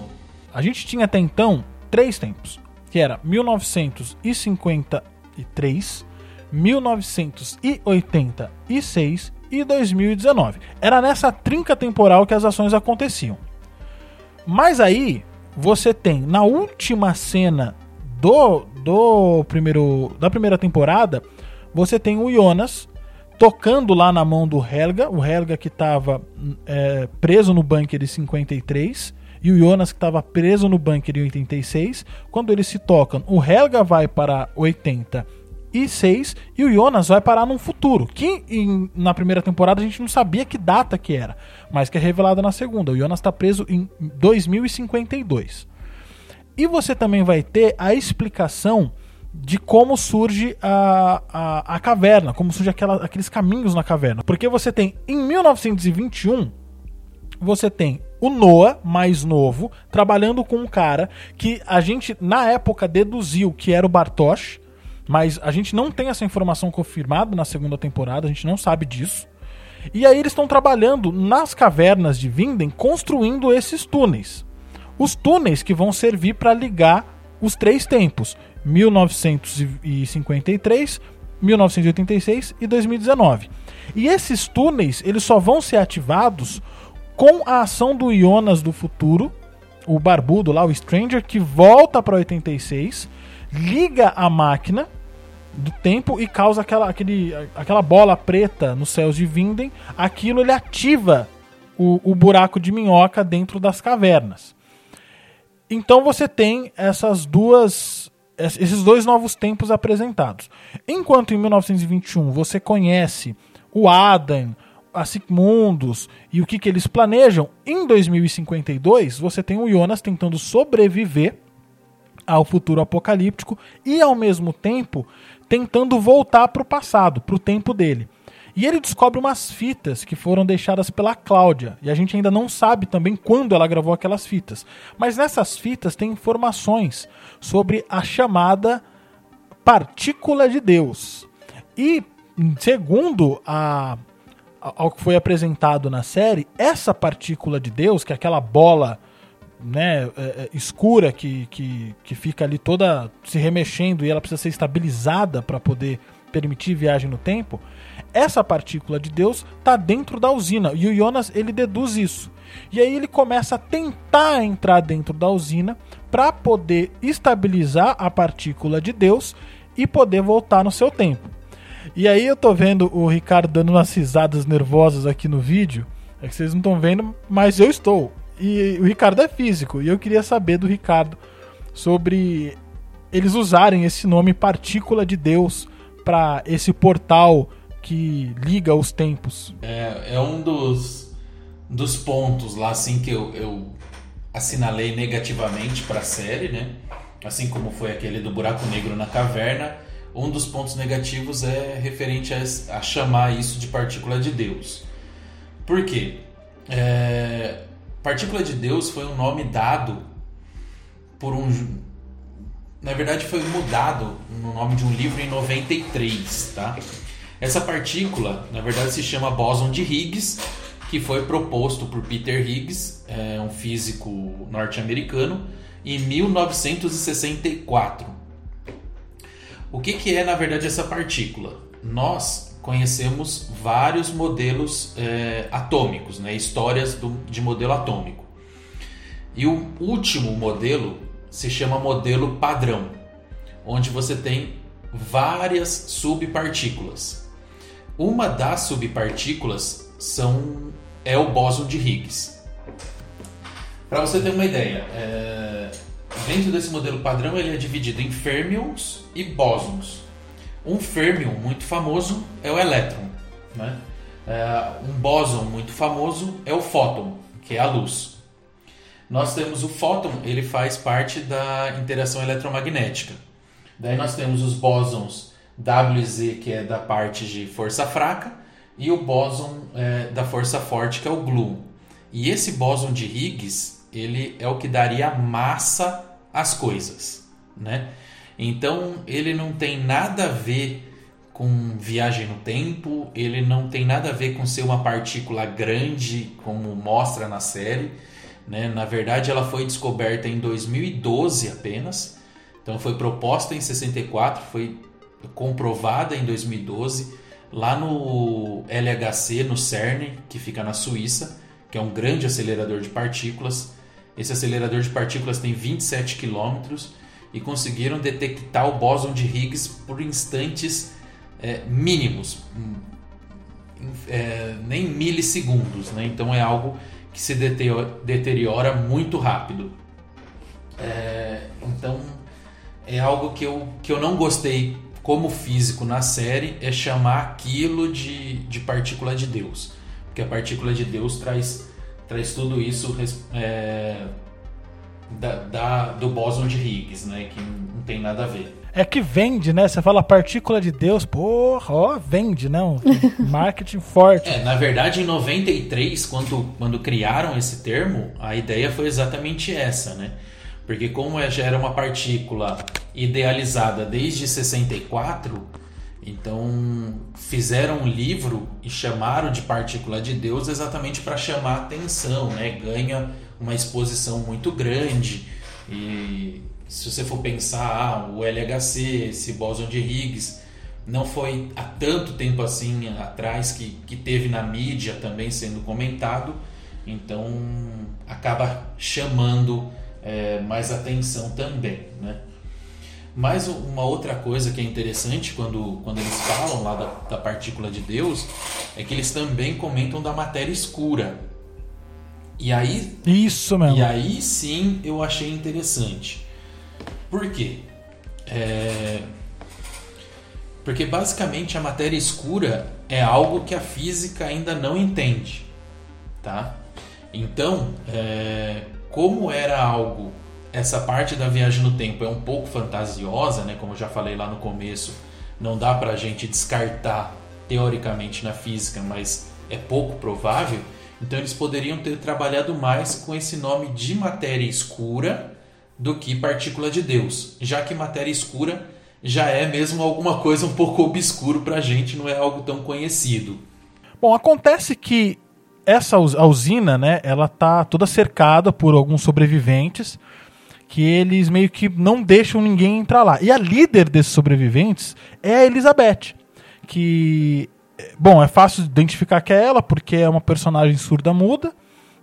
[SPEAKER 1] A gente tinha até então três tempos, que era 1953, 1986 e 2019. Era nessa trinca temporal que as ações aconteciam. Mas aí você tem na última cena do, do primeiro da primeira temporada, você tem o Jonas tocando lá na mão do Helga, o Helga que estava preso no bunker em 53 e o Jonas que estava preso no bunker em 86. Quando eles se tocam, o Helga vai para 86 e o Jonas vai parar num futuro, que em- na primeira temporada a gente não sabia que data que era, mas que é revelada na segunda. O Jonas está preso em 2052. E você também vai ter a explicação de como surge a, a, a caverna, como surge aquela, aqueles caminhos na caverna. Porque você tem, em 1921, você tem o Noah, mais novo, trabalhando com um cara que a gente, na época, deduziu que era o Bartosz, mas a gente não tem essa informação confirmada na segunda temporada, a gente não sabe disso. E aí eles estão trabalhando nas cavernas de Vinden, construindo esses túneis. Os túneis que vão servir para ligar os três tempos: 1953, 1986 e 2019. E esses túneis, eles só vão ser ativados com a ação do Jonas do futuro, o barbudo lá, o Stranger, que volta para 86, liga a máquina do tempo e causa aquela, aquele, aquela bola preta nos céus de Vinden. Aquilo ele ativa o, o buraco de minhoca dentro das cavernas. Então você tem essas duas es- esses dois novos tempos apresentados. Enquanto em 1921 você conhece o Adam, a Sigmundus e o que, que eles planejam, em 2052 você tem o Jonas tentando sobreviver ao futuro apocalíptico e ao mesmo tempo tentando voltar para o passado, para o tempo dele. E ele descobre umas fitas que foram deixadas pela Cláudia. E a gente ainda não sabe também quando ela gravou aquelas fitas. Mas nessas fitas tem informações sobre a chamada partícula de Deus. E segundo a, ao que foi apresentado na série, essa partícula de Deus, que é aquela bola né, é, é, escura que, que, que fica ali toda se remexendo e ela precisa ser estabilizada para poder permitir viagem no tempo, essa partícula de Deus está dentro da usina e o Jonas ele deduz isso. E aí ele começa a tentar entrar dentro da usina para poder estabilizar a partícula de Deus e poder voltar no seu tempo. E aí eu tô vendo o Ricardo dando umas risadas nervosas aqui no vídeo. É que vocês não estão vendo, mas eu estou. E o Ricardo é físico. E eu queria saber do Ricardo sobre eles usarem esse nome Partícula de Deus para esse portal que liga os tempos.
[SPEAKER 4] É, é um dos, dos pontos lá assim que eu, eu assinalei negativamente para a série, né? Assim como foi aquele do buraco negro na caverna. Um dos pontos negativos é referente a, a chamar isso de partícula de Deus. Por quê? É, partícula de Deus foi um nome dado por um. Na verdade, foi mudado no nome de um livro em 93, tá? Essa partícula, na verdade, se chama bóson de Higgs que foi proposto por Peter Higgs, é, um físico norte-americano, em 1964. O que, que é, na verdade, essa partícula? Nós conhecemos vários modelos é, atômicos, né? histórias do- de modelo atômico. E o último modelo se chama modelo padrão, onde você tem várias subpartículas. Uma das subpartículas são, é o bóson de Higgs. Para você ter uma ideia, é, dentro desse modelo padrão ele é dividido em férmions e bósons. Um férmion muito famoso é o elétron. Né? É, um bóson muito famoso é o fóton, que é a luz. Nós temos o fóton, ele faz parte da interação eletromagnética. Daí nós temos os bósons W e Z, que é da parte de força fraca, e o bóson é, da força forte, que é o gluon. E esse bóson de Higgs, ele é o que daria massa às coisas, né? Então, ele não tem nada a ver com viagem no tempo, ele não tem nada a ver com ser uma partícula grande, como mostra na série. Né? Na verdade, ela foi descoberta em 2012 apenas. Então, foi proposta em 64, foi comprovada em 2012 lá no LHC, no CERN, que fica na Suíça, que é um grande acelerador de partículas. Esse acelerador de partículas tem 27 quilômetros e conseguiram detectar o bóson de Higgs por instantes é, mínimos, hum, é, nem milissegundos, né? Então é algo que se deteriora muito rápido. É, então é algo que eu, que eu não gostei como físico na série é chamar aquilo de, de partícula de Deus, porque a partícula de Deus traz, traz tudo isso é, da, da- do bóson de Higgs, né? Que não tem nada a ver.
[SPEAKER 1] É que vende, né? Você fala partícula de Deus, porra, ó, vende, não. Marketing forte.
[SPEAKER 4] É, na verdade, em 93, quando, quando criaram esse termo, a ideia foi exatamente essa, né? Porque como é- já era uma partícula idealizada desde 64, então fizeram um livro e chamaram de partícula de Deus exatamente para chamar atenção, né? Ganha uma exposição muito grande e se você for pensar, ah, o LHC, esse bóson de Higgs, não foi há tanto tempo assim atrás que, que teve na mídia também sendo comentado, então acaba chamando é, mais atenção também, né? Mas uma outra coisa que é interessante quando, quando eles falam lá da, da partícula de Deus é que eles também comentam da matéria escura. E aí
[SPEAKER 1] Isso mesmo.
[SPEAKER 4] e aí sim eu achei interessante. Por quê? É, Porque basicamente a matéria escura é algo que a física ainda não entende. Tá? Então, é, como era algo, essa parte da viagem no tempo é um pouco fantasiosa, né? como eu já falei lá no começo, não dá pra gente descartar teoricamente na física, mas é pouco provável. Então eles poderiam ter trabalhado mais com esse nome de matéria escura do que partícula de Deus, já que matéria escura já é mesmo alguma coisa um pouco obscuro pra gente, não é algo tão conhecido.
[SPEAKER 1] Bom, acontece que essa a usina, né, ela tá toda cercada por alguns sobreviventes que eles meio que não deixam ninguém entrar lá. E a líder desses sobreviventes é a Elizabeth, que bom, é fácil identificar que é ela porque é uma personagem surda-muda,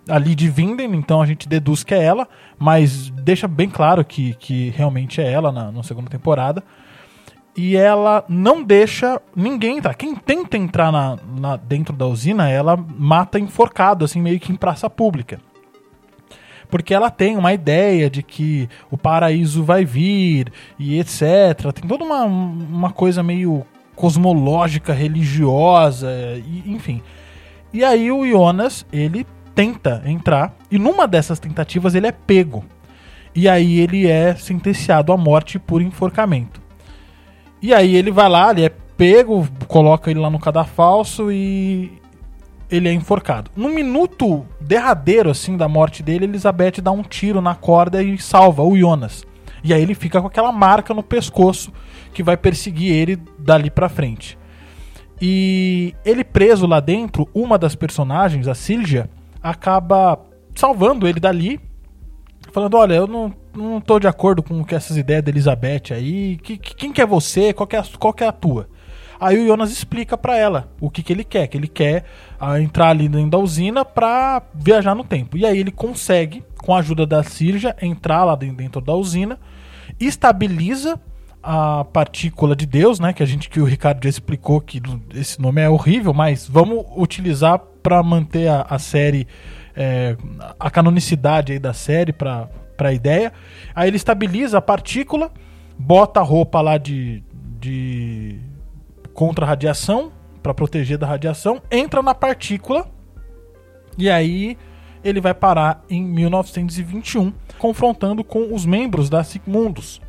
[SPEAKER 1] ali de Vinden, então a gente deduz que é ela, mas deixa bem claro que, que realmente é ela na, na segunda temporada e ela não deixa ninguém entrar. Quem tenta entrar na, na- dentro da usina, ela mata enforcado, assim, meio que em praça pública. Porque ela tem uma ideia de que o paraíso vai vir e etc. Tem toda uma, uma coisa meio cosmológica, religiosa, e- enfim. E aí o Jonas, ele tenta entrar, e numa dessas tentativas ele é pego. E aí ele é sentenciado à morte por enforcamento. E aí ele vai lá, ele é pego, coloca ele lá no cadafalso e ele é enforcado. No minuto derradeiro, assim, da morte dele, Elizabeth dá um tiro na corda e salva o Jonas. E aí ele fica com aquela marca no pescoço que vai perseguir ele dali pra frente. E ele preso lá dentro, uma das personagens, a Silja, acaba salvando ele dali, falando: Olha, eu não, não tô de acordo com essas ideias da Elizabeth aí. Que, que- quem que é você? Qual que é, a, qual que é a tua? Aí o Jonas explica pra ela o que, que ele quer, que ele quer ah, entrar ali dentro da usina pra viajar no tempo. E aí ele consegue, com a ajuda da Sirja, entrar lá dentro- da usina, estabiliza a partícula de Deus, né? Que a gente que o Ricardo já explicou que esse nome é horrível, mas vamos utilizar pra manter a, a série é, a canonicidade aí da série pra para ideia. Aí ele estabiliza a partícula, bota a roupa lá de, de contra a radiação para proteger da radiação, entra na partícula e aí ele vai parar em 1921, confrontando com os membros da Sigmundus.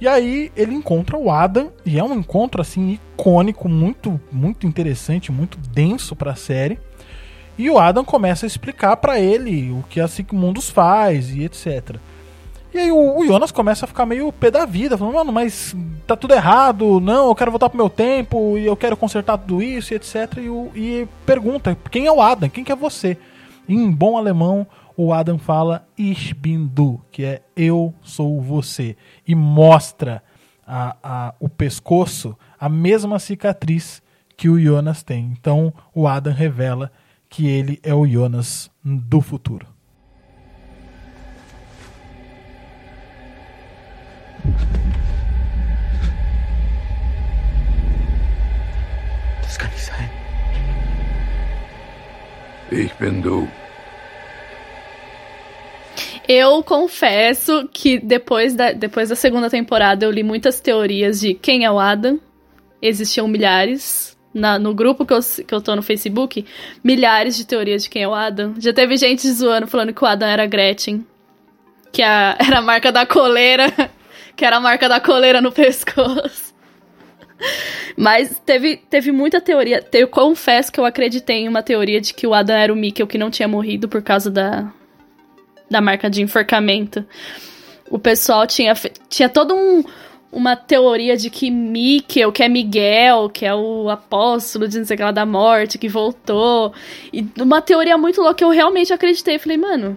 [SPEAKER 1] E aí ele encontra o Adam e é um encontro assim icônico, muito muito interessante, muito denso para a série. E o Adam começa a explicar pra ele o que a Sigmundus faz e etc. E aí o, o Jonas começa a ficar meio pé da vida, falando, mano, mas tá tudo errado, não, eu quero voltar pro meu tempo, e eu quero consertar tudo isso, e etc. E, o- e pergunta, quem é o Adam? Quem que é você? E em bom alemão, o Adam fala Ich bin du, que é eu sou você. E mostra a, a- o pescoço, a mesma cicatriz que o Jonas tem. Então o Adam revela que ele é o Jonas do futuro.
[SPEAKER 5] Das kann nicht sein. Ich bin du.
[SPEAKER 3] Eu confesso que depois da, depois da segunda temporada eu li muitas teorias de quem é o Adam. Existiam milhares. Na, no grupo que eu, que eu tô no Facebook, milhares de teorias de quem é o Adam. Já teve gente zoando falando que o Adam era Gretchen. Que a- era a marca da coleira. Que era a marca da coleira no pescoço. Mas teve, teve muita teoria. Eu confesso que eu acreditei em uma teoria de que o Adam era o Mikkel que não tinha morrido por causa da, da marca de enforcamento. O pessoal tinha, tinha todo um, uma teoria de que Mikkel, que é Miguel, que é o apóstolo de não sei o que lá da morte, que voltou. E uma teoria muito louca, eu realmente acreditei. Falei, mano,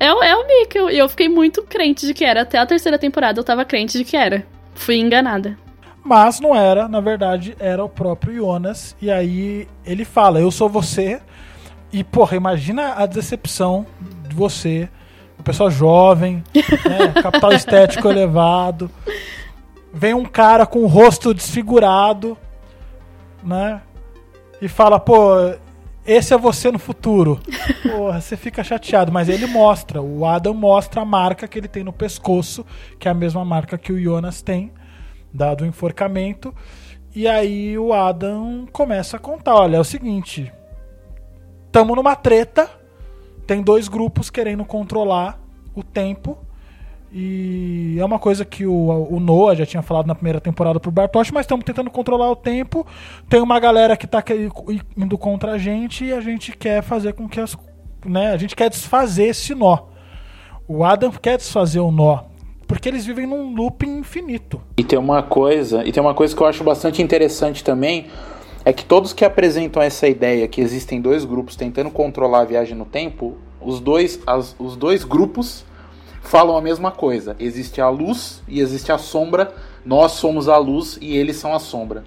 [SPEAKER 3] é, o- é o Mikkel. E eu fiquei muito crente de que era. Até a terceira temporada eu tava crente de que era. Fui enganada.
[SPEAKER 1] Mas não era, na verdade, era o próprio Jonas. E aí ele fala: Eu sou você. E, porra, imagina a decepção de você, uma pessoa jovem, né, capital estético elevado. Vem um cara com o rosto desfigurado, né? E fala: Pô, esse é você no futuro. Porra, você fica chateado. Mas ele mostra, o Adam mostra a marca que ele tem no pescoço, que é a mesma marca que o Jonas tem dado o enforcamento. E aí o Adam começa a contar: olha, é o seguinte, tamo numa treta, tem dois grupos querendo controlar o tempo. E é uma coisa que o, o Noah já tinha falado na primeira temporada pro Bartosz, mas estamos tentando controlar o tempo. Tem uma galera que tá que- indo contra a gente e a gente quer fazer com que as. Né, a gente quer desfazer esse nó. O Adam quer desfazer o nó. Porque eles vivem num looping infinito.
[SPEAKER 2] E tem uma coisa, e tem uma coisa que eu acho bastante interessante também, é que todos que apresentam essa ideia que existem dois grupos tentando controlar a viagem no tempo, os dois, as- os dois grupos falam a mesma coisa. Existe a luz e existe a sombra. Nós somos a luz e eles são a sombra.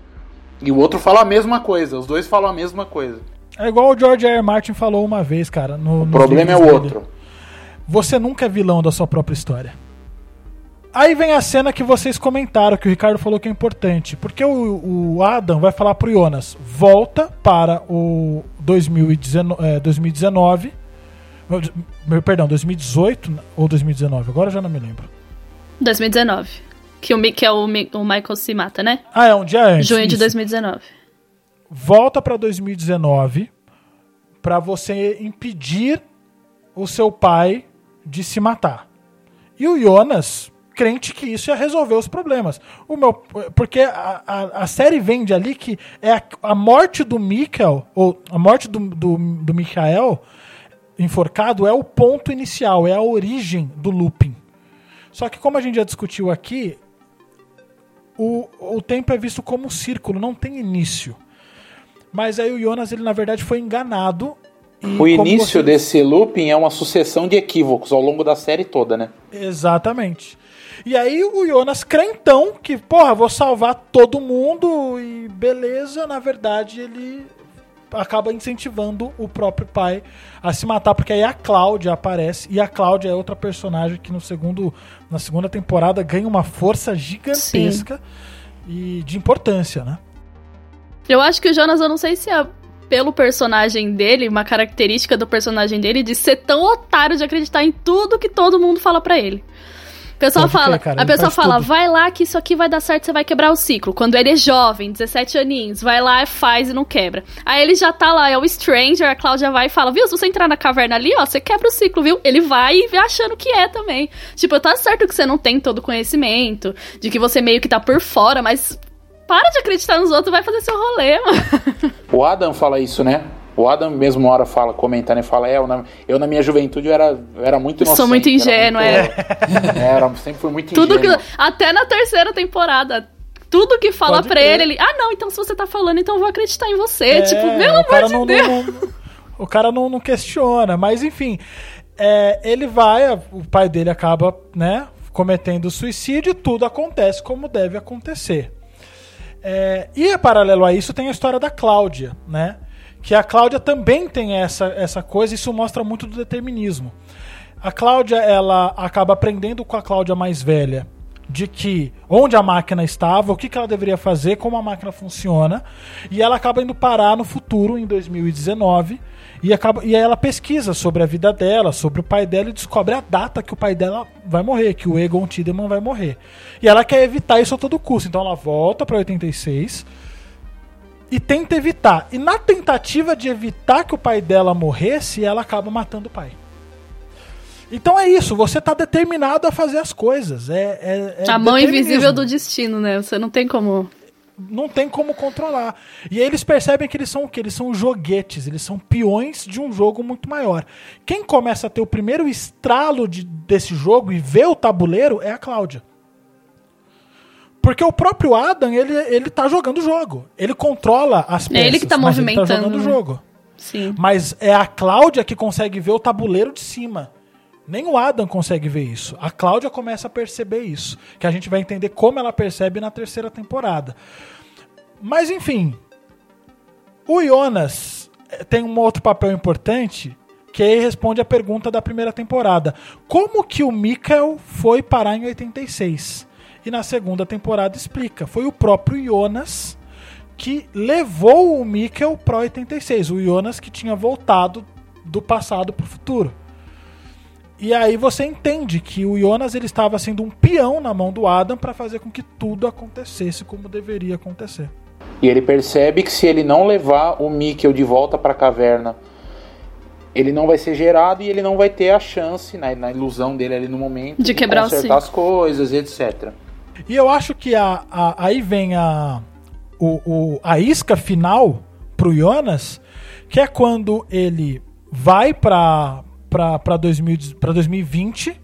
[SPEAKER 2] E o outro fala a mesma coisa. Os dois falam a mesma coisa.
[SPEAKER 1] É igual o George R. R. Martin falou uma vez, cara. No,
[SPEAKER 2] O problema é o outro.
[SPEAKER 1] Você nunca é vilão da sua própria história. Aí vem a cena que vocês comentaram, que o Ricardo falou que é importante. Porque o, o Adam vai falar pro Jonas: volta para o 2019. é, 2019 meu, perdão, 2018 ou 2019, agora eu já não me lembro.
[SPEAKER 3] 2019. Que, o, que é o, o Michael se mata, né?
[SPEAKER 1] Ah, é um dia antes.
[SPEAKER 3] Junho de
[SPEAKER 1] isso.
[SPEAKER 3] 2019.
[SPEAKER 1] volta para 2019 para você impedir o seu pai de se matar. E o Jonas, crente que isso ia resolver os problemas. O meu, porque a, a, a série vende ali que é a, a morte do Mikkel, ou a morte do, do, do Michael enforcado é o ponto inicial, é a origem do looping. Só que como a gente já discutiu aqui, o, o tempo é visto como um círculo, não tem início. Mas aí o Jonas, ele na verdade foi enganado.
[SPEAKER 2] O início
[SPEAKER 1] você-
[SPEAKER 2] desse looping é uma sucessão de equívocos ao longo da série toda, né?
[SPEAKER 1] Exatamente. E aí o Jonas crentão que, porra, vou salvar todo mundo e beleza, na verdade ele acaba incentivando o próprio pai a se matar, porque aí a Cláudia aparece e a Cláudia é outra personagem que no segundo na segunda temporada ganha uma força gigantesca e de importância, né?
[SPEAKER 3] Eu acho que o Jonas, eu não sei se é pelo personagem dele, uma característica do personagem dele de ser tão otário de acreditar em tudo que todo mundo fala pra ele. O pessoal
[SPEAKER 1] Pode
[SPEAKER 3] fala, a pessoa fala,
[SPEAKER 1] tudo.
[SPEAKER 3] vai lá que isso aqui vai dar certo, você vai quebrar o ciclo. Quando ele é jovem, 17 aninhos, vai lá, faz e não quebra. Aí ele já tá lá, é o Stranger, a Cláudia vai e fala, viu, se você entrar na caverna ali, ó, você quebra o ciclo, viu? Ele vai e vai achando que é também. Tipo, tá certo que você não tem todo o conhecimento, de que você meio que tá por fora, mas para de acreditar nos outros, vai fazer seu rolê, mano.
[SPEAKER 2] O Adam fala isso, né? O Adam mesmo uma hora fala, comentando e fala, é, eu na, eu na minha juventude eu era, eu era muito inocente.
[SPEAKER 3] Sou muito ingênuo,
[SPEAKER 2] era. muito- é, era sempre fui muito
[SPEAKER 3] Tudo que,
[SPEAKER 2] ingênuo.
[SPEAKER 3] até na terceira temporada, tudo que fala
[SPEAKER 1] Pode
[SPEAKER 3] pra
[SPEAKER 1] crer.
[SPEAKER 3] ele, ele, ah, não, então se você tá falando, então eu vou acreditar em você.
[SPEAKER 1] É,
[SPEAKER 3] tipo, pelo
[SPEAKER 1] o
[SPEAKER 3] amor
[SPEAKER 1] cara
[SPEAKER 3] de
[SPEAKER 1] não,
[SPEAKER 3] Deus.
[SPEAKER 1] não- não- o cara não, não questiona, mas enfim, é, ele vai, o pai dele acaba, né, cometendo suicídio, tudo acontece como deve acontecer. É, e paralelo a isso tem a história da Cláudia, né? Que a Cláudia também tem essa, essa coisa, isso mostra muito do determinismo. A Cláudia, ela acaba aprendendo com a Cláudia mais velha de que onde a máquina estava, o que, que ela deveria fazer, como a máquina funciona, e ela acaba indo parar no futuro, em 2019, e, acaba, e aí ela pesquisa sobre a vida dela, sobre o pai dela, e descobre a data que o pai dela vai morrer, que o Egon Tiedemann vai morrer. E ela quer evitar isso a todo custo, então ela volta para 86 e tenta evitar. E na tentativa de evitar que o pai dela morresse, ela acaba matando o pai. Então é isso, você tá determinado a fazer as coisas. É, é- é
[SPEAKER 3] a mão invisível do destino, né? Você não tem como.
[SPEAKER 1] Não tem como controlar. E aí eles percebem que eles são o quê? Eles são joguetes, eles são peões de um jogo muito maior. Quem começa a ter o primeiro estralo de- desse jogo e vê o tabuleiro é a Cláudia. Porque o próprio Adam, ele, ele tá jogando o jogo. Ele controla as
[SPEAKER 3] É
[SPEAKER 1] peças.
[SPEAKER 3] ele que tá
[SPEAKER 1] mas ele
[SPEAKER 3] movimentando,
[SPEAKER 1] tá jogando o
[SPEAKER 3] né?
[SPEAKER 1] jogo.
[SPEAKER 3] Sim.
[SPEAKER 1] Mas é a Cláudia que consegue ver o tabuleiro de cima. Nem o Adam consegue ver isso. A Cláudia começa a perceber isso. Que a gente vai entender como ela percebe na terceira temporada. Mas enfim. O Jonas eh, tem um outro papel importante que aí responde a pergunta da primeira temporada. Como que o Mikael foi parar em 86? E na segunda temporada explica. Foi o próprio Jonas que levou o Mikkel para 86. O Jonas que tinha voltado do passado para o futuro. E aí você entende que o Jonas ele estava sendo um peão na mão do Adam para fazer com que tudo acontecesse como deveria acontecer.
[SPEAKER 2] E ele percebe que se ele não levar o Mikkel de volta para a caverna, ele não vai ser gerado e ele não vai ter a chance, na, na ilusão dele ali no momento,
[SPEAKER 3] De quebrar o
[SPEAKER 2] consertar as coisas, etc.
[SPEAKER 1] E eu acho que a, a- aí vem a, o, o- a isca final pro Jonas, que é quando ele vai para para 2020,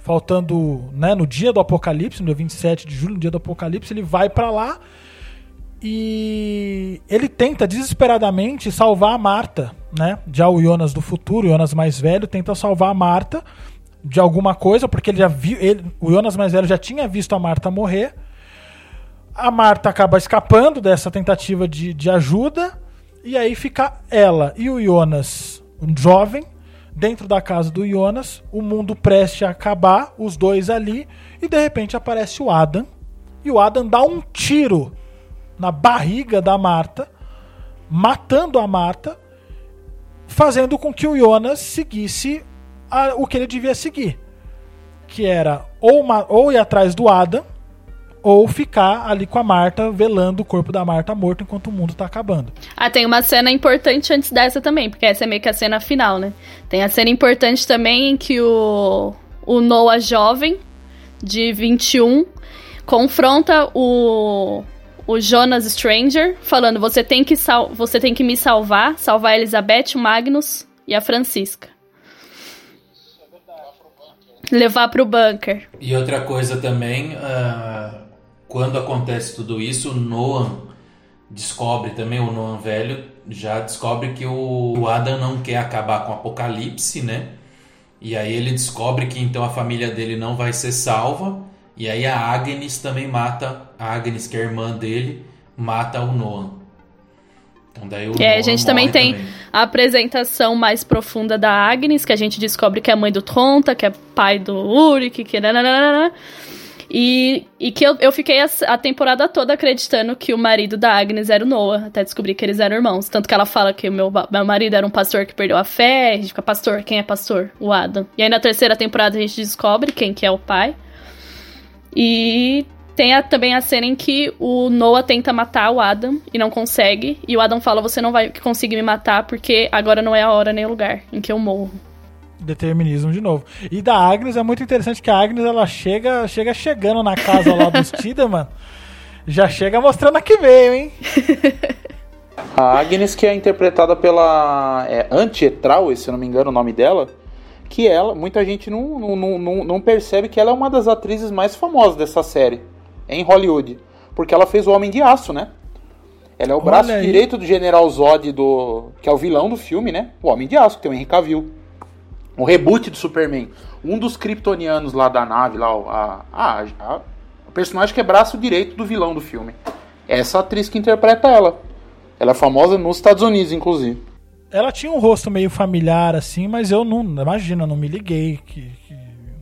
[SPEAKER 1] faltando né, no dia do apocalipse, no dia 27 de julho, no dia do apocalipse, ele vai para lá e ele tenta desesperadamente salvar a Marta, né? Já o Jonas do futuro, o Jonas mais velho, tenta salvar a Marta de alguma coisa, porque ele já viu, ele, o Jonas mais velho já tinha visto a Marta morrer. A Marta acaba escapando dessa tentativa de, de ajuda, e aí fica ela e o Jonas, um jovem, dentro da casa do Jonas, o mundo preste a acabar, os dois ali, e de repente aparece o Adam, e o Adam dá um tiro na barriga da Marta, matando a Marta, fazendo com que o Jonas seguisse a- o que ele devia seguir, que era ou, ma- ou ir atrás do Adam, ou ficar ali com a Marta, velando o corpo da Marta morto enquanto o mundo tá acabando.
[SPEAKER 3] Ah, tem uma cena importante antes dessa também, porque essa é meio que a cena final, né? Tem a cena importante também em que o, o Noah jovem, de 21, confronta o, o Jonas Stranger, falando: você tem, que sal você tem que me salvar, salvar a Elizabeth, o Magnus e a Francisca. Levar pro bunker.
[SPEAKER 4] E outra coisa também, ah, quando acontece tudo isso, o Noam descobre também, o Noam velho, já descobre que o o Adam não quer acabar com o apocalipse, né? E aí ele descobre que então a família dele não vai ser salva. E aí a Agnes também mata, a Agnes, que é a irmã dele, mata o Noam. Então daí o
[SPEAKER 3] E aí a gente também tem a apresentação mais profunda da Agnes, que a gente descobre que é mãe do Tronta, que é pai do Uric, que nananana. E, e que eu, eu fiquei a, a temporada toda acreditando que o marido da Agnes era o Noah, até descobrir que eles eram irmãos. Tanto que ela fala que o meu, meu marido era um pastor que perdeu a fé, a gente fica, pastor, quem é pastor? O Adam. E aí na terceira temporada a gente descobre quem que é o pai. E tem a- também a cena em que o Noah tenta matar o Adam e não consegue. E o Adam fala: Você não vai conseguir me matar porque agora não é a hora nem o lugar em que eu morro.
[SPEAKER 1] Determinismo de novo. E da Agnes é muito interessante que a Agnes ela chega, chega chegando na casa lá dos Tideman. Já chega mostrando a que veio, hein?
[SPEAKER 2] A Agnes, que é interpretada pela é, Antietrau, se eu não me engano o nome dela, que ela, muita gente não, não, não, não- não percebe que ela é uma das atrizes mais famosas dessa série em Hollywood. Porque ela fez o Homem de Aço, né? Ela é o
[SPEAKER 1] Olha
[SPEAKER 2] braço
[SPEAKER 1] aí.
[SPEAKER 2] direito do General Zod, do, que é o vilão do filme, né? O Homem de Aço, que tem o Henry Cavill. O reboot do Superman. Um dos kryptonianos lá da nave, lá, o- a, a, a- o personagem que é braço direito do vilão do filme. Essa atriz que interpreta ela. Ela é famosa nos Estados Unidos, inclusive.
[SPEAKER 1] Ela tinha um rosto meio familiar, assim, mas eu não. Imagina, não me liguei. Que, que,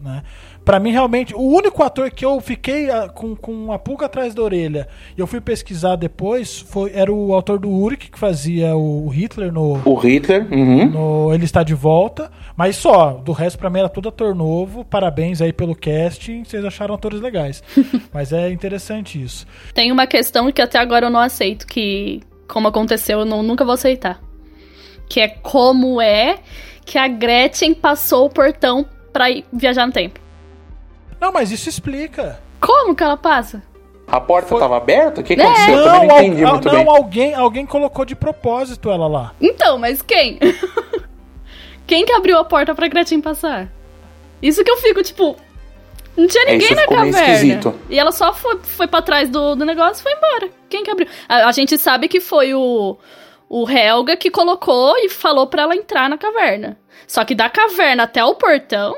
[SPEAKER 1] né? Pra mim, realmente, o único ator que eu fiquei ah, com, com uma pulga atrás da orelha e eu fui pesquisar depois foi, era o autor do Uric, que fazia o Hitler no,
[SPEAKER 2] O Hitler, uhum.
[SPEAKER 1] no Ele Está de Volta. Mas só, do resto pra mim era tudo ator novo. Parabéns aí pelo casting, vocês acharam atores legais. mas é interessante isso.
[SPEAKER 3] Tem uma questão que até agora eu não aceito, que, como aconteceu, eu não- nunca vou aceitar. Que é como é que a Gretchen passou o portão pra ir viajar no tempo.
[SPEAKER 1] Não, mas isso explica.
[SPEAKER 3] Como que ela passa?
[SPEAKER 2] A porta
[SPEAKER 1] Foi-
[SPEAKER 2] tava aberta? O que,
[SPEAKER 3] É.
[SPEAKER 2] aconteceu? Eu também não entendi
[SPEAKER 1] al-
[SPEAKER 2] muito
[SPEAKER 1] não,
[SPEAKER 2] bem.
[SPEAKER 1] alguém, alguém colocou de propósito ela lá.
[SPEAKER 3] Então, mas quem? quem que abriu a porta pra Gretchen passar? Isso que eu fico, tipo. Não tinha
[SPEAKER 2] É,
[SPEAKER 3] ninguém
[SPEAKER 2] isso
[SPEAKER 3] na
[SPEAKER 2] ficou meio
[SPEAKER 3] caverna.
[SPEAKER 2] esquisito.
[SPEAKER 3] E ela só foi, foi pra trás do, do negócio e foi embora. Quem que abriu? A, a gente sabe que foi o, o Helga que colocou e falou pra ela entrar na caverna. Só que da caverna até o portão.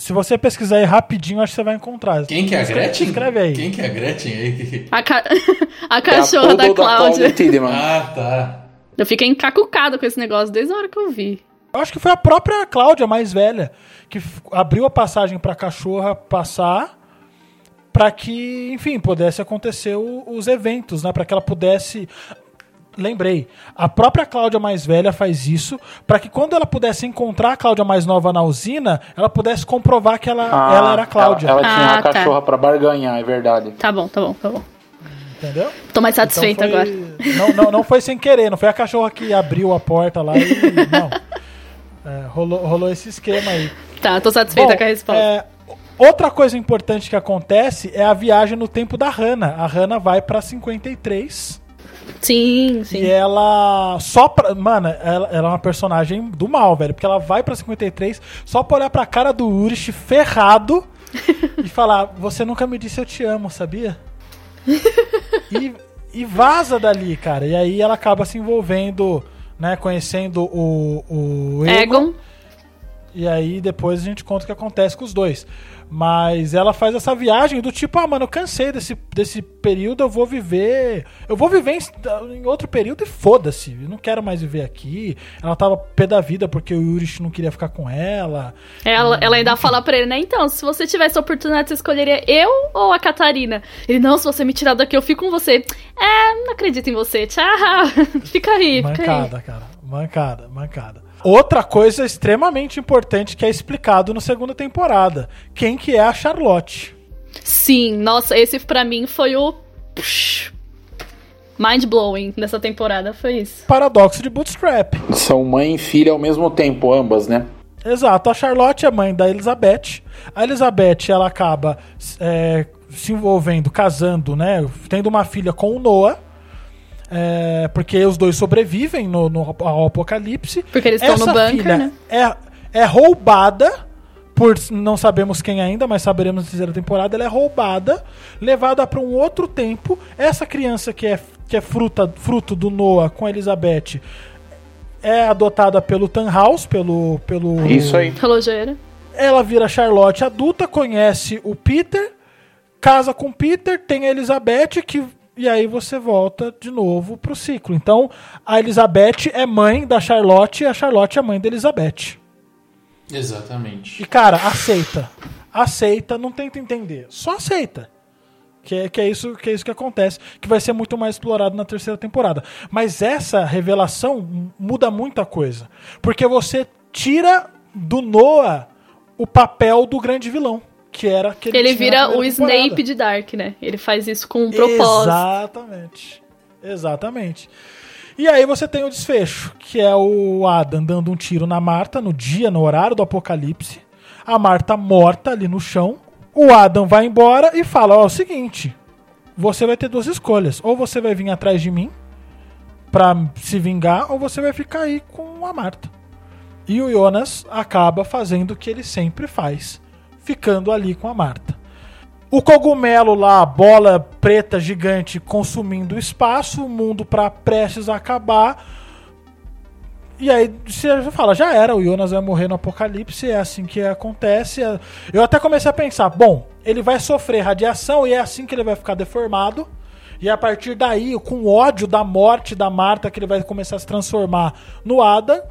[SPEAKER 1] Se você pesquisar aí rapidinho, acho que você vai encontrar.
[SPEAKER 4] Quem que é a Gretchen?
[SPEAKER 1] Escreve aí.
[SPEAKER 4] Quem que é a Gretchen aí?
[SPEAKER 3] A, ca- a
[SPEAKER 2] É
[SPEAKER 3] cachorra da Cláudia.
[SPEAKER 2] Tiedemann.
[SPEAKER 4] Ah, tá.
[SPEAKER 3] Eu fiquei encacucada com esse negócio desde a hora que eu vi.
[SPEAKER 1] Eu acho que foi a própria Cláudia, mais velha, que abriu a passagem pra cachorra passar pra que, enfim, pudesse acontecer o- os eventos, né? Pra que ela pudesse. Lembrei, a própria Cláudia mais velha faz isso pra que quando ela pudesse encontrar a Cláudia mais nova na usina, ela pudesse comprovar que ela,
[SPEAKER 2] Ah,
[SPEAKER 1] ela era a Cláudia.
[SPEAKER 2] Ela, ela tinha
[SPEAKER 3] Ah,
[SPEAKER 2] uma
[SPEAKER 3] tá.
[SPEAKER 2] cachorra pra barganhar, é verdade.
[SPEAKER 3] Tá bom, tá bom, tá bom.
[SPEAKER 1] Entendeu?
[SPEAKER 3] Tô mais satisfeita
[SPEAKER 1] Então
[SPEAKER 3] agora.
[SPEAKER 1] foi- Não, não, não foi sem querer, não foi a cachorra que abriu a porta lá e. Não. É, rolou, rolou esse esquema aí.
[SPEAKER 3] Tá, tô satisfeita
[SPEAKER 1] Bom,
[SPEAKER 3] com a resposta.
[SPEAKER 1] é, outra coisa importante que acontece é a viagem no tempo da Hannah. A Hannah vai pra 53
[SPEAKER 3] Sim, sim.
[SPEAKER 1] e ela só pra. Mano, ela, ela é uma personagem do mal, velho. Porque ela vai pra 53 só pra olhar pra cara do Urich ferrado e falar: Você nunca me disse eu te amo, sabia? e, e vaza dali, cara. E aí ela acaba se envolvendo, né? Conhecendo o, o
[SPEAKER 3] Egon.
[SPEAKER 1] e aí depois a gente conta o que acontece com os dois. Mas ela faz essa viagem do tipo, ah, mano, eu cansei desse, desse período, eu vou viver. Eu vou viver em, em outro período e foda-se. Eu não quero mais viver aqui. Ela tava pé da vida porque o Yurich não queria ficar com ela.
[SPEAKER 3] Ela, ela ainda fala pra ele, né? Então, se você tivesse a oportunidade, você escolheria eu ou a Catarina? Ele, não, se você me tirar daqui, eu fico com você. É, não acredito em você. Tchau. fica aí, fica aí.
[SPEAKER 1] Mancada, cara. Mancada, mancada. Outra coisa extremamente importante que é explicado na segunda temporada. Quem que é a Charlotte?
[SPEAKER 3] Sim, nossa, esse pra mim foi o. Psh, Mind blowing dessa temporada, foi isso.
[SPEAKER 1] Paradoxo de Bootstrap.
[SPEAKER 2] São mãe e filha ao mesmo tempo, ambas, né?
[SPEAKER 1] Exato, a Charlotte é mãe da Elizabeth. A Elizabeth ela acaba é, se envolvendo, casando, né? Tendo uma filha com o Noah. É, porque os dois sobrevivem no, no- ao apocalipse.
[SPEAKER 3] Porque eles estão no bunker,
[SPEAKER 1] filha
[SPEAKER 3] né?
[SPEAKER 1] É, é roubada por não sabemos quem ainda, mas saberemos na terceira temporada, ela é roubada, levada para um outro tempo. Essa criança que é, que é fruta, fruto do Noah com a Elizabeth é adotada pelo Tannhaus, pelo, pelo
[SPEAKER 2] Isso aí.
[SPEAKER 3] Relojeira.
[SPEAKER 1] ela vira Charlotte adulta, conhece o Peter, casa com o Peter, tem a Elizabeth que e aí você volta de novo pro ciclo. Então, a Elizabeth é mãe da Charlotte e a Charlotte é mãe da Elizabeth.
[SPEAKER 4] Exatamente.
[SPEAKER 1] E cara, aceita. Aceita, não tenta entender. Só aceita. Que é, que é isso que é isso que acontece, que vai ser muito mais explorado na terceira temporada. Mas essa revelação muda muita coisa, porque você tira do Noah o papel do grande vilão, que era que
[SPEAKER 3] Ele
[SPEAKER 1] na
[SPEAKER 3] vira o
[SPEAKER 1] temporada.
[SPEAKER 3] Snape de Dark, né? Ele faz isso com um propósito.
[SPEAKER 1] Exatamente. Exatamente. E aí você tem o desfecho, que é o Adam dando um tiro na Marta no dia, no horário do apocalipse. A Marta morta ali no chão. O Adam vai embora e fala: Ó, é o seguinte, você vai ter duas escolhas. Ou você vai vir atrás de mim pra se vingar, ou você vai ficar aí com a Marta. E o Jonas acaba fazendo o que ele sempre faz, ficando ali com a Marta. O cogumelo lá, a bola preta gigante consumindo o espaço, o mundo pra prestes a acabar. E aí você fala, já era, o Jonas vai morrer no apocalipse, é assim que acontece. Eu até comecei a pensar, bom, ele vai sofrer radiação e é assim que ele vai ficar deformado. E a partir daí, com ódio da morte da Marta, que ele vai começar a se transformar no Adam.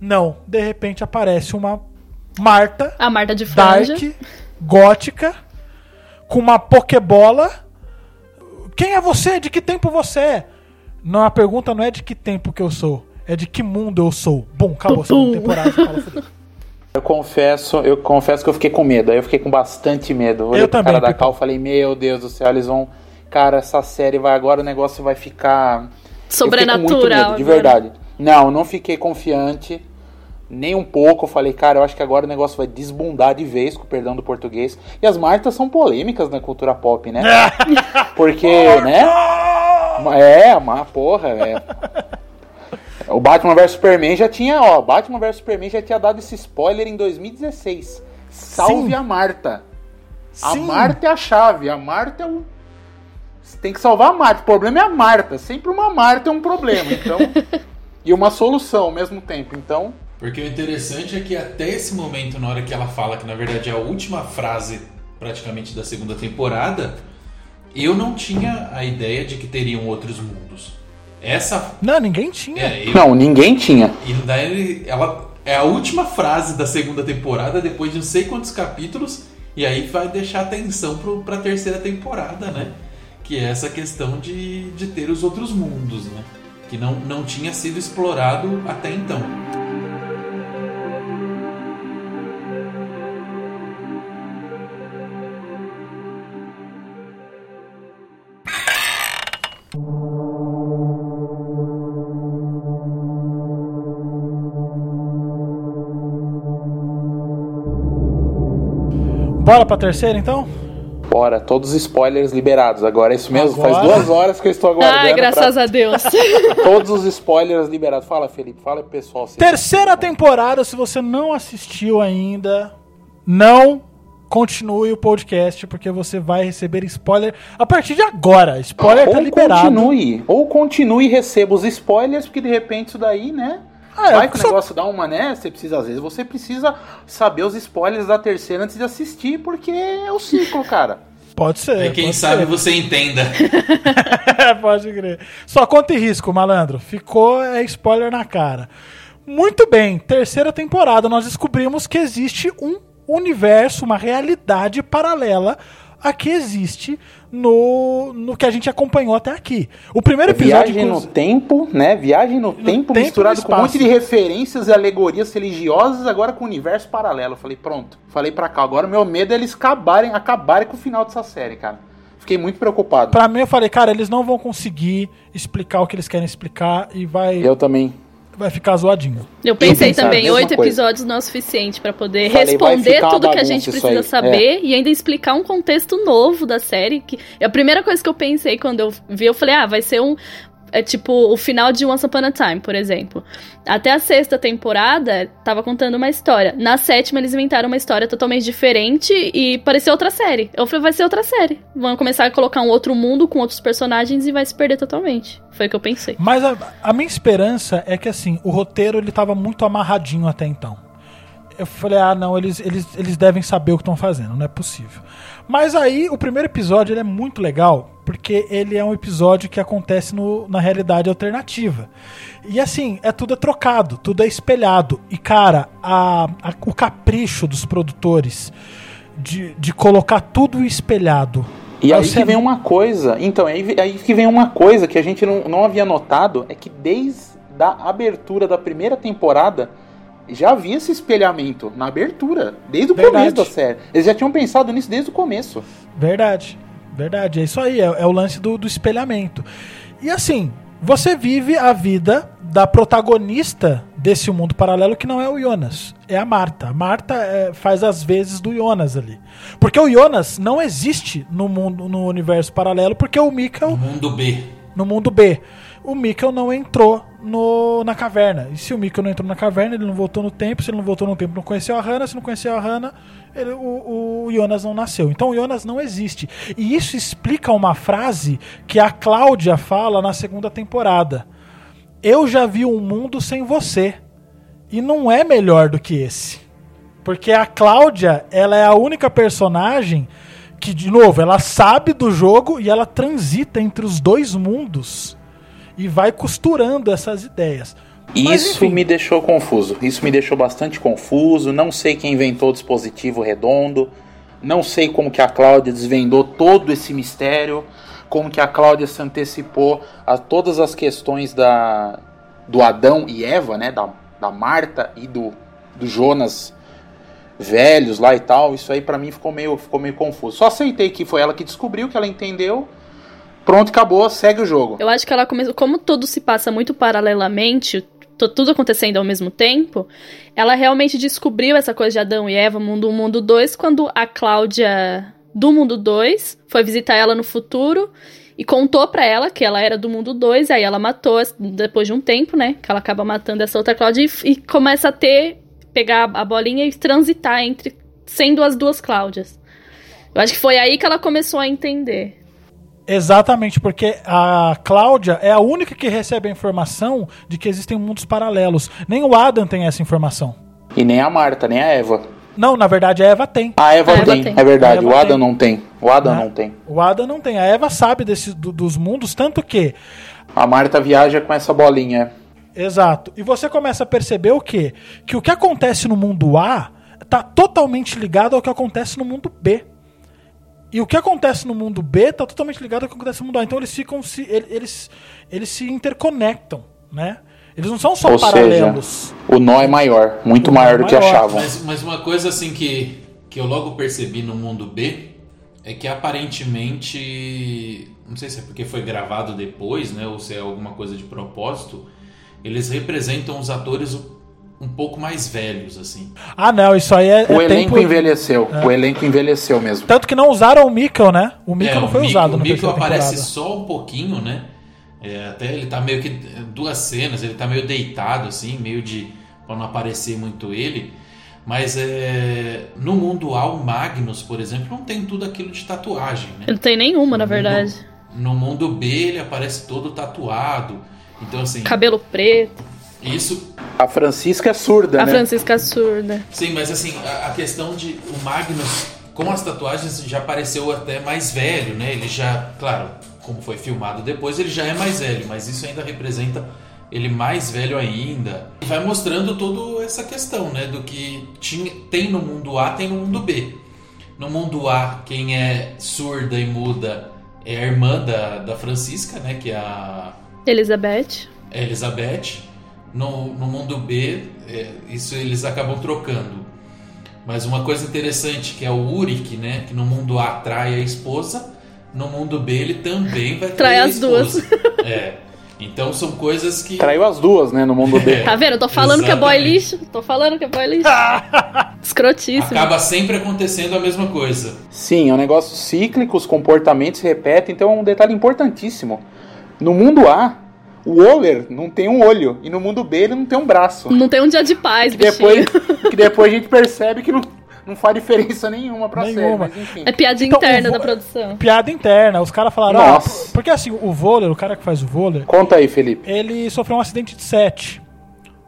[SPEAKER 1] Não, de repente aparece uma Marta
[SPEAKER 3] A Marta de Franja.
[SPEAKER 1] dark, gótica, com uma pokebola. Quem é você? De que tempo você é? Não, a pergunta não é de que tempo que eu sou, é de que mundo eu sou. Bom, acabou a segunda temporada.
[SPEAKER 2] Eu confesso, eu confesso que eu fiquei com medo. Aí eu fiquei com bastante medo. Olhei
[SPEAKER 1] Eu
[SPEAKER 2] pro
[SPEAKER 1] também,
[SPEAKER 2] cara da. Cal e falei, meu Deus do céu, eles vão. Cara, essa série vai agora, o negócio vai ficar. Eu fiquei com muito
[SPEAKER 3] Sobrenatural.
[SPEAKER 2] medo, de
[SPEAKER 3] agora.
[SPEAKER 2] verdade. Não, não fiquei confiante. Nem um pouco. Eu falei, cara, eu acho que agora o negócio vai desbundar de vez, com o perdão do português. E as Martas são polêmicas na cultura pop, né? Porque, né? É, uma porra, é. O Batman vs Superman já tinha, ó, Batman vs Superman já tinha dado esse spoiler em 2016. Salve
[SPEAKER 1] Sim.
[SPEAKER 2] a Marta. A
[SPEAKER 1] Sim.
[SPEAKER 2] Marta é a chave, a Marta é o Você tem que salvar a Marta. O problema é a Marta. Sempre uma Marta é um problema, então e uma solução ao mesmo tempo. Então,
[SPEAKER 4] Porque o interessante é que até esse momento, na hora que ela fala que na verdade é a última frase praticamente da segunda temporada, eu não tinha a ideia de que teriam outros mundos. Essa.
[SPEAKER 1] Não, ninguém tinha.
[SPEAKER 4] É, eu,
[SPEAKER 2] não, ninguém tinha.
[SPEAKER 4] E daí ela é a última frase da segunda temporada, depois de não sei quantos capítulos, e aí vai deixar atenção pro, pra terceira temporada, né? Que é essa questão de, de ter os outros mundos, né? Que não, não tinha sido explorado até então.
[SPEAKER 1] Bora pra terceira então?
[SPEAKER 2] Bora, todos os spoilers liberados. Agora é isso mesmo.
[SPEAKER 1] Agora-
[SPEAKER 2] Faz duas horas que eu estou aguardando.
[SPEAKER 3] Ai, graças
[SPEAKER 2] pra-
[SPEAKER 3] a Deus.
[SPEAKER 2] Todos os spoilers liberados. Fala, Felipe. Fala pro pessoal. se-
[SPEAKER 1] Terceira temporada, se você não assistiu ainda, não continue o podcast, porque você vai receber spoiler a partir de agora. Spoiler tá
[SPEAKER 2] ou
[SPEAKER 1] liberado.
[SPEAKER 2] continue, ou continue e receba os spoilers, porque de repente isso daí, né?
[SPEAKER 1] Ah,
[SPEAKER 2] vai
[SPEAKER 1] é,
[SPEAKER 2] que o
[SPEAKER 1] só-
[SPEAKER 2] negócio dá uma, né? Você precisa, às vezes, você precisa saber os spoilers da terceira antes de assistir, porque é o ciclo, cara.
[SPEAKER 1] Pode ser.
[SPEAKER 4] É quem sabe
[SPEAKER 1] ser.
[SPEAKER 4] você entenda.
[SPEAKER 1] Pode crer. Só conta e risco, malandro. Ficou é spoiler na cara. Muito bem, terceira temporada. Nós descobrimos que existe um universo, uma realidade paralela a que existe no, no que a gente acompanhou até aqui. O primeiro episódio.
[SPEAKER 2] Viagem no tempo, né? Viagem no, tempo
[SPEAKER 1] tempo e
[SPEAKER 2] misturado
[SPEAKER 1] no
[SPEAKER 2] com um monte de referências e alegorias religiosas, agora com o universo paralelo. Eu falei, pronto. Falei pra cá. Agora o meu medo é eles acabarem, acabarem com o final dessa série, cara. Fiquei muito preocupado.
[SPEAKER 1] Pra mim, eu falei, cara, eles não vão conseguir explicar o que eles querem explicar e vai,
[SPEAKER 2] Eu também.
[SPEAKER 1] Vai ficar zoadinho.
[SPEAKER 3] Eu pensei
[SPEAKER 2] a
[SPEAKER 3] também, oito episódios não é o suficiente pra poder
[SPEAKER 2] Falei,
[SPEAKER 3] responder tudo que a gente precisa
[SPEAKER 2] é.
[SPEAKER 3] saber e ainda explicar um contexto novo da série. Que a primeira coisa que eu pensei quando eu vi, eu falei, ah, vai ser um. É tipo o final de Once Upon a Time, por exemplo. Até a sexta temporada tava contando uma história. Na sétima eles inventaram uma história totalmente diferente e parecia outra série. Eu falei, vai ser outra série. Vão começar a colocar um outro mundo com outros personagens e vai se perder totalmente. Foi o que eu pensei.
[SPEAKER 1] Mas a, a minha esperança é que assim, o roteiro ele tava muito amarradinho até então. Eu falei, ah, não, eles, eles, eles devem saber o que estão fazendo, não é possível. Mas aí, o primeiro episódio ele é muito legal, porque ele é um episódio que acontece no, na realidade alternativa. E assim, é tudo é trocado, tudo é espelhado. E cara, a, a- o capricho dos produtores de, de colocar tudo espelhado.
[SPEAKER 2] E aí que vem uma coisa, então, aí, aí que vem uma coisa que a gente não, não havia notado, é que desde a abertura da primeira temporada, já havia esse espelhamento na abertura, desde o
[SPEAKER 1] Verdade.
[SPEAKER 2] começo da série. Eles já tinham pensado nisso desde o começo.
[SPEAKER 1] Verdade, verdade. É isso aí, é, é o lance do, do espelhamento. E assim, você vive a vida da protagonista desse mundo paralelo que não é o Jonas, é a Marta. A Marta é, faz as vezes do Jonas ali. Porque o Jonas não existe no mundo no universo paralelo, porque o Mikkel
[SPEAKER 4] Mundo B.
[SPEAKER 1] no mundo B. O Mikkel não entrou no, na caverna. E se o Mikkel não entrou na caverna, ele não voltou no tempo. Se ele não voltou no tempo, não conheceu a Hannah. Se não conheceu a Hannah, ele- o, o Jonas não nasceu. Então o Jonas não existe. E isso explica uma frase que a Cláudia fala na segunda temporada. Eu já vi um mundo sem você. E não é melhor do que esse. Porque a Cláudia, ela é a única personagem que, de novo, ela sabe do jogo e ela transita entre os dois mundos e vai costurando essas ideias. Mas,
[SPEAKER 2] Isso
[SPEAKER 1] enfim,
[SPEAKER 2] me deixou confuso. Isso me deixou bastante confuso. Não sei quem inventou o dispositivo redondo. Não sei como que a Cláudia desvendou todo esse mistério. Como que a Cláudia se antecipou a todas as questões da, do Adão e Eva, né? Da, da Marta e do, do Jonas velhos lá e tal. Isso aí pra mim ficou meio, ficou meio confuso. Só aceitei que foi ela que descobriu, que ela entendeu. Pronto, acabou, segue o jogo.
[SPEAKER 3] Eu acho que ela começou. Como tudo se passa muito paralelamente, tudo acontecendo ao mesmo tempo, ela realmente descobriu essa coisa de Adão e Eva, Mundo 1, Mundo 2, quando a Cláudia do Mundo 2 foi visitar ela no futuro e contou pra ela que ela era do Mundo 2, aí ela matou depois de um tempo, né? Que ela acaba matando essa outra Cláudia e, e começa a ter. pegar a bolinha e transitar entre. sendo as duas Cláudias. Eu acho que foi aí que ela começou a entender.
[SPEAKER 1] Exatamente, porque a Cláudia é a única que recebe a informação de que existem mundos paralelos. Nem o Adam tem essa informação.
[SPEAKER 2] E nem a Marta, nem a Eva.
[SPEAKER 1] Não, na verdade a Eva tem.
[SPEAKER 2] A Eva,
[SPEAKER 3] A Eva
[SPEAKER 2] tem,
[SPEAKER 3] tem.
[SPEAKER 2] é verdade. O Adam
[SPEAKER 1] tem.
[SPEAKER 2] não tem. O Adam
[SPEAKER 1] Né?
[SPEAKER 2] não tem.
[SPEAKER 1] O Adam não tem. A Eva sabe desse, do- dos mundos, tanto que
[SPEAKER 2] A Marta viaja com essa bolinha.
[SPEAKER 1] Exato. E você começa a perceber o quê? Que o que acontece no mundo A tá totalmente ligado ao que acontece no mundo B. E o que acontece no mundo B tá totalmente ligado ao que acontece no mundo A. Então eles ficam se ele- eles eles se interconectam, né? Eles não são só
[SPEAKER 2] Ou
[SPEAKER 1] paralelos.
[SPEAKER 2] seja, o nó é maior. Muito maior
[SPEAKER 1] é
[SPEAKER 2] do que
[SPEAKER 1] maior.
[SPEAKER 2] achavam.
[SPEAKER 4] Mas, mas uma coisa assim que, que eu logo percebi no mundo B é que aparentemente, não sei se é porque foi gravado depois, né, ou se é alguma coisa de propósito, eles representam os atores um- pouco mais velhos assim.
[SPEAKER 1] Ah, não, isso aí é,
[SPEAKER 2] O
[SPEAKER 1] é
[SPEAKER 2] elenco
[SPEAKER 1] tempo-
[SPEAKER 2] envelheceu. O elenco envelheceu mesmo.
[SPEAKER 1] Tanto que não usaram o Mikkel, né? O Mikkel
[SPEAKER 4] É,
[SPEAKER 1] não
[SPEAKER 4] o
[SPEAKER 1] foi
[SPEAKER 4] Mikko-
[SPEAKER 1] usado
[SPEAKER 4] O
[SPEAKER 1] na terceira
[SPEAKER 4] aparece só um pouquinho, né? É, até ele tá meio que duas cenas, ele tá meio deitado assim, meio de para não aparecer muito ele. Mas é, no mundo A, o Magnus, por exemplo, não tem tudo aquilo de tatuagem, né?
[SPEAKER 3] Ele não tem nenhuma, na
[SPEAKER 4] No
[SPEAKER 3] verdade.
[SPEAKER 4] mundo- no mundo B ele aparece todo tatuado. Então assim,
[SPEAKER 3] Cabelo preto.
[SPEAKER 4] isso
[SPEAKER 2] A Francisca é surda,
[SPEAKER 3] A
[SPEAKER 2] né?
[SPEAKER 3] Francisca surda.
[SPEAKER 4] Sim, mas assim, a, a questão de o Magnus com as tatuagens já pareceu até mais velho, né? Ele já, claro, como foi filmado depois, ele já é mais velho, mas isso ainda representa ele mais velho ainda. E vai mostrando toda essa questão, né? Do que tinha, tem no mundo A, tem no mundo B. No mundo A, quem é surda e muda é a irmã da, da Francisca, né? Que é a
[SPEAKER 3] Elizabeth.
[SPEAKER 4] é Elizabeth. No, no mundo B, é, isso eles acabam trocando. Mas uma coisa interessante que é o Uric, né? Que no mundo A trai a esposa, no mundo B ele também vai
[SPEAKER 3] Trai
[SPEAKER 4] trair a
[SPEAKER 3] as duas.
[SPEAKER 4] É. Então são coisas que.
[SPEAKER 2] Traiu as duas, né? No mundo B.
[SPEAKER 3] Tá vendo? Eu tô falando que é boy
[SPEAKER 4] Exatamente.
[SPEAKER 3] lixo. Tô falando que é boy lixo. Escrotíssimo.
[SPEAKER 4] Acaba sempre acontecendo a mesma coisa.
[SPEAKER 2] Sim, é um negócio cíclico, os comportamentos se repetem, então é um detalhe importantíssimo. No mundo A, o Waller não tem um olho. E no mundo B ele não tem um braço.
[SPEAKER 3] Não tem um dia de paz,
[SPEAKER 2] Que depois, que depois a gente percebe que não, não faz diferença nenhuma pra série.
[SPEAKER 1] Nenhuma.
[SPEAKER 2] Mas enfim.
[SPEAKER 3] É piadinha
[SPEAKER 1] Então,
[SPEAKER 3] interna da produção.
[SPEAKER 1] Piada interna. Os caras falaram, ah,
[SPEAKER 2] Nossa.
[SPEAKER 1] porque assim, o vôlei, o cara que faz o vôlei,
[SPEAKER 2] Conta aí, Felipe.
[SPEAKER 1] ele sofreu um acidente de set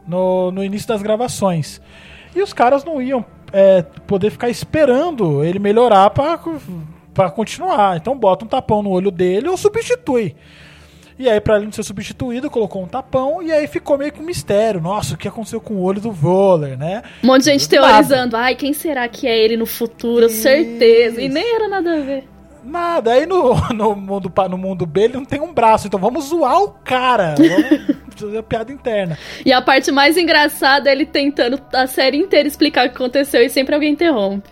[SPEAKER 1] no, no início das gravações. E os caras não iam é, poder ficar esperando ele melhorar pra, pra continuar. Então bota um tapão no olho dele ou substitui. E aí, pra ele não ser substituído, colocou um tapão e aí ficou meio que um mistério. Nossa, o que aconteceu com o olho do Voller, né?
[SPEAKER 3] Um monte de gente teorizando. Ai, quem será que é ele no futuro? Certeza. E nem era nada a ver.
[SPEAKER 1] Nada. Aí no, no, mundo, no mundo B ele não tem um braço. Então vamos zoar o cara. Vamos fazer a piada interna.
[SPEAKER 3] E a parte mais engraçada é ele tentando a série inteira explicar o que aconteceu e sempre alguém interrompe.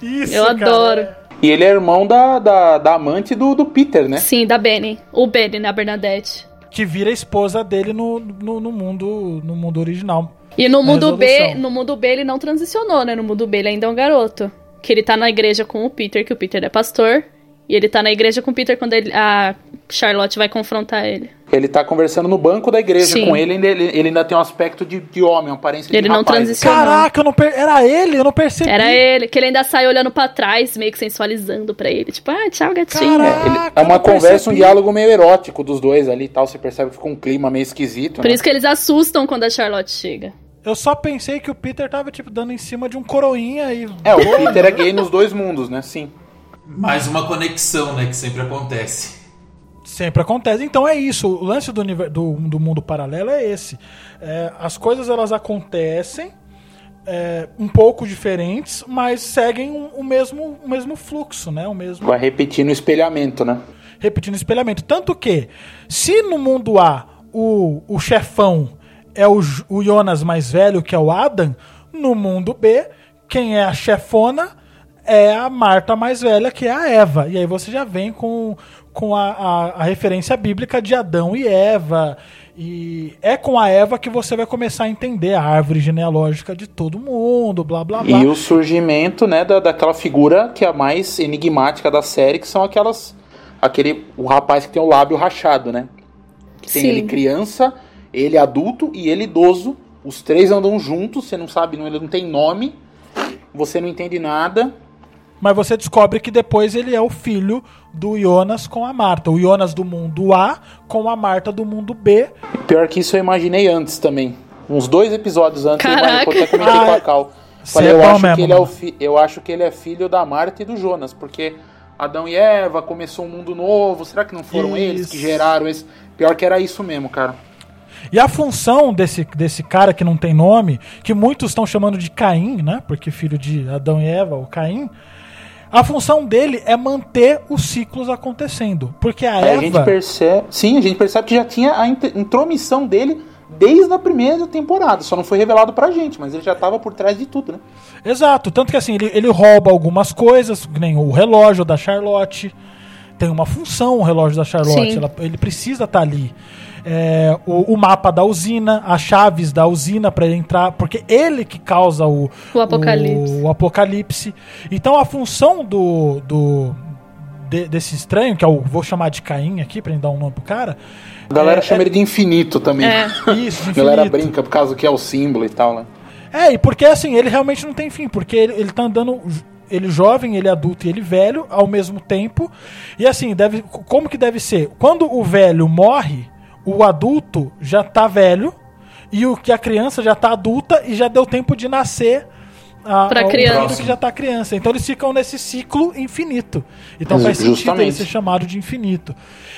[SPEAKER 1] Isso,
[SPEAKER 3] Eu
[SPEAKER 1] cara,
[SPEAKER 3] adoro.
[SPEAKER 2] E ele é irmão da, da, da amante do, do Peter, né?
[SPEAKER 3] Sim, da Benny. O Benny, né? A Bernadette.
[SPEAKER 1] Que vira a esposa dele no, no, no mundo, no mundo original.
[SPEAKER 3] E no mundo B, no mundo B ele não transicionou, né? No mundo B ele ainda é um garoto. Que ele tá na igreja com o Peter, que o Peter é pastor. E ele tá na igreja com o Peter quando ele- a Charlotte vai confrontar ele.
[SPEAKER 2] Ele tá conversando no banco da igreja
[SPEAKER 3] Sim.
[SPEAKER 2] com ele, ele, ele ainda tem um aspecto de, de homem, uma aparência de
[SPEAKER 3] Ele não
[SPEAKER 2] rapaz.
[SPEAKER 3] transicionou.
[SPEAKER 1] Caraca, eu não per... era ele? Eu não percebi.
[SPEAKER 3] Era ele, que ele ainda sai olhando pra trás, meio que sensualizando pra ele. Tipo, ah, tchau, gatinho.
[SPEAKER 1] Caraca.
[SPEAKER 2] Ele- é uma conversa,
[SPEAKER 1] percebi.
[SPEAKER 2] um diálogo meio erótico dos dois ali e tal. Você percebe que fica um clima meio esquisito.
[SPEAKER 3] Por
[SPEAKER 2] né?
[SPEAKER 3] isso que eles assustam quando a Charlotte chega.
[SPEAKER 1] Eu só pensei que o Peter tava, tipo, dando em cima de um coroinha e.
[SPEAKER 2] É, o Peter é gay nos dois mundos, né? Sim.
[SPEAKER 4] Mais uma conexão, né? Que sempre acontece.
[SPEAKER 1] Sempre acontece. Então é isso. O lance do, do, do mundo paralelo é esse. É, as coisas elas acontecem é, um pouco diferentes, mas seguem um- o mesmo, o mesmo fluxo, né? O mesmo.
[SPEAKER 2] Vai repetir no espelhamento, né?
[SPEAKER 1] repetindo espelhamento. Tanto que, se no mundo A o, o chefão é o, o Jonas mais velho, que é o Adam, no mundo B, quem é a chefona é a Marta mais velha, que é a Eva. E aí você já vem com, com a, a, a referência bíblica de Adão e Eva. E é com a Eva que você vai começar a entender a árvore genealógica de todo mundo, blá blá blá.
[SPEAKER 2] E o surgimento, né, da, daquela figura que é a mais enigmática da série, que são aquelas. Aquele. O rapaz que tem o lábio rachado, né? Que tem
[SPEAKER 3] Sim.
[SPEAKER 2] ele criança, ele adulto e ele idoso. Os três andam juntos, você não sabe, não, ele não tem nome, você não entende nada.
[SPEAKER 1] Mas você descobre que depois ele é o filho do Jonas com a Marta. O Jonas do mundo A com a Marta do mundo B.
[SPEAKER 2] Pior que isso eu imaginei antes também. Uns dois episódios antes, eu
[SPEAKER 3] Caraca.
[SPEAKER 2] eu até comentei
[SPEAKER 1] Ah,
[SPEAKER 2] com a Cal.
[SPEAKER 1] cê
[SPEAKER 2] Falei,
[SPEAKER 1] é
[SPEAKER 2] eu, acho
[SPEAKER 1] mesmo,
[SPEAKER 2] que ele é o fi- eu acho que ele é filho da Marta e do Jonas, porque Adão e Eva começou um mundo novo. Será que não foram eles que
[SPEAKER 1] Isso.
[SPEAKER 2] geraram esse? Pior que era isso mesmo, cara.
[SPEAKER 1] E a função desse, desse cara que não tem nome, que muitos estão chamando de Caim, né? Porque filho de Adão e Eva, o Caim. A função dele é manter os ciclos acontecendo. Porque a
[SPEAKER 2] a
[SPEAKER 1] Eva.
[SPEAKER 2] gente percebe, sim, a gente percebe que já tinha a int- intromissão dele desde a primeira temporada. Só não foi revelado pra gente, mas ele já tava por trás de tudo, né?
[SPEAKER 1] Exato, tanto que assim, ele, ele rouba algumas coisas, que nem o relógio da Charlotte. Tem uma função o relógio da Charlotte,
[SPEAKER 3] Sim.
[SPEAKER 1] ela- ele precisa estar ali. É, o, o mapa da usina, as chaves da usina para ele entrar, porque ele que causa o,
[SPEAKER 3] O apocalipse.
[SPEAKER 1] o apocalipse. Então a função do, do de- desse estranho, que eu vou chamar de Caim aqui para dar um nome pro cara.
[SPEAKER 2] A galera
[SPEAKER 1] é-
[SPEAKER 2] chama ele de infinito também.
[SPEAKER 3] É.
[SPEAKER 1] Isso,
[SPEAKER 2] A galera
[SPEAKER 1] infinito.
[SPEAKER 2] brinca por causa que é o símbolo e tal, né?
[SPEAKER 1] É, e porque assim, ele realmente não tem fim, porque ele, ele tá andando. Ele jovem, ele adulto e ele velho ao mesmo tempo. E assim, deve. Como que deve ser? Quando o velho morre, o adulto já tá velho. E o que a criança já tá adulta e já deu tempo de nascer a,
[SPEAKER 3] Pra
[SPEAKER 1] ao
[SPEAKER 3] criança.
[SPEAKER 1] que já tá criança. Então eles ficam nesse ciclo infinito. Então
[SPEAKER 2] Ju-
[SPEAKER 1] faz sentido
[SPEAKER 2] justamente.
[SPEAKER 1] ele ser chamado de infinito.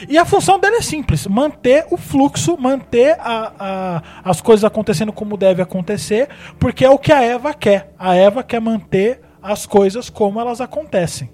[SPEAKER 1] E a função dele é simples: manter o fluxo, manter a- a- as coisas acontecendo como deve acontecer, porque é o que a Eva quer. A Eva quer manter as coisas como elas acontecem.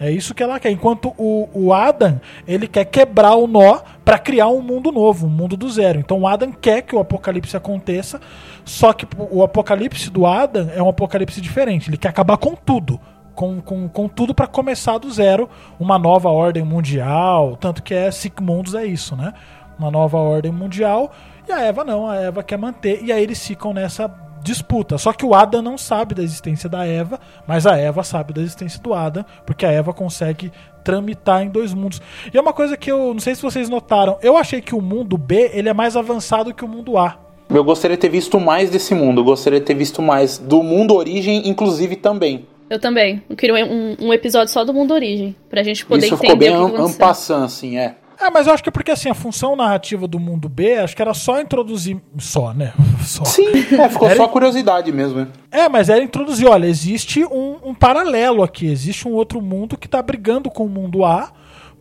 [SPEAKER 1] É isso que ela quer. Enquanto o, o Adam, ele quer quebrar o nó para criar um mundo novo, um mundo do zero. Então o Adam quer que o apocalipse aconteça, só que o apocalipse do Adam é um apocalipse diferente. Ele quer acabar com tudo. Com, com, com tudo para começar do zero, uma nova ordem mundial. Tanto que é Sigmundos é isso, né? Uma nova ordem mundial. E a Eva não, a Eva quer manter. E aí eles ficam nessa disputa. Só que o Adam não sabe da existência da Eva, mas a Eva sabe da existência do Adam, porque a Eva consegue
[SPEAKER 11] tramitar em dois mundos. E é uma coisa que eu não sei se vocês notaram. Eu achei que o mundo B ele é mais avançado que o mundo A.
[SPEAKER 2] Eu gostaria de ter visto mais desse mundo. Eu gostaria de ter visto mais do mundo origem, inclusive também.
[SPEAKER 3] Eu também. Eu queria um, um episódio só do mundo origem. Pra gente poder
[SPEAKER 2] Isso
[SPEAKER 3] entender
[SPEAKER 2] ficou bem
[SPEAKER 3] o que aconteceu.
[SPEAKER 2] ampassant, assim, é.
[SPEAKER 11] É, mas eu acho que é porque assim, a função narrativa do mundo B, acho que era só introduzir. Só, né? Só.
[SPEAKER 2] Sim, é, ficou
[SPEAKER 11] Era-
[SPEAKER 2] só curiosidade mesmo, né?
[SPEAKER 11] É, mas era introduzir, olha, existe um, um paralelo aqui, existe um outro mundo que tá brigando com o mundo A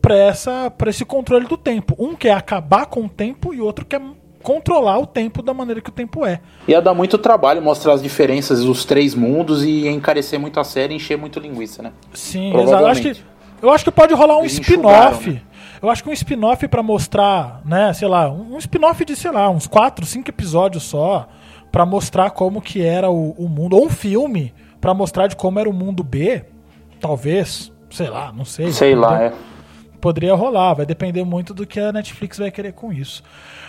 [SPEAKER 11] pra, essa, pra esse controle do tempo. Um quer acabar com o tempo e outro quer controlar o tempo da maneira que o tempo é.
[SPEAKER 2] Ia dar muito trabalho mostrar as diferenças dos três mundos e encarecer muito a série e encher muito linguiça, né?
[SPEAKER 11] Sim, exato. Eu acho, que, eu acho que pode rolar um spin-off.
[SPEAKER 2] né?
[SPEAKER 11] Eu acho que um spin-off pra mostrar, né, sei lá, um, spin-off de, sei lá, uns 4, 5 episódios só, pra mostrar como que era o, o mundo. Ou um filme pra mostrar de como era o mundo B, talvez, sei lá, não sei.
[SPEAKER 2] Sei lá,
[SPEAKER 11] Poderia-
[SPEAKER 2] é.
[SPEAKER 11] Poderia rolar, vai depender muito do que a Netflix vai querer com isso.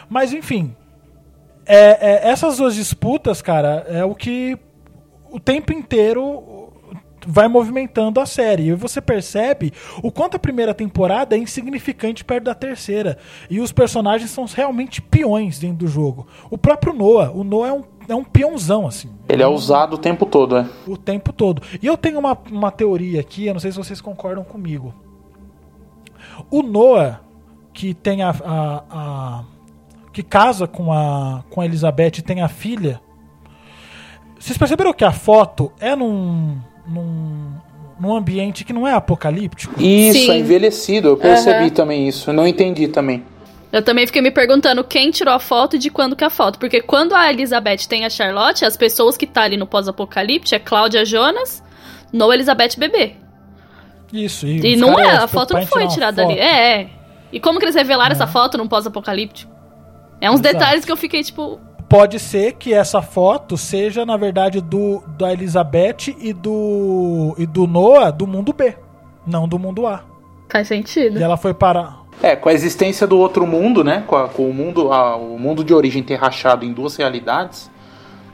[SPEAKER 11] Mas enfim, é, é, essas duas disputas, cara, é o que o tempo inteiro vai movimentando a série. E você percebe o quanto a primeira temporada é insignificante perto da terceira. E os personagens são realmente peões dentro do jogo. O próprio Noah, o Noah é um, é um peãozão, assim.
[SPEAKER 2] Ele é usado o tempo todo, é.
[SPEAKER 11] O tempo todo. E eu tenho uma, uma teoria aqui, eu não sei se vocês concordam comigo. O Noah, que tem a. a- a- que casa com a, com a Elizabeth e tem a filha. Vocês perceberam que a foto é num. Num, num ambiente que não é apocalíptico?
[SPEAKER 2] Isso,
[SPEAKER 3] Sim.
[SPEAKER 2] é envelhecido. Eu percebi
[SPEAKER 3] Aham.
[SPEAKER 2] também isso. Eu não entendi também.
[SPEAKER 3] Eu também fiquei me perguntando quem tirou a foto e de quando que é a foto. Porque quando a Elizabeth tem a Charlotte, as pessoas que tá ali no pós-apocalipse é Cláudia Jonas, no Elizabeth bebê.
[SPEAKER 11] Isso,
[SPEAKER 3] E
[SPEAKER 11] os
[SPEAKER 3] não é,
[SPEAKER 11] se
[SPEAKER 3] a foto não foi tirada ali. É, é. E como que eles revelaram essa foto num pós-apocalíptico? É uns
[SPEAKER 11] Exato.
[SPEAKER 3] detalhes que eu fiquei tipo.
[SPEAKER 11] Pode ser que essa foto seja, na verdade, do da Elizabeth e do e do Noah do mundo B, não do mundo A.
[SPEAKER 3] Faz sentido.
[SPEAKER 11] E ela foi para
[SPEAKER 2] É, com a existência do outro mundo, né? Com, a- com o mundo, a- o mundo de origem ter rachado em duas realidades.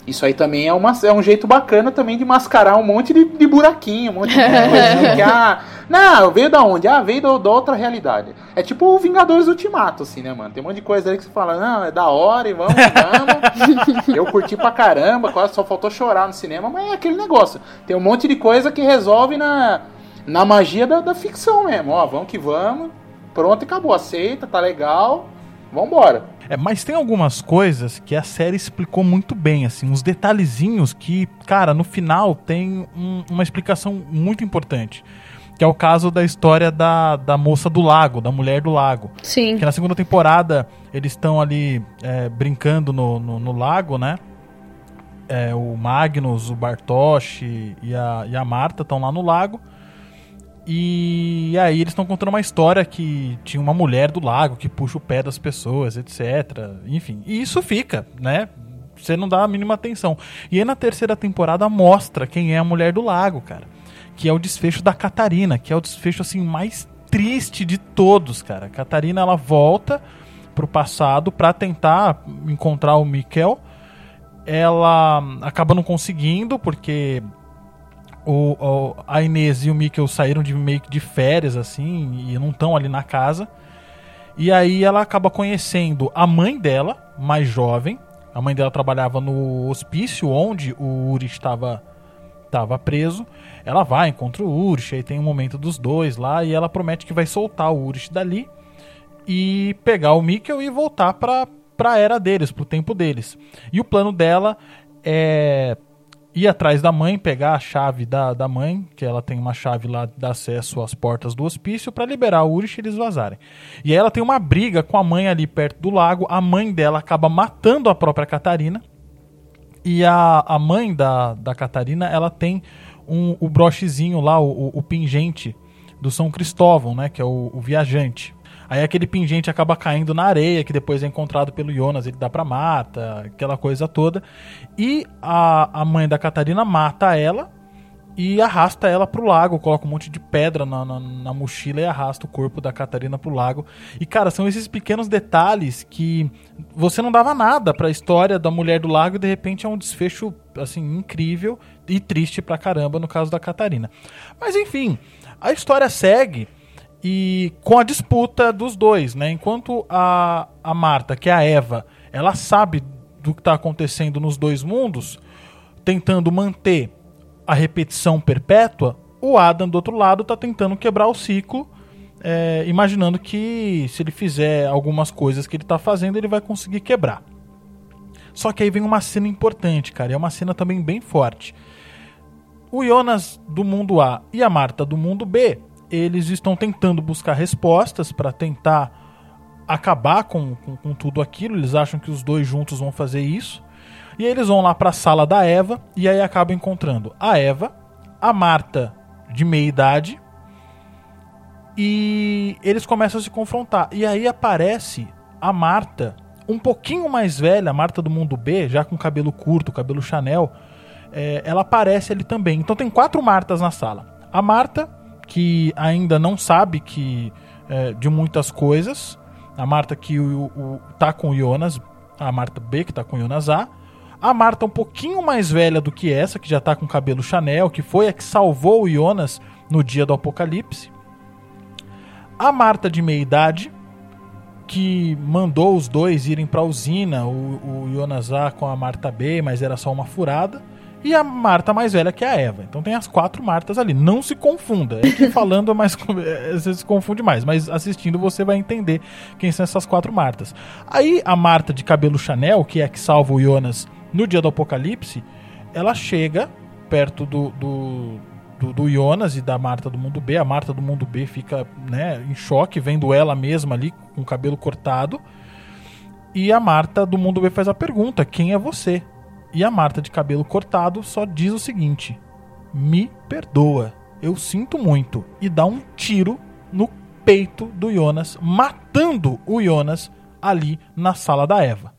[SPEAKER 2] Isso aí também é, uma, é um jeito bacana também de mascarar um monte de, de buraquinho, um monte de coisinha que, ah, não, veio da onde? Ah, veio da, da outra realidade. É tipo o Vingadores Ultimato, assim, né, mano? Tem um monte de coisa aí que você fala, não, é da hora e vamos, vamos. Eu curti pra caramba, quase só faltou chorar no cinema, mas é aquele negócio. Tem um monte de coisa que resolve na, na magia da, da ficção mesmo. Ó, vamos que vamos. Pronto, e acabou. Aceita, tá legal. Vambora.
[SPEAKER 1] É, mas tem algumas coisas que a série explicou muito bem, assim, uns detalhezinhos que, cara, no final tem um- uma explicação muito importante. Que é o caso da história da, da moça do lago, da mulher do lago.
[SPEAKER 3] Sim.
[SPEAKER 1] Que na segunda temporada eles estão ali é, brincando no, no, no lago, né? É, o Magnus, o Bartosz e a, e a Marta estão lá no lago. E aí eles estão contando uma história que tinha uma mulher do lago que puxa o pé das pessoas, etc. Enfim, e isso fica, né? Você não dá a mínima atenção. E aí na terceira temporada mostra quem é a mulher do lago, cara. Que é o desfecho da Catarina, que é o desfecho assim mais triste de todos, cara. A Catarina ela volta pro passado pra tentar encontrar o Mikkel. Ela acaba não conseguindo porque o, o- a Inês e o Mikkel saíram de meio de férias, assim, e não estão ali na casa. E aí ela acaba conhecendo a mãe dela, mais jovem. A mãe dela trabalhava no hospício onde o Uri estava, estava preso. Ela vai, encontra o Urich, aí tem um momento dos dois lá, e ela promete que vai soltar o Urich dali e pegar o Mikkel e voltar pra, pra era deles, pro tempo deles. E o plano dela é ir atrás da mãe, pegar a chave da, da mãe, que ela tem uma chave lá de acesso às portas do hospício, pra liberar o Urich e eles vazarem. E aí ela tem uma briga com a mãe ali perto do lago, a mãe dela acaba matando a própria Catarina. E a, a mãe da, da Catarina, ela tem um, o brochezinho lá, o, o- o pingente do São Cristóvão, né? Que é o, o viajante. Aí aquele pingente acaba caindo na areia, que depois é encontrado pelo Jonas, ele dá pra mata, aquela coisa toda. E a, a mãe da Catarina mata ela e arrasta ela pro lago, coloca um monte de pedra na, na, na mochila e arrasta o corpo da Catarina pro lago. E cara, são esses pequenos detalhes que você não dava nada pra história da mulher do lago e de repente é um desfecho assim incrível e triste pra caramba no caso da Catarina. Mas enfim, a história segue E com a disputa dos dois, né? Enquanto a, a Marta, que é a Eva, ela sabe do que está acontecendo nos dois mundos, tentando manter a repetição perpétua, o Adam do outro lado está tentando quebrar o ciclo, é, imaginando que se ele fizer algumas coisas que ele está fazendo, ele vai conseguir quebrar. Só que aí vem uma cena importante, cara, e é uma cena também bem forte. O Jonas do mundo A e a Marta do mundo B, eles estão tentando buscar respostas para tentar acabar com, com, com tudo aquilo. Eles acham que os dois juntos vão fazer isso. E aí eles vão lá para a sala da Eva e aí acabam encontrando a Eva, a Marta de meia idade e eles começam a se confrontar. E aí aparece a Marta, um pouquinho mais velha, a Marta do mundo B, já com cabelo curto, cabelo Chanel. é, ela aparece ali também. Então tem quatro Martas na sala. A Marta, que ainda não sabe que é, de muitas coisas. A Marta que o, o- tá com o Jonas. A Marta B, que tá com o Jonas A. A Marta um pouquinho mais velha do que essa, que já tá com cabelo Chanel, que foi a que salvou o Jonas no dia do apocalipse. A Marta de meia idade, que mandou os dois irem pra usina, o, o Jonas A com a Marta B, mas era só uma furada. E a Marta mais velha, que é a Eva. Então tem as quatro Martas ali. Não se confunda. É que falando é mais. é, Você se confunde mais. Mas assistindo você vai entender quem são essas quatro Martas. Aí a Marta de cabelo Chanel, que é a que salva o Jonas no dia do apocalipse, ela chega perto do, do, do, do Jonas e da Marta do mundo B. A Marta do mundo B fica né, em choque, vendo ela mesma ali com o cabelo cortado. E a Marta do mundo B faz a pergunta: quem é você? E a Marta de cabelo cortado só diz o seguinte: Me perdoa, eu sinto muito. E dá um tiro no peito do Jonas, matando o Jonas ali na sala da Eva.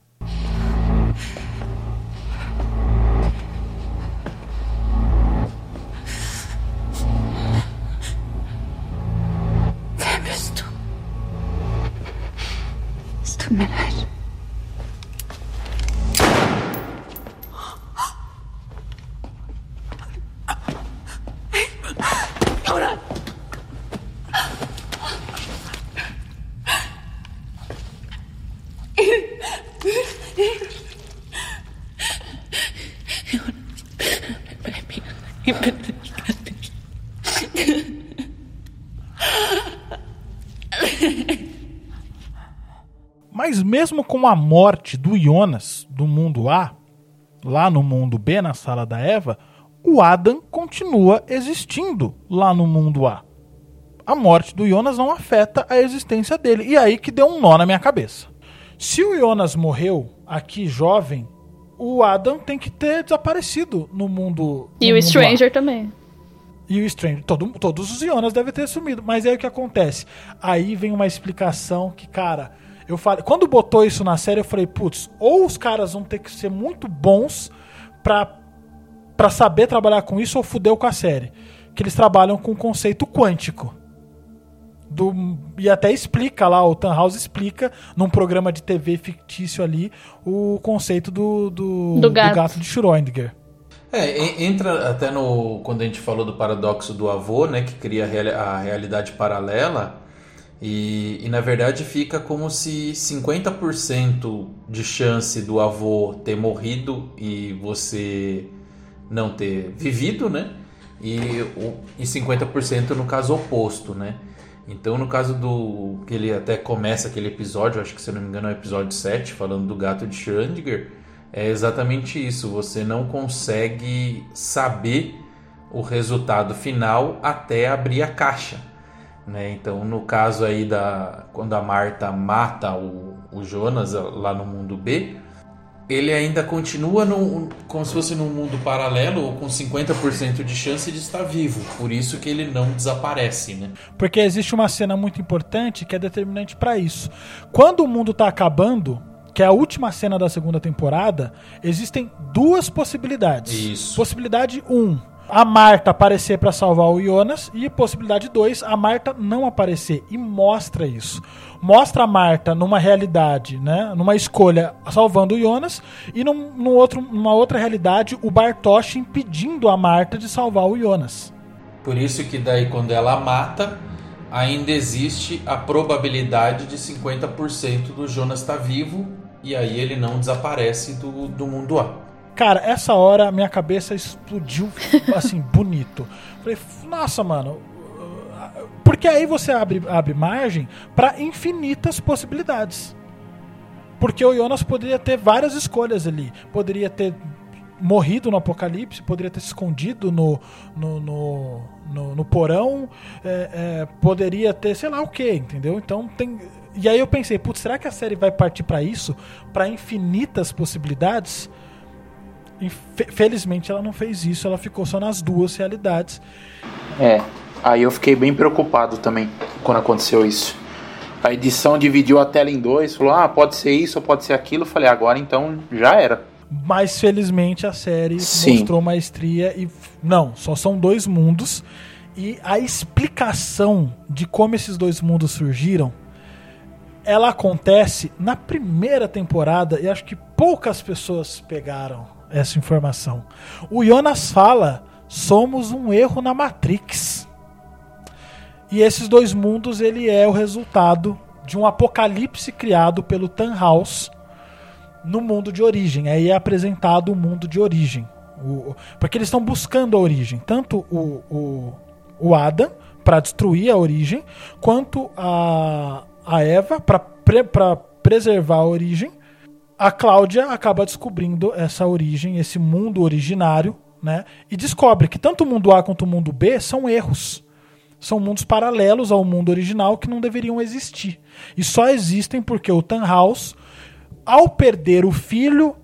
[SPEAKER 8] Tut mir leid.
[SPEAKER 1] Mesmo com a morte do Jonas do mundo A, lá no mundo B, na sala da Eva, o Adam continua existindo lá no mundo A. A morte do Jonas não afeta a existência dele. E aí que deu um nó na minha cabeça. Se o Jonas morreu aqui jovem, o Adam tem que ter desaparecido no mundo.
[SPEAKER 3] E
[SPEAKER 1] no
[SPEAKER 3] o
[SPEAKER 1] mundo A.
[SPEAKER 3] Stranger também.
[SPEAKER 1] E o Stranger, todo, todos os Jonas devem ter sumido. Mas aí o que acontece? Aí vem uma explicação que, cara, eu falei. Quando botou isso na série, eu falei, putz, ou os caras vão ter que ser muito bons pra, pra saber trabalhar com isso, ou fudeu com a série. Que eles trabalham com o conceito quântico. Do, e até explica lá, o Tannhaus explica num programa de TV fictício ali o conceito do, do,
[SPEAKER 3] Do gato.
[SPEAKER 1] de Schrödinger.
[SPEAKER 4] É, en- entra até no. Quando a gente falou do paradoxo do avô, né? Que cria a realidade paralela. E, e na verdade fica como se 50% de chance do avô ter morrido e você não ter vivido, né? E, e 50% no caso oposto, né? Então, no caso do. que ele até começa aquele episódio, acho que se não me engano é o episódio 7, falando do gato de Schrödinger, é exatamente isso. Você não consegue saber o resultado final até abrir a caixa. Né? Então, no caso aí da. quando a Marta mata o, o Jonas lá no mundo B, ele ainda continua num, como se fosse num mundo paralelo ou com 50% de chance de estar vivo. Por isso que ele não desaparece, né?
[SPEAKER 1] Porque existe uma cena muito importante que é determinante pra isso. Quando o mundo tá acabando, que é a última cena da segunda temporada, existem duas possibilidades.
[SPEAKER 4] Isso.
[SPEAKER 1] Possibilidade 1, um, a Marta aparecer pra salvar o Jonas e possibilidade 2, a Marta não aparecer e mostra isso. Mostra a Marta numa realidade, né, numa escolha salvando o Jonas e num, num outro, numa outra realidade o Bartosz impedindo a Marta de salvar o Jonas.
[SPEAKER 4] Por isso que daí quando ela mata, ainda existe a probabilidade de 50% do Jonas estar vivo e aí ele não desaparece do, do mundo A.
[SPEAKER 1] Cara, essa hora minha cabeça explodiu assim, bonito. Falei, nossa, mano. Porque aí você abre, abre margem para infinitas possibilidades. Porque o Jonas poderia ter várias escolhas ali. Poderia ter morrido no apocalipse, poderia ter se escondido no, no, no, no, no porão, é, é, poderia ter sei lá o que, entendeu? Então tem. E aí eu pensei, putz, será que a série vai partir para isso? para infinitas possibilidades? Felizmente ela não fez isso, ela ficou só nas duas realidades.
[SPEAKER 2] É, aí eu fiquei bem preocupado também quando aconteceu isso. A edição dividiu a tela em dois, falou, ah, pode ser isso ou pode ser aquilo. Eu falei, agora então já era.
[SPEAKER 1] Mas felizmente a série
[SPEAKER 2] Sim.
[SPEAKER 1] mostrou maestria e. Não, só são dois mundos. E a explicação de como esses dois mundos surgiram. Ela acontece na primeira temporada e acho que poucas pessoas pegaram essa informação. O Jonas fala: somos um erro na Matrix. E esses dois mundos ele é o resultado de um apocalipse criado pelo Tannhaus no mundo de origem. Aí é apresentado o mundo de origem. O- porque eles estão buscando a origem. Tanto o, o, o Adam para destruir a origem, quanto a, a Eva para pre, preservar a origem. A Cláudia acaba descobrindo essa origem, esse mundo originário, né? E descobre que tanto o mundo A quanto o mundo B são erros. São mundos paralelos ao mundo original que não deveriam existir. E só existem porque o Tannhaus, ao perder o filho,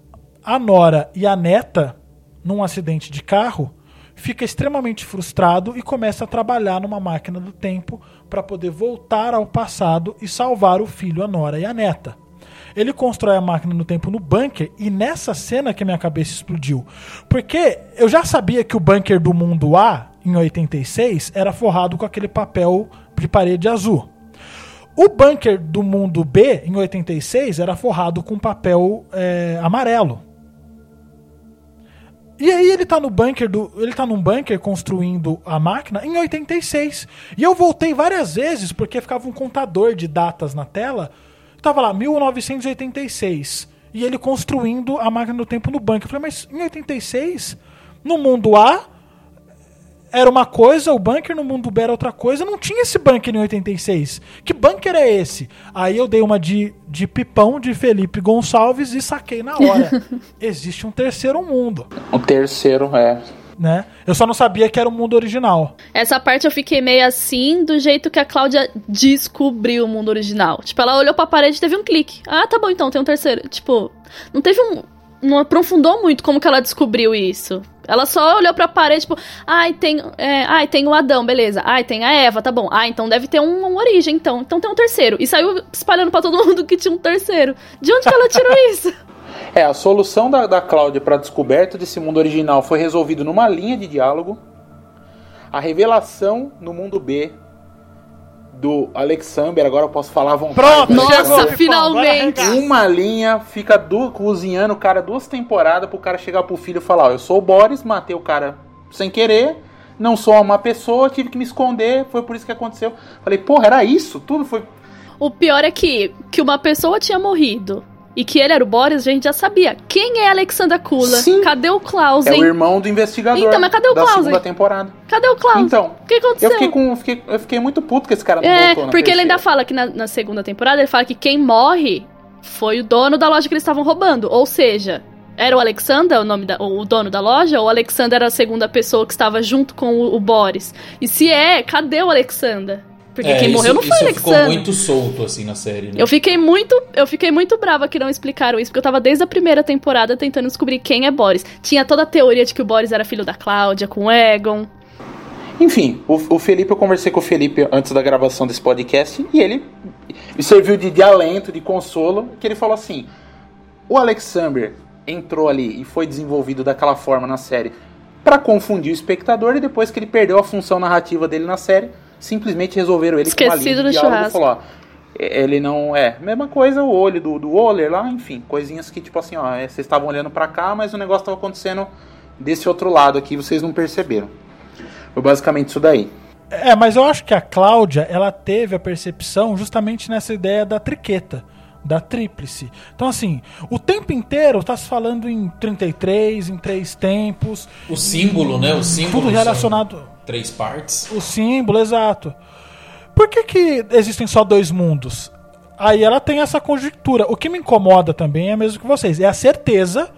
[SPEAKER 1] a nora e a neta num acidente de carro, fica extremamente frustrado e começa a trabalhar numa máquina do tempo para poder voltar ao passado e salvar o filho, a nora e a neta. Ele constrói a máquina no tempo no bunker e nessa cena que a minha cabeça explodiu. Porque eu já sabia que o bunker do mundo A, em 86, era forrado com aquele papel de parede azul. O bunker do mundo B, em 86, era forrado com papel é, amarelo. E aí ele tá no bunker do. Ele tá num bunker construindo a máquina em 86. E eu voltei várias vezes, porque ficava um contador de datas na tela. Tava lá, 1986. E ele construindo a máquina do tempo no bunker. Eu falei, mas em 86, no mundo A, era uma coisa, o bunker no mundo B era outra coisa. Não tinha esse bunker em 86. Que bunker é esse? Aí eu dei uma de, de pipão de Felipe Gonçalves e saquei na hora. Existe um terceiro mundo,
[SPEAKER 2] O terceiro é.
[SPEAKER 1] Né? Eu só não sabia que era o mundo original.
[SPEAKER 3] Essa parte eu fiquei meio assim, do jeito que a Cláudia descobriu o mundo original. Tipo, ela olhou pra parede e teve um clique. Ah, tá bom, então, tem um terceiro. Tipo, não teve um. Não aprofundou muito como que ela descobriu isso. Ela só olhou pra parede, tipo, ai, tem, é, ai, tem o Adão, beleza. Ai, tem a Eva, tá bom. Ah, então deve ter um- uma origem, então. Então tem um terceiro. E saiu espalhando pra todo mundo que tinha um terceiro. De onde que ela tirou isso?
[SPEAKER 2] É, a solução da, da Cláudia para a descoberta desse mundo original foi resolvido numa linha de diálogo. A revelação no mundo B do Alexander, agora eu posso falar à vontade.
[SPEAKER 1] Pronto,
[SPEAKER 3] Nossa,
[SPEAKER 1] chegou, Pipão,
[SPEAKER 3] finalmente!
[SPEAKER 2] Uma linha fica du- cozinhando o cara duas temporadas pro cara chegar pro filho e falar: ó, eu sou o Boris, matei o cara sem querer, não sou uma pessoa, tive que me esconder, foi por isso que aconteceu. Falei, porra, era isso? Tudo foi.
[SPEAKER 3] O pior é que, que uma pessoa tinha morrido. E que ele era o Boris, a gente já sabia. Quem é Alexandra Kula?
[SPEAKER 2] Sim.
[SPEAKER 3] Cadê o
[SPEAKER 2] É
[SPEAKER 3] Clausen?
[SPEAKER 2] o irmão do investigador
[SPEAKER 3] Então, mas cadê o
[SPEAKER 2] da
[SPEAKER 3] Clausen?
[SPEAKER 2] segunda temporada.
[SPEAKER 3] Cadê o Clausen?
[SPEAKER 2] Então,
[SPEAKER 3] o que aconteceu?
[SPEAKER 2] Eu fiquei, com, fiquei, eu fiquei muito puto que esse cara não
[SPEAKER 3] É,
[SPEAKER 2] voltou na
[SPEAKER 3] porque ele ainda
[SPEAKER 2] terceira.
[SPEAKER 3] fala que na, na segunda temporada, ele fala que quem morre foi o dono da loja que eles estavam roubando. Ou seja, era o Alexander o nome da, o dono da loja, ou o Alexander era a segunda pessoa que estava junto com o, o Boris. E se é, cadê o Alexander? Porque
[SPEAKER 4] É,
[SPEAKER 3] quem
[SPEAKER 4] isso,
[SPEAKER 3] morreu não foi o
[SPEAKER 4] isso
[SPEAKER 3] Alexander.
[SPEAKER 4] ficou muito solto assim na série, né?
[SPEAKER 3] Eu fiquei muito, eu fiquei muito brava que não explicaram isso, porque eu tava desde a primeira temporada tentando descobrir quem é Boris. Tinha toda a teoria de que o Boris era filho da Cláudia com o Egon.
[SPEAKER 2] Enfim, o, o Felipe, eu conversei com o Felipe antes da gravação desse podcast e ele me serviu de, de alento, de consolo, que ele falou assim: o Alexander entrou ali e foi desenvolvido daquela forma na série pra confundir o espectador e depois que ele perdeu a função narrativa dele na série, simplesmente resolveram ele com uma
[SPEAKER 3] Esquecido
[SPEAKER 2] linha
[SPEAKER 3] do
[SPEAKER 2] e
[SPEAKER 3] churrasco.
[SPEAKER 2] falou, ó, ele não é, mesma coisa o olho do, do Waller lá, enfim, coisinhas que tipo assim, ó, é, vocês estavam olhando pra cá, mas o negócio tava acontecendo desse outro lado aqui, vocês não perceberam. Foi basicamente isso daí.
[SPEAKER 1] É, mas eu acho que a Cláudia, ela teve a percepção justamente nessa ideia da triqueta, da tríplice. Então, assim, o tempo inteiro tá se falando em 33, em três tempos.
[SPEAKER 4] O símbolo, né? O símbolo.
[SPEAKER 1] Tudo relacionado.
[SPEAKER 4] Três partes.
[SPEAKER 1] O símbolo, exato. Por que, que existem só dois mundos? Aí ela tem essa conjectura. O que me incomoda também é mesmo que vocês. É a certeza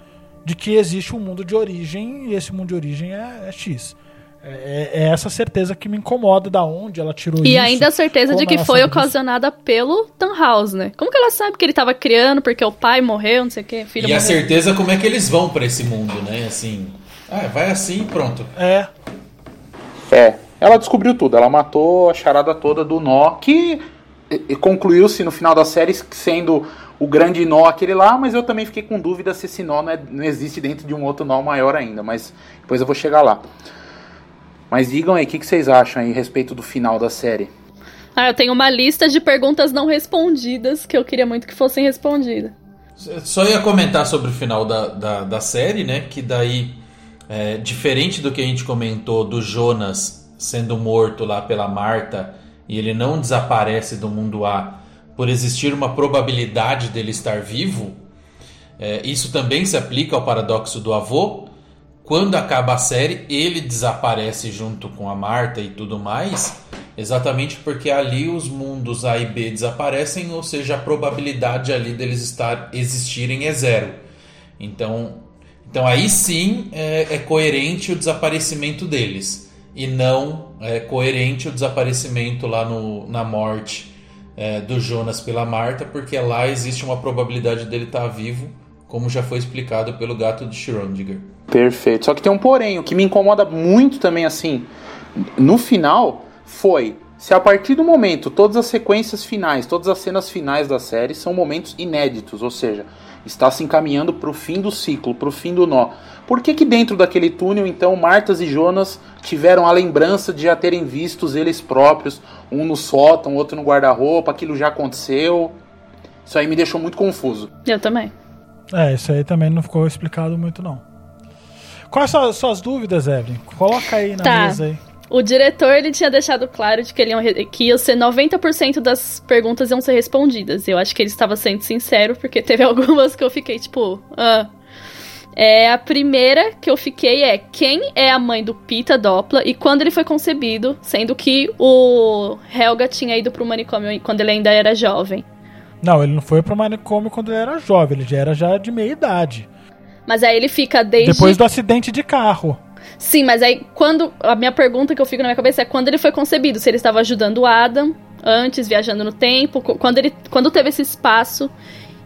[SPEAKER 1] de que existe um mundo de origem e esse mundo de origem é, é X. É, é essa certeza que me incomoda da onde ela tirou
[SPEAKER 3] E
[SPEAKER 1] isso.
[SPEAKER 3] ainda a certeza de que foi
[SPEAKER 1] disso.
[SPEAKER 3] ocasionada pelo Tannhaus, né? Como que ela sabe que ele tava criando porque o pai morreu, não sei o que, filho
[SPEAKER 4] E a
[SPEAKER 3] morreu?
[SPEAKER 4] certeza como é que eles vão pra esse mundo, né? Assim. Ah, vai assim e pronto.
[SPEAKER 1] É.
[SPEAKER 2] É, ela descobriu tudo. Ela matou a charada toda do nó, que concluiu-se no final da série sendo o grande nó aquele lá, mas eu também fiquei com dúvida se esse nó não, é- não existe dentro de um outro nó maior ainda, mas depois eu vou chegar lá. Mas digam aí, o que, que vocês acham aí a respeito do final da série?
[SPEAKER 3] Ah, eu tenho uma lista de perguntas não respondidas que eu queria muito que fossem respondidas.
[SPEAKER 4] Só ia comentar sobre o final da, da, da série, né? Que daí, é, diferente do que a gente comentou do Jonas sendo morto lá pela Marta e ele não desaparece do mundo A por existir uma probabilidade dele estar vivo, é, isso também se aplica ao paradoxo do avô. Quando acaba a série, ele desaparece junto com a Marta e tudo mais, exatamente porque ali os mundos A e B desaparecem, ou seja, a probabilidade ali deles estar existirem é zero. Então, então aí sim é, é coerente o desaparecimento deles e não é coerente o desaparecimento lá no, na morte é, do Jonas pela Marta, porque lá existe uma probabilidade dele estar vivo, como já foi explicado pelo gato de Schrödinger.
[SPEAKER 2] Perfeito. Só que tem um porém, o que me incomoda muito também, assim, no final, foi se a partir do momento todas as sequências finais, todas as cenas finais da série são momentos inéditos, ou seja, está se encaminhando para o fim do ciclo, para o fim do nó. Por que, que dentro daquele túnel, então, Martas e Jonas tiveram a lembrança de já terem vistos eles próprios, um no sótão, outro no guarda-roupa, aquilo já aconteceu? Isso aí me deixou muito confuso.
[SPEAKER 3] Eu também.
[SPEAKER 1] É, isso aí também não ficou explicado muito, não. Quais são as suas dúvidas, Evelyn? Coloca aí na
[SPEAKER 3] Tá.
[SPEAKER 1] mesa aí.
[SPEAKER 3] O diretor ele tinha deixado claro de que, ele ia, que ia ser 90% das perguntas iam ser respondidas. Eu acho que ele estava sendo sincero, porque teve algumas que eu fiquei tipo. Ah. É, a primeira que eu fiquei é quem é a mãe do Pita Doppler e quando ele foi concebido, sendo que o Helga tinha ido pro manicômio quando ele ainda era jovem.
[SPEAKER 1] Não, ele não foi pro manicômio quando ele era jovem, ele já era já de meia idade.
[SPEAKER 3] Mas aí ele fica desde.
[SPEAKER 1] Depois do acidente de carro.
[SPEAKER 3] Sim, mas aí quando. A minha pergunta que eu fico na minha cabeça é quando ele foi concebido, se ele estava ajudando o Adam antes, viajando no tempo, quando ele. Quando teve esse espaço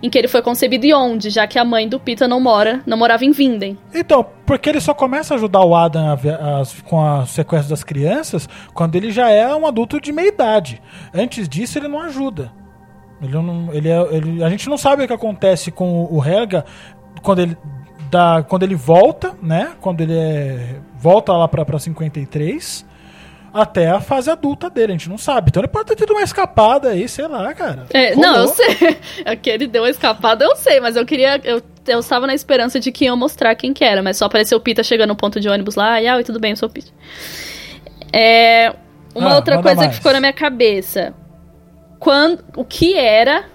[SPEAKER 3] em que ele foi concebido e onde, já que a mãe do Pita não mora, não morava em Vinden.
[SPEAKER 1] Então, porque ele só começa a ajudar o Adam a as- com a sequência das crianças quando ele já é um adulto de meia idade. Antes disso, ele não ajuda. Ele não, ele é, ele- a gente não sabe o que acontece com o Helga quando ele, dá, quando ele volta, né? Quando ele é, volta lá pra, pra 53 até a fase adulta dele. A gente não sabe. Então ele pode ter tido uma escapada aí, sei lá, cara.
[SPEAKER 3] É, não, eu sei. É que ele deu uma escapada, eu sei, mas eu queria. Eu, eu estava na esperança de que iam mostrar quem que era, mas só apareceu o Pita chegando no ponto de ônibus lá, e ah, oi, tudo bem, eu sou o Pita. É, uma
[SPEAKER 1] Ah,
[SPEAKER 3] outra coisa
[SPEAKER 1] mais.
[SPEAKER 3] que ficou na minha cabeça. Quando, o que era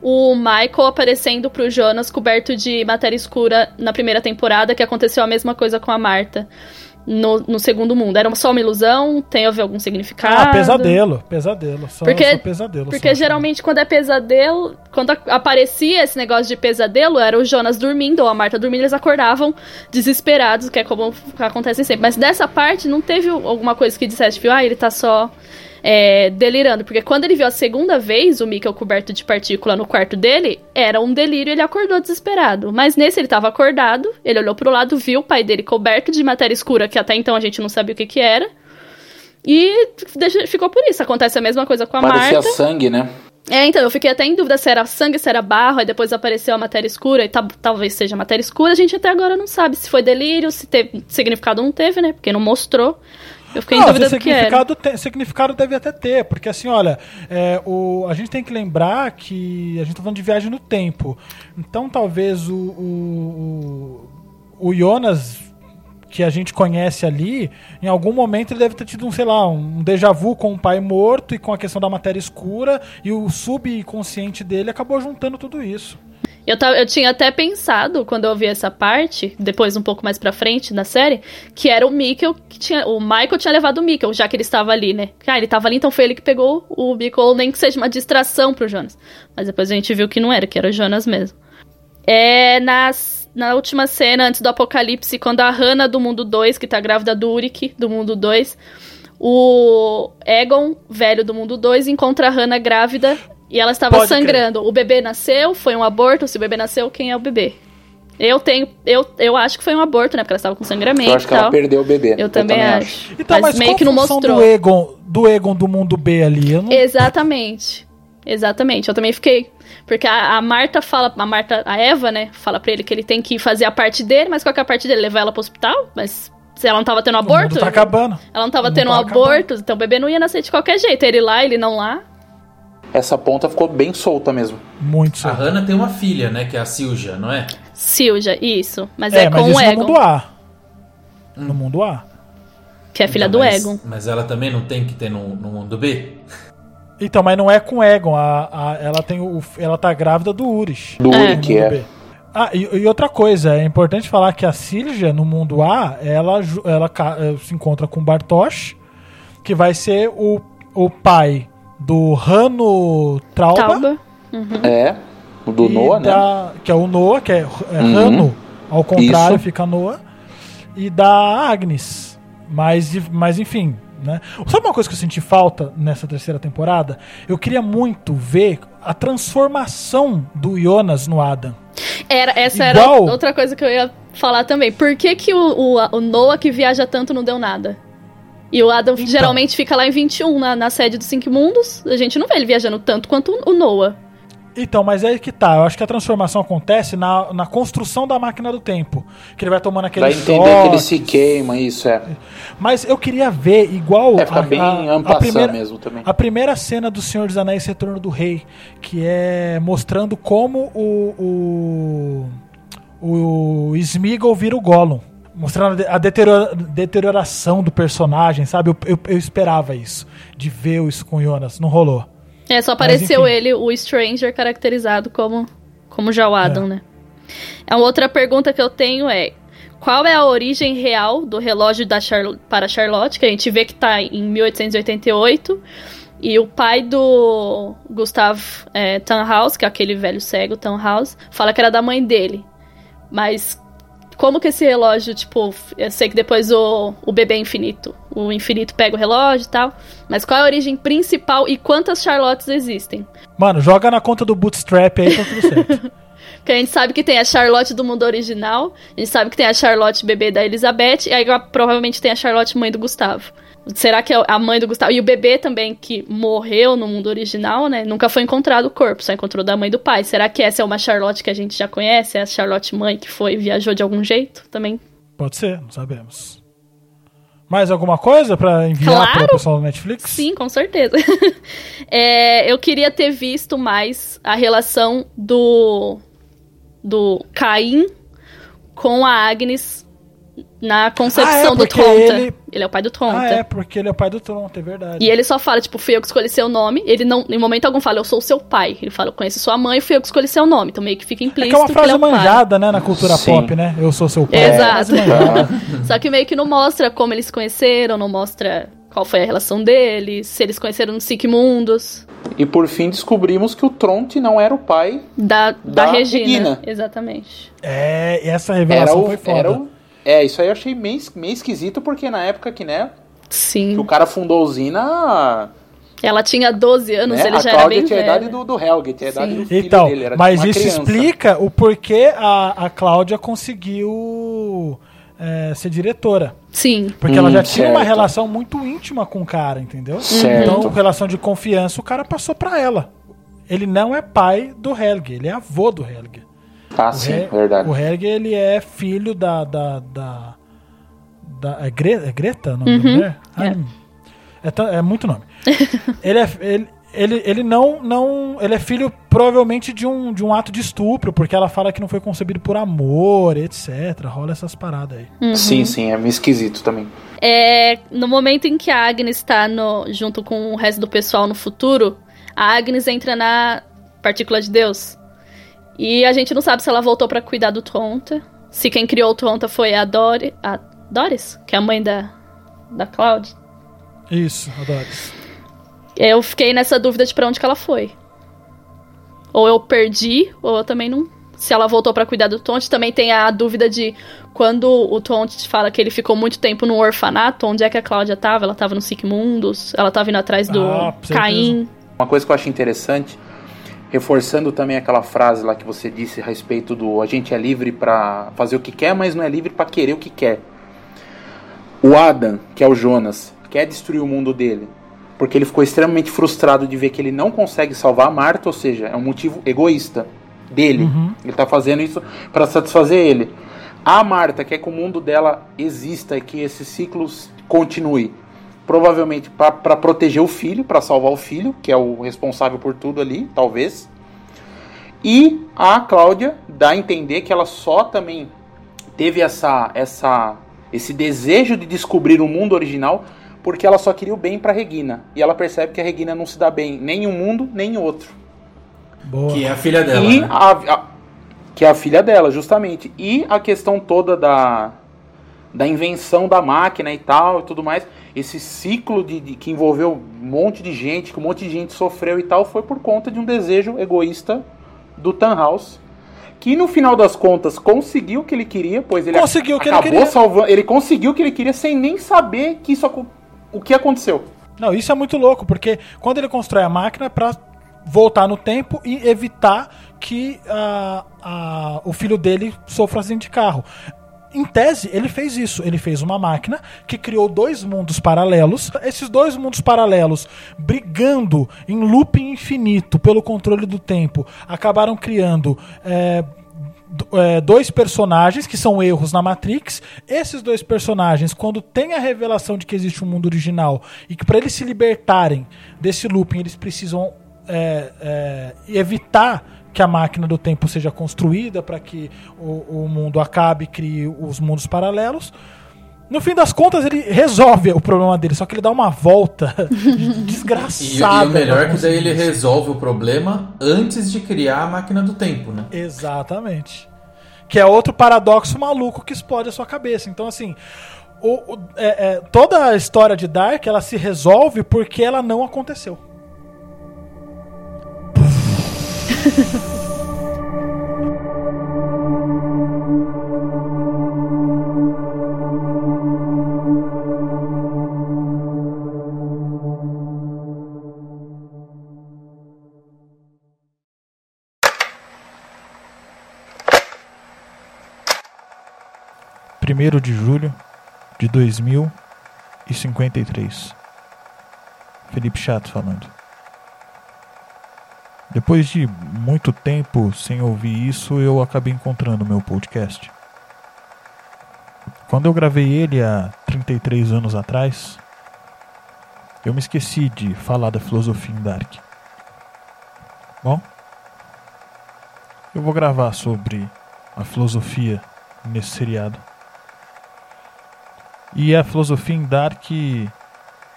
[SPEAKER 3] o Michael aparecendo pro Jonas coberto de matéria escura na primeira temporada, que aconteceu a mesma coisa com a Marta no, no segundo mundo? Era só uma ilusão? Tem a ver algum significado?
[SPEAKER 1] Ah, pesadelo. Pesadelo. Só,
[SPEAKER 3] Porque-
[SPEAKER 1] só pesadelo.
[SPEAKER 3] Porque
[SPEAKER 1] só.
[SPEAKER 3] geralmente quando é pesadelo, quando aparecia esse negócio de pesadelo, era o Jonas dormindo ou a Marta dormindo, eles acordavam desesperados, que é como acontece sempre. Mas dessa parte não teve alguma coisa que dissesse, tipo, ah, ele tá só é, delirando. Porque quando ele viu a segunda vez o Mikkel coberto de partícula no quarto dele, era um delírio e ele acordou desesperado. Mas nesse ele tava acordado, ele olhou pro lado, viu o pai dele coberto de matéria escura, que até então a gente não sabia o que que era. E deixa- ficou por isso. Acontece a mesma coisa com a
[SPEAKER 2] Parecia
[SPEAKER 3] Marta.
[SPEAKER 2] sangue, né?
[SPEAKER 3] É, então, eu fiquei até em dúvida se era sangue, se era barro, aí depois apareceu a matéria escura, e ta- talvez seja matéria escura, a gente até agora não sabe se foi delírio, se teve significado não teve, né? Porque não mostrou. Eu fiquei em dúvida do que era.
[SPEAKER 1] significado, tem- significado deve até ter, porque assim, olha, é, o, a gente tem que lembrar que a gente tá falando de viagem no tempo. Então talvez o, o, o, o Jonas que a gente conhece ali, em algum momento ele deve ter tido um, sei lá, um déjà vu com o pai morto e com a questão da matéria escura, e o subconsciente dele acabou juntando tudo isso.
[SPEAKER 3] Eu, tava, eu tinha até pensado, quando eu ouvi essa parte, depois um pouco mais pra frente na série, que era o Mikkel que tinha. O Michael tinha levado o Mikkel, já que ele estava ali, né? Ah, ele estava ali, então foi ele que pegou o Mikkel, nem que seja uma distração pro Jonas. Mas depois a gente viu que não era, que era o Jonas mesmo. É nas, na última cena, antes do apocalipse, quando a Hannah do mundo 2, que tá grávida do Uric, do mundo 2, o Egon, velho do mundo 2, encontra a Hannah grávida e ela estava
[SPEAKER 1] Pode crer.
[SPEAKER 3] sangrando. O bebê nasceu, foi um aborto. Se o bebê nasceu, quem é o bebê? Eu tenho. Eu, eu acho que foi um aborto, né? Porque ela estava com sangramento
[SPEAKER 2] Eu acho que
[SPEAKER 3] tal.
[SPEAKER 2] ela perdeu o bebê.
[SPEAKER 3] Eu também acho.
[SPEAKER 1] Então, mas,
[SPEAKER 3] mas, meio
[SPEAKER 1] qual
[SPEAKER 3] que não mostrou.
[SPEAKER 1] do Egon, do Egon do mundo B ali? Eu não...
[SPEAKER 3] Exatamente. Exatamente. Eu também fiquei. Porque a, a Marta fala, a Marta, a Eva, né, fala pra ele que ele tem que fazer a parte dele, mas qual que é a parte dele? Levar ela pro hospital? Mas se ela não tava tendo
[SPEAKER 1] O
[SPEAKER 3] aborto?
[SPEAKER 1] mundo tá acabando.
[SPEAKER 3] Ela não tava
[SPEAKER 1] O
[SPEAKER 3] tendo um
[SPEAKER 1] tava acabando.
[SPEAKER 3] aborto, então o bebê não ia nascer de qualquer jeito. Ele lá, ele não lá.
[SPEAKER 2] Essa ponta ficou bem solta mesmo.
[SPEAKER 1] Muito
[SPEAKER 4] A
[SPEAKER 1] certo.
[SPEAKER 4] Hannah tem uma filha, né? Que é a Silja, não é?
[SPEAKER 3] Silja, isso. Mas
[SPEAKER 1] É,
[SPEAKER 3] é,
[SPEAKER 1] mas
[SPEAKER 3] com
[SPEAKER 1] isso
[SPEAKER 3] o
[SPEAKER 1] no
[SPEAKER 3] Egon,
[SPEAKER 1] mundo A. No mundo A.
[SPEAKER 3] que é filha
[SPEAKER 4] Então,
[SPEAKER 3] do
[SPEAKER 4] mas-
[SPEAKER 3] Egon.
[SPEAKER 4] Mas ela também não tem que ter no, no mundo B?
[SPEAKER 1] Então, mas não é com o Egon. A, a- ela, tem o, ela tá grávida do Uris.
[SPEAKER 2] Do
[SPEAKER 3] É.
[SPEAKER 2] Uri, que
[SPEAKER 1] No
[SPEAKER 2] é.
[SPEAKER 1] B. Ah, e, e outra coisa, é importante falar que a Silja, no mundo A, ela, ela ca- eh, se encontra com o Bartosz, que vai ser o, o pai do Rano Trauba.
[SPEAKER 3] Tauba.
[SPEAKER 2] É. O do Noah, né?
[SPEAKER 1] da- Que é o Noah, que é, é
[SPEAKER 2] Uhum.
[SPEAKER 1] Rano, ao contrário,
[SPEAKER 2] Isso.
[SPEAKER 1] fica Noah. E da Agnes. Mas, mas enfim, né? Sabe uma coisa que eu senti falta nessa terceira temporada? Eu queria muito ver a transformação do Jonas no Adam.
[SPEAKER 3] Era, essa
[SPEAKER 1] Igual-
[SPEAKER 3] era outra coisa que eu ia falar também. Por que, que o, o, o Noah que viaja tanto não deu nada? E o Adam
[SPEAKER 1] Então.
[SPEAKER 3] geralmente fica lá em 21, na, na sede dos Cinco Mundos. A gente não vê ele viajando tanto quanto o Noah.
[SPEAKER 1] Então, mas é aí que tá. Eu acho que a transformação acontece na, na construção da máquina do tempo. Que ele vai tomando aquele
[SPEAKER 2] a entender que ele se queima, isso é.
[SPEAKER 1] Mas eu queria ver igual
[SPEAKER 2] É, fica bem ampassando mesmo também.
[SPEAKER 1] a primeira cena do Senhor dos Anéis Retorno do Rei, que é mostrando como o o, o Smeagol vira o Gollum. Mostrando a deteriora- deterioração do personagem, sabe? Eu, eu, eu esperava isso, de ver isso com o Jonas. Não rolou.
[SPEAKER 3] É, só apareceu
[SPEAKER 1] enfim.
[SPEAKER 3] ele, o Stranger, caracterizado como, como já o Adam,
[SPEAKER 1] É.
[SPEAKER 3] né? A outra pergunta que eu tenho é: qual é a origem real do relógio da Charl para Charlotte? Que a gente vê que tá em 1888. E o pai do Gustav é, Tannhaus, que é aquele velho cego Tannhaus, fala que era da mãe dele. Mas como que esse relógio, tipo, eu sei que depois o, o bebê é infinito. O infinito pega o relógio e tal. Mas qual é a origem principal e quantas Charlottes existem?
[SPEAKER 1] Mano, joga na conta do Bootstrap aí, tá tudo certo.
[SPEAKER 3] Porque a gente sabe que tem a Charlotte do mundo original, a gente sabe que tem a Charlotte bebê da Elizabeth, e aí provavelmente tem a Charlotte mãe do Gustavo. Será que é a mãe do Gustavo? E o bebê também, que morreu no mundo original, né? Nunca foi encontrado o corpo, só encontrou da mãe do pai. Será que essa é uma Charlotte que a gente já conhece? É a Charlotte mãe que foi viajou de algum jeito também?
[SPEAKER 1] Pode ser, não sabemos. Mais alguma coisa pra enviar
[SPEAKER 3] Claro.
[SPEAKER 1] pro pessoal do Netflix?
[SPEAKER 3] Sim, com certeza. É, eu queria ter visto mais a relação do do Caim com a Agnes na concepção
[SPEAKER 1] Ah, é,
[SPEAKER 3] do
[SPEAKER 1] ele-
[SPEAKER 3] Ele... é o pai do Tronta.
[SPEAKER 1] Ah, é, porque ele é o pai do Tronto, é verdade.
[SPEAKER 3] E ele só fala, tipo, fui eu que escolhi seu nome. Ele não, em momento algum, fala, eu sou o seu pai. Ele fala, eu conheço sua mãe, fui eu que escolhi seu nome. Então meio que fica
[SPEAKER 1] É
[SPEAKER 3] implícito
[SPEAKER 1] que é uma
[SPEAKER 3] ele
[SPEAKER 1] frase
[SPEAKER 3] é
[SPEAKER 1] manjada, né, na cultura
[SPEAKER 2] Sim.
[SPEAKER 1] pop, né? Eu sou seu pai.
[SPEAKER 3] Exato.
[SPEAKER 1] É.
[SPEAKER 3] Só que meio que não mostra como eles se conheceram, não mostra qual foi a relação deles, se eles conheceram nos Cinco Mundos.
[SPEAKER 2] E por fim descobrimos que o Tronte não era o pai,
[SPEAKER 3] Da, da,
[SPEAKER 2] Da
[SPEAKER 3] Regina.
[SPEAKER 2] Regina.
[SPEAKER 3] Exatamente.
[SPEAKER 1] É, e essa
[SPEAKER 2] era
[SPEAKER 1] revelação
[SPEAKER 2] o,
[SPEAKER 1] foi foda.
[SPEAKER 2] era o. É, isso aí eu achei meio, meio esquisito, porque na época que, né, que
[SPEAKER 3] Sim.
[SPEAKER 2] o cara fundou a usina,
[SPEAKER 3] Ela tinha 12 anos,
[SPEAKER 2] né,
[SPEAKER 3] ele
[SPEAKER 2] a
[SPEAKER 3] já era
[SPEAKER 2] Cláudia
[SPEAKER 3] bem
[SPEAKER 2] tinha a
[SPEAKER 3] velho.
[SPEAKER 2] idade do, do Helge, tinha a idade
[SPEAKER 3] Sim.
[SPEAKER 2] do filho
[SPEAKER 1] Então,
[SPEAKER 2] dele. Era tipo
[SPEAKER 1] mas
[SPEAKER 2] uma
[SPEAKER 1] isso
[SPEAKER 2] criança.
[SPEAKER 1] explica o porquê a, a Cláudia conseguiu é, ser diretora.
[SPEAKER 3] Sim.
[SPEAKER 1] Porque ela
[SPEAKER 2] Hum,
[SPEAKER 1] já tinha uma relação muito íntima com o cara, entendeu?
[SPEAKER 2] Certo.
[SPEAKER 1] Então, relação de confiança, o cara passou pra ela. Ele não é pai do Helge, ele é avô do Helge.
[SPEAKER 2] Ah,
[SPEAKER 1] O,
[SPEAKER 2] sim,
[SPEAKER 1] He-
[SPEAKER 2] verdade.
[SPEAKER 1] o Helge, ele é filho da... da, da, da- é, Gre- é Greta
[SPEAKER 3] Uhum,
[SPEAKER 1] mulher?
[SPEAKER 3] é.
[SPEAKER 1] Ai, é, é muito nome. ele, é, ele, ele, ele não, não. Ele é filho provavelmente de um, de um ato de estupro, porque ela fala que não foi concebido por amor, etc. Rola essas paradas aí.
[SPEAKER 2] Sim, sim, é meio esquisito também.
[SPEAKER 3] É, no momento em que a Agnes está no, junto com o resto do pessoal no futuro, a Agnes entra na partícula de Deus. E a gente não sabe se ela voltou pra cuidar do Tonta, se quem criou o Tonta foi a, Dori, a Doris, que é a mãe da, da Cloud.
[SPEAKER 1] Isso, adoro.
[SPEAKER 3] Eu fiquei nessa dúvida de pra onde que ela foi. Ou eu perdi, ou eu também não. Se ela voltou pra cuidar do Tonte, também tem a dúvida de quando o Tonte fala que ele ficou muito tempo no orfanato, onde é que a Cláudia tava? Ela tava no Sigmundos, ela tava indo atrás do
[SPEAKER 1] Ah.
[SPEAKER 3] Caim.
[SPEAKER 2] Uma coisa que eu acho interessante, reforçando também aquela frase lá que você disse a respeito do a gente é livre pra fazer o que quer, mas não é livre pra querer o que quer. O Adam, que é o Jonas, quer destruir o mundo dele, porque ele ficou extremamente frustrado de ver que ele não consegue salvar a Marta, ou seja, é um motivo egoísta dele. Ele tá fazendo isso para satisfazer ele. A Marta quer que o mundo dela exista e que esse ciclo continue. Provavelmente para proteger o filho, para salvar o filho, que é o responsável por tudo ali, talvez. E a Cláudia dá a entender que ela só também teve essa, essa, esse desejo de descobrir o mundo original porque ela só queria o bem para Regina. E ela percebe que a Regina não se dá bem nem em um mundo nem em outro.
[SPEAKER 1] Boa.
[SPEAKER 4] Que é a filha dela.
[SPEAKER 2] E
[SPEAKER 4] né?
[SPEAKER 2] a, a- que é a filha dela, justamente. E a questão toda da, da invenção da máquina e tal e tudo mais. Esse ciclo de, de- que envolveu um monte de gente, que um monte de gente sofreu e tal, foi por conta de um desejo egoísta do Tannhaus. Que no final das contas conseguiu o que ele queria, pois ele
[SPEAKER 1] Conseguiu o que ele
[SPEAKER 2] acabou
[SPEAKER 1] queria.
[SPEAKER 2] salvando. Ele conseguiu o que ele queria sem nem saber que isso, o que aconteceu.
[SPEAKER 1] Não, isso é muito louco, porque quando ele constrói a máquina é pra voltar no tempo e evitar que ah, ah, o filho dele sofra acidente de carro. Em tese, ele fez isso. Ele fez uma máquina que criou dois mundos paralelos. Esses dois mundos paralelos, brigando em looping infinito pelo controle do tempo, acabaram criando é, é, dois personagens que são erros na Matrix. Esses dois personagens, quando tem a revelação de que existe um mundo original e que para eles se libertarem desse looping, eles precisam é, é, evitar que a máquina do tempo seja construída para que o, o mundo acabe e crie os mundos paralelos. No fim das contas, ele resolve o problema dele, só que ele dá uma volta
[SPEAKER 4] E,
[SPEAKER 1] desgraçada.
[SPEAKER 4] e o melhor é que daí ele resolve o problema antes de criar a máquina do tempo, né?
[SPEAKER 1] Exatamente. Que é outro paradoxo maluco que explode a sua cabeça. Então, assim, o- o- é- é, toda a história de Dark ela se resolve porque ela não aconteceu. Primeiro de julho de 2053. Felipe Chato falando. Depois de muito tempo sem ouvir isso, eu acabei encontrando meu podcast. Quando eu gravei ele há 33 anos atrás, eu me esqueci de falar da filosofia em Dark. Bom, eu vou gravar sobre a filosofia nesse seriado. E a filosofia em Dark,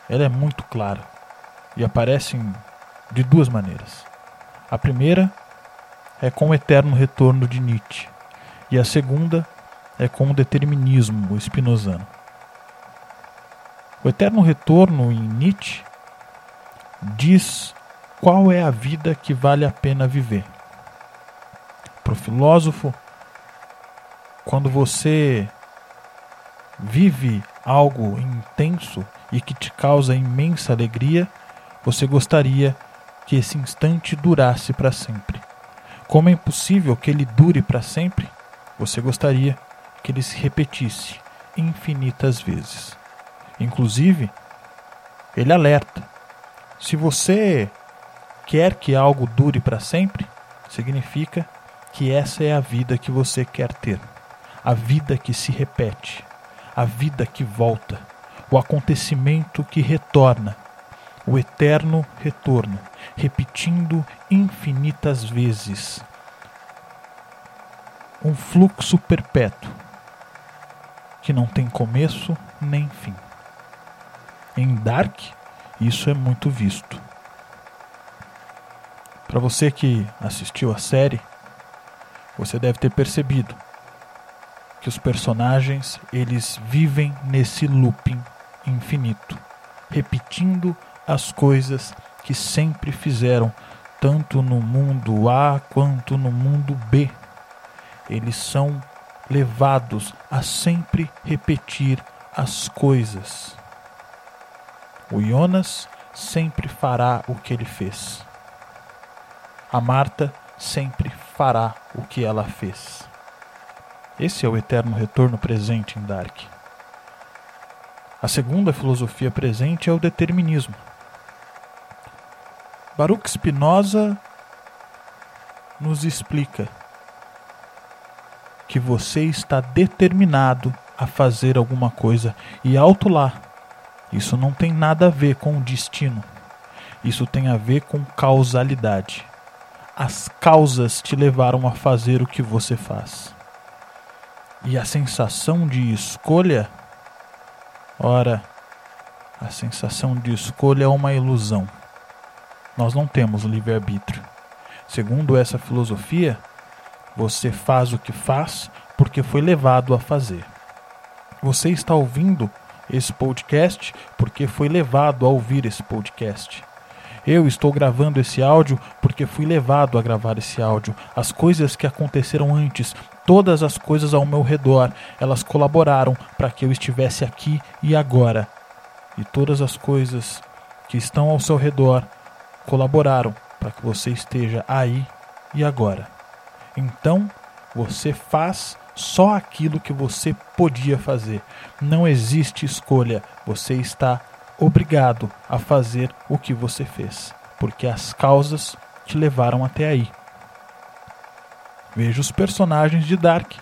[SPEAKER 1] ela é muito clara e aparece de duas maneiras. A primeira é com o eterno retorno de Nietzsche e a segunda é com o determinismo spinozano. O eterno retorno em Nietzsche diz qual é a vida que vale a pena viver. Para o filósofo, quando você vive algo intenso e que te causa imensa alegria, você gostaria que esse instante durasse para sempre. Como é impossível que ele dure para sempre, você gostaria que ele se repetisse infinitas vezes. Inclusive, ele alerta: se você quer que algo dure para sempre, significa que essa é a vida que você quer ter. A vida que se repete, a vida que volta, o acontecimento que retorna, o eterno retorno, repetindo infinitas vezes. Um fluxo perpétuo que não tem começo nem fim. Em Dark, isso é muito visto. Para você que assistiu a série, você deve ter percebido que os personagens eles vivem nesse looping infinito, repetindo as coisas que sempre fizeram, tanto no mundo A quanto no mundo B. Eles são levados a sempre repetir as coisas. O Jonas sempre fará o que ele fez. A Marta sempre fará o que ela fez. Esse é o eterno retorno presente em Dark. A segunda filosofia presente é o determinismo. Baruch Spinoza nos explica que você está determinado a fazer alguma coisa e alto lá. Isso não tem nada a ver com o destino. Isso tem a ver com causalidade. As causas te levaram a fazer o que você faz. E a sensação de escolha, ora, a sensação de escolha é uma ilusão. Nós não temos livre-arbítrio. Segundo essa filosofia, você faz o que faz porque foi levado a fazer. Você está ouvindo esse podcast porque foi levado a ouvir esse podcast. Eu estou gravando esse áudio porque fui levado a gravar esse áudio. As coisas que aconteceram antes, todas as coisas ao meu redor, elas colaboraram para que eu estivesse aqui e agora. E todas as coisas que estão ao seu redor colaboraram para que você esteja aí e agora. Então, você faz só aquilo que você podia fazer. Não existe escolha. Você está obrigado a fazer o que você fez, porque as causas te levaram até aí. Veja os personagens de Dark.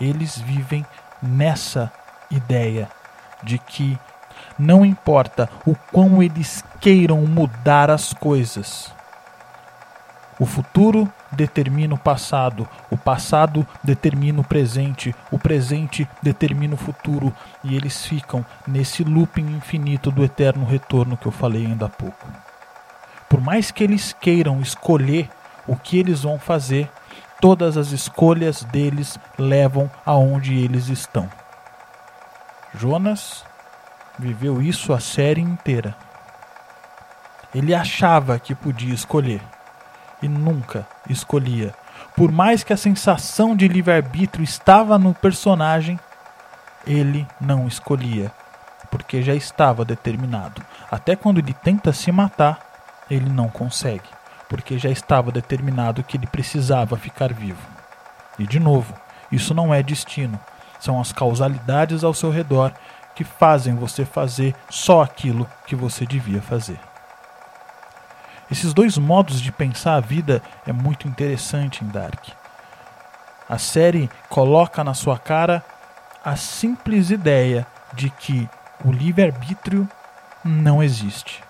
[SPEAKER 1] Eles vivem nessa ideia de que não importa o quão eles queiram mudar as coisas, o futuro determina o passado, o passado determina o presente, o presente determina o futuro, e eles ficam nesse looping infinito do eterno retorno que eu falei ainda há pouco. Por mais que eles queiram escolher o que eles vão fazer, todas as escolhas deles levam aonde eles estão. Jonas viveu isso a série inteira. Ele achava que podia escolher e nunca escolhia. Por mais que a sensação de livre-arbítrio estava no personagem, ele não escolhia, porque já estava determinado. Até quando ele tenta se matar, ele não consegue, porque já estava determinado que ele precisava ficar vivo. E de novo, isso não é destino, são as causalidades ao seu redor que fazem você fazer só aquilo que você devia fazer. Esses dois modos de pensar a vida é muito interessante em Dark. A série coloca na sua cara a simples ideia de que o livre-arbítrio não existe.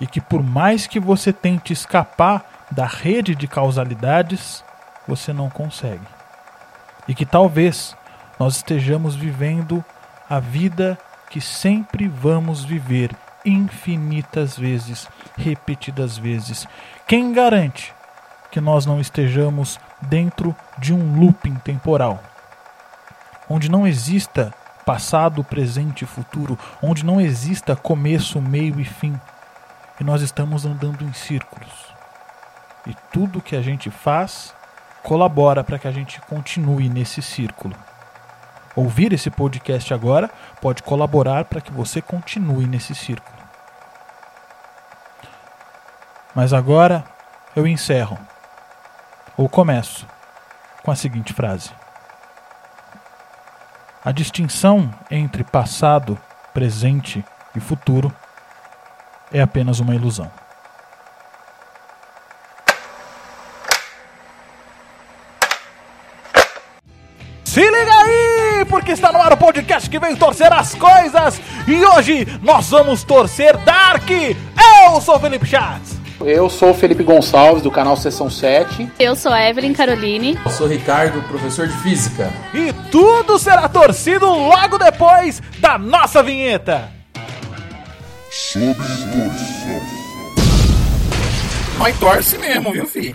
[SPEAKER 1] E que por mais que você tente escapar da rede de causalidades, você não consegue. E que talvez nós estejamos vivendo a vida que sempre vamos viver infinitas vezes, repetidas vezes. Quem garante que nós não estejamos dentro de um looping temporal? Onde não exista passado, presente e futuro, onde não exista começo, meio e fim. E nós estamos andando em círculos. E tudo que a gente faz colabora para que a gente continue nesse círculo. Ouvir esse podcast agora pode colaborar para que você continue nesse círculo. Mas agora eu encerro, ou começo, com a seguinte frase: A distinção entre passado, presente e futuro é apenas uma ilusão.
[SPEAKER 12] Se liga aí,
[SPEAKER 1] porque está no ar o podcast que vem torcer as coisas. E hoje nós vamos torcer Dark. Eu sou o Felipe Chats.
[SPEAKER 2] Eu sou o Felipe Gonçalves, do canal Sessão 7.
[SPEAKER 3] Eu sou a Evelyn Caroline.
[SPEAKER 4] Eu sou o Ricardo, professor de física.
[SPEAKER 1] E tudo será torcido logo depois da nossa vinheta.
[SPEAKER 5] Sob torção.
[SPEAKER 4] Mas torce mesmo, viu, filho?